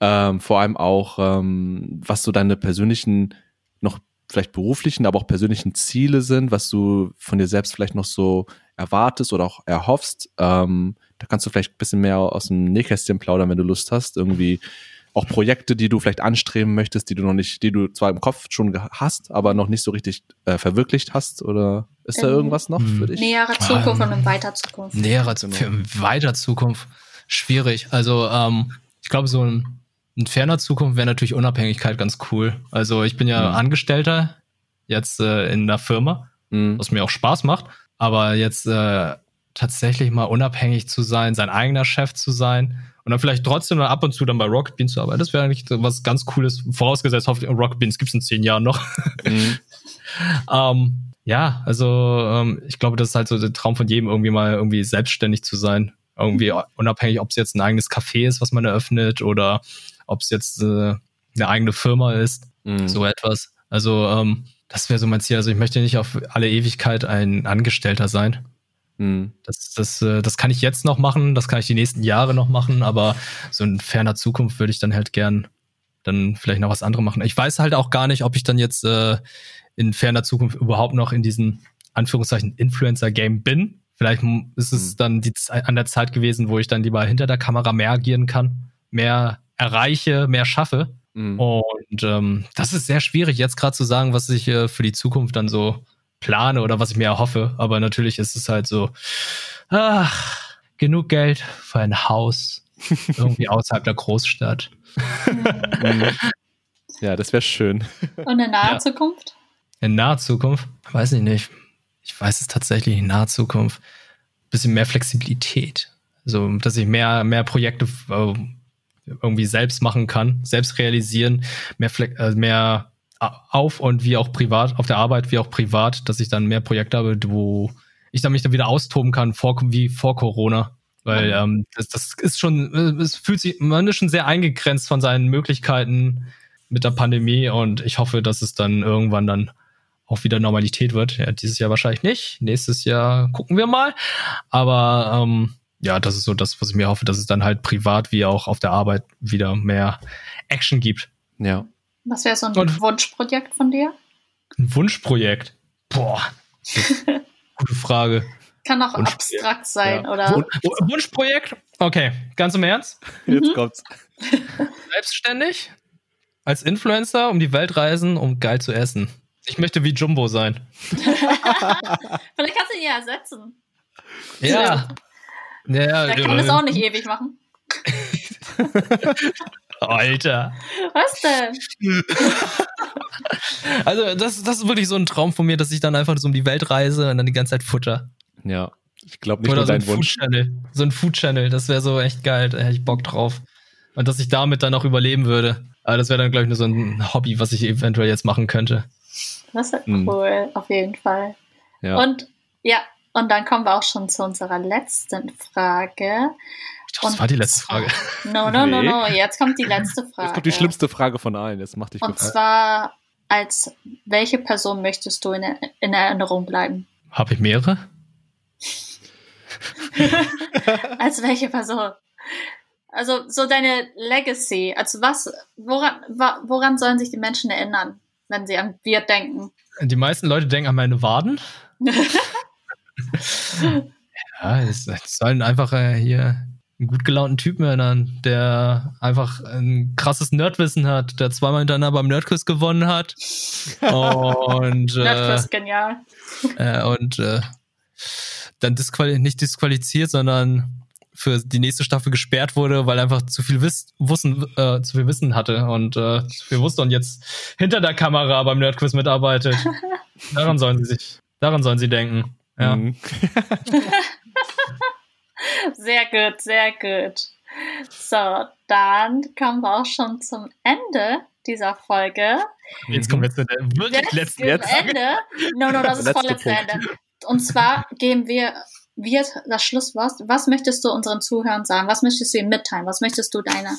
Ähm, vor allem auch, ähm, was so deine persönlichen, noch vielleicht beruflichen, aber auch persönlichen Ziele sind, was du von dir selbst vielleicht noch so erwartest oder auch erhoffst. Ähm, da kannst du vielleicht ein bisschen mehr aus dem Nähkästchen plaudern, wenn du Lust hast. Irgendwie auch Projekte, die du vielleicht anstreben möchtest, die du noch nicht, die du zwar im Kopf schon hast, aber noch nicht so richtig äh, verwirklicht hast? Oder ist da ähm, irgendwas noch für dich? Nähere Zukunft ähm, und in weiter Zukunft. Nähere genau. für weiter Zukunft. Schwierig. Also ähm, ich glaube, so ein, in ferner Zukunft wäre natürlich Unabhängigkeit ganz cool. Also ich bin ja mhm. Angestellter jetzt äh, in einer Firma, mhm. was mir auch Spaß macht. Aber jetzt äh, tatsächlich mal unabhängig zu sein, sein eigener Chef zu sein und dann vielleicht trotzdem dann ab und zu dann bei Rocket Beans zu arbeiten. Das wäre eigentlich was ganz Cooles. Vorausgesetzt, hoffentlich Rocket Beans gibt es in zehn Jahren noch. Mhm. ähm, ja, also ähm, ich glaube, das ist halt so der Traum von jedem, irgendwie mal irgendwie selbstständig zu sein. Irgendwie unabhängig, ob es jetzt ein eigenes Café ist, was man eröffnet, oder ob es jetzt äh, eine eigene Firma ist. Mhm. So etwas. Also ähm, das wäre so mein Ziel. Also ich möchte nicht auf alle Ewigkeit ein Angestellter sein. Mhm. Das, das, äh, das kann ich jetzt noch machen, das kann ich die nächsten Jahre noch machen, aber so in ferner Zukunft würde ich dann halt gern dann vielleicht noch was anderes machen. Ich weiß halt auch gar nicht, ob ich dann jetzt äh, in ferner Zukunft überhaupt noch in diesem Anführungszeichen Influencer-Game bin. Vielleicht ist es mhm. dann die, an der Zeit gewesen, wo ich dann lieber hinter der Kamera mehr agieren kann, mehr erreiche, mehr schaffe. Mhm. Und ähm, das ist sehr schwierig, jetzt gerade zu sagen, was ich äh, für die Zukunft dann so plane oder was ich mir erhoffe. Aber natürlich ist es halt so, ach, genug Geld für ein Haus irgendwie außerhalb der Großstadt. ja, das wäre schön. Und in naher ja. Zukunft? In naher Zukunft? Weiß ich nicht. Ich weiß es tatsächlich in naher Zukunft. Bisschen mehr Flexibilität. Also, dass ich mehr, mehr Projekte äh, irgendwie selbst machen kann, selbst realisieren, mehr, Fle äh, mehr auf und wie auch privat, auf der Arbeit wie auch privat, dass ich dann mehr Projekte habe, wo ich dann mich dann wieder austoben kann, vor, wie vor Corona. Weil ähm, das, das ist schon, es fühlt sich, man ist schon sehr eingegrenzt von seinen Möglichkeiten mit der Pandemie und ich hoffe, dass es dann irgendwann dann auch wieder Normalität wird. Ja, dieses Jahr wahrscheinlich nicht. Nächstes Jahr gucken wir mal. Aber ähm, ja, das ist so das, was ich mir hoffe, dass es dann halt privat wie auch auf der Arbeit wieder mehr Action gibt. Ja. Was wäre so ein Und- Wunschprojekt von dir? Ein Wunschprojekt. Boah. Gute Frage. Kann auch abstrakt sein, Ja. oder? Wun- Wunschprojekt? Okay, ganz im Ernst? Jetzt Mhm. kommt's. Selbstständig? Als Influencer um die Welt reisen, um geil zu essen. Ich möchte wie Jumbo sein. Vielleicht kannst du ihn ja ersetzen. Ja. Ja, Der kann es auch nicht ewig machen. Alter. Was denn? Also, das, das ist wirklich so ein Traum von mir, dass ich dann einfach so um die Welt reise und dann die ganze Zeit futter. Ja. Ich glaube nicht Oder nur so ein dein Food Wunsch. Channel. So ein Food Channel, das wäre so echt geil. Da hätte ich Bock drauf. Und dass ich damit dann auch überleben würde. Aber das wäre dann, glaube ich, nur so ein Hobby, was ich eventuell jetzt machen könnte. Das ist Mhm. cool, auf jeden Fall. Ja. Und ja, und dann kommen wir auch schon zu unserer letzten Frage. Das war die letzte Frage. No, no, no, Nee. no. Jetzt kommt die letzte Frage. Jetzt kommt die schlimmste Frage von allen. Jetzt mach dich Und gefallen. zwar, als welche Person möchtest du in, in Erinnerung bleiben? Habe ich mehrere? Als welche Person? Also so deine Legacy. Also was, woran, woran sollen sich die Menschen erinnern, wenn sie an wir denken? Die meisten Leute denken an meine Waden. Ja, es, es sollen einfach äh, hier einen gut gelaunten Typen erinnern, der einfach ein krasses Nerdwissen hat, der zweimal hintereinander beim Nerdquiz gewonnen hat. Und, äh, Nerdquiz, genial. äh, und äh, dann disquali nicht disqualifiziert, sondern für die nächste Staffel gesperrt wurde, weil er einfach zu viel Wiss Wissen, äh, zu viel Wissen hatte und äh, zu viel wusste und jetzt hinter der Kamera beim Nerdquiz mitarbeitet. daran sollen sie sich, daran sollen sie denken. Ja. Mhm. Sehr gut, sehr gut. So, dann kommen wir auch schon zum Ende dieser Folge. Jetzt kommen wir zu der wirklich Jetzt letzten. Ende. No, no, das ist vorletzte. Ende. Und zwar geben wir, wird das Schlusswort. Was möchtest du unseren Zuhörern sagen? Was möchtest du ihnen mitteilen? Was möchtest du deine,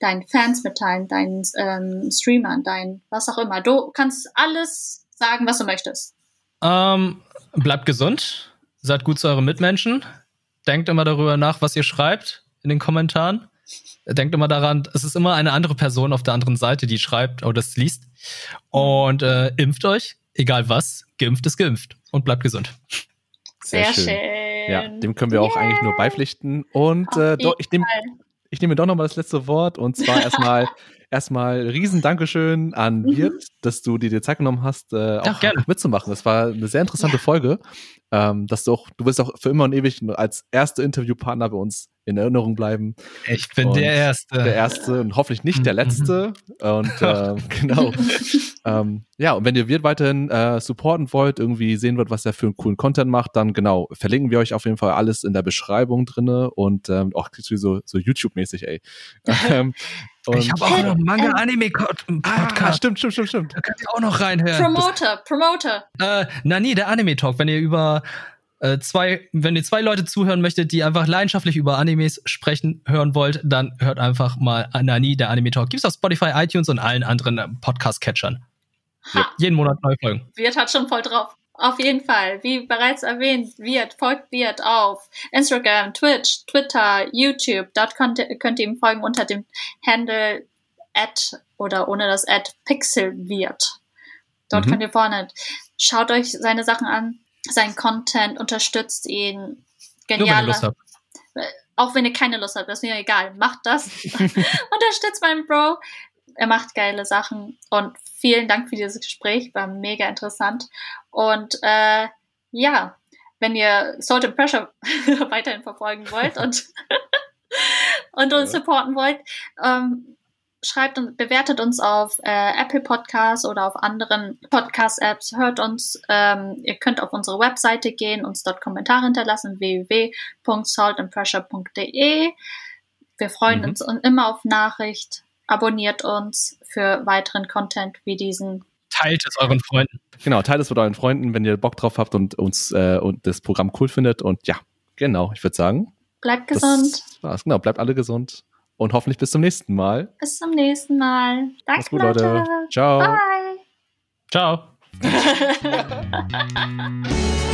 deinen Fans mitteilen, deinen ähm, Streamern, deinen, was auch immer? Du kannst alles sagen, was du möchtest. Ähm, bleibt gesund, seid gut zu euren Mitmenschen, denkt immer darüber nach, was ihr schreibt in den Kommentaren. Denkt immer daran, es ist immer eine andere Person auf der anderen Seite, die schreibt oder das liest. Und äh, impft euch, egal was, geimpft ist geimpft. Und bleibt gesund. Sehr, Sehr schön. schön. Ja, dem können wir auch eigentlich nur beipflichten. Und äh, doch, ich nehme ich nehme doch nochmal das letzte Wort und zwar erstmal erstmal riesen Dankeschön an Mhm. Wirt, dass du dir die Zeit genommen hast, äh, auch gerne. mitzumachen. Das war eine sehr interessante Folge. Ähm, dass du auch, du wirst auch für immer und ewig als erster Interviewpartner bei uns in Erinnerung bleiben. Ich bin Und der Erste. Der erste und hoffentlich nicht der Mhm. letzte. Und äh, genau. ähm, ja, und wenn ihr Wirt weiterhin äh, supporten wollt, irgendwie sehen wollt, was er für einen coolen Content macht, dann genau, verlinken wir euch auf jeden Fall alles in der Beschreibung drinne und ähm, auch so, so YouTube-mäßig, ey. ähm, und, ich habe auch noch einen Ähm, Manga-Anime-Podcast. ah, stimmt, stimmt, stimmt, stimmt. Da könnt ihr auch noch reinhören. Promoter, Promoter. Äh, na nee, der Anime Talk, wenn ihr über äh, zwei, wenn ihr zwei Leute zuhören möchtet, die einfach leidenschaftlich über Animes sprechen hören wollt, dann hört einfach mal Nani, der Anime Talk. Gibt's auf Spotify, iTunes und allen anderen äh, Podcast-Catchern. Ha, Jeden Monat neue Folgen. Wirt hat schon voll drauf. Auf jeden Fall, wie bereits erwähnt, Wirt, folgt Wirt auf Instagram, Twitch, Twitter, YouTube. Dort könnt ihr, könnt ihr ihm folgen unter dem Handle at oder ohne das at pixelwirt. Dort Mhm. könnt ihr vorne. Schaut euch seine Sachen an, seinen Content, unterstützt ihn. Lust habt. Auch wenn ihr keine Lust habt, ist mir egal. Macht das. Unterstützt meinen Bro. Er macht geile Sachen. Und vielen Dank für dieses Gespräch. War mega interessant. Und äh, ja, wenn ihr Salt and Pressure weiterhin verfolgen wollt und, und uns supporten wollt, ähm, schreibt und bewertet uns auf äh, Apple Podcasts oder auf anderen Podcast-Apps. Hört uns. Ähm, ihr könnt auf unsere Webseite gehen, uns dort Kommentare hinterlassen, www.saltandpressure.de. Wir freuen Mhm. uns immer auf Nachricht. Abonniert uns für weiteren Content wie diesen. Teilt es euren Freunden. Genau, teilt es mit euren Freunden, wenn ihr Bock drauf habt und uns äh, und das Programm cool findet. Und ja, genau, ich würde sagen, Bleibt gesund. das war's. Genau, bleibt alle gesund und hoffentlich bis zum nächsten Mal. Bis zum nächsten Mal. Danke, gut, Leute. Leute. Ciao. Bye. Ciao.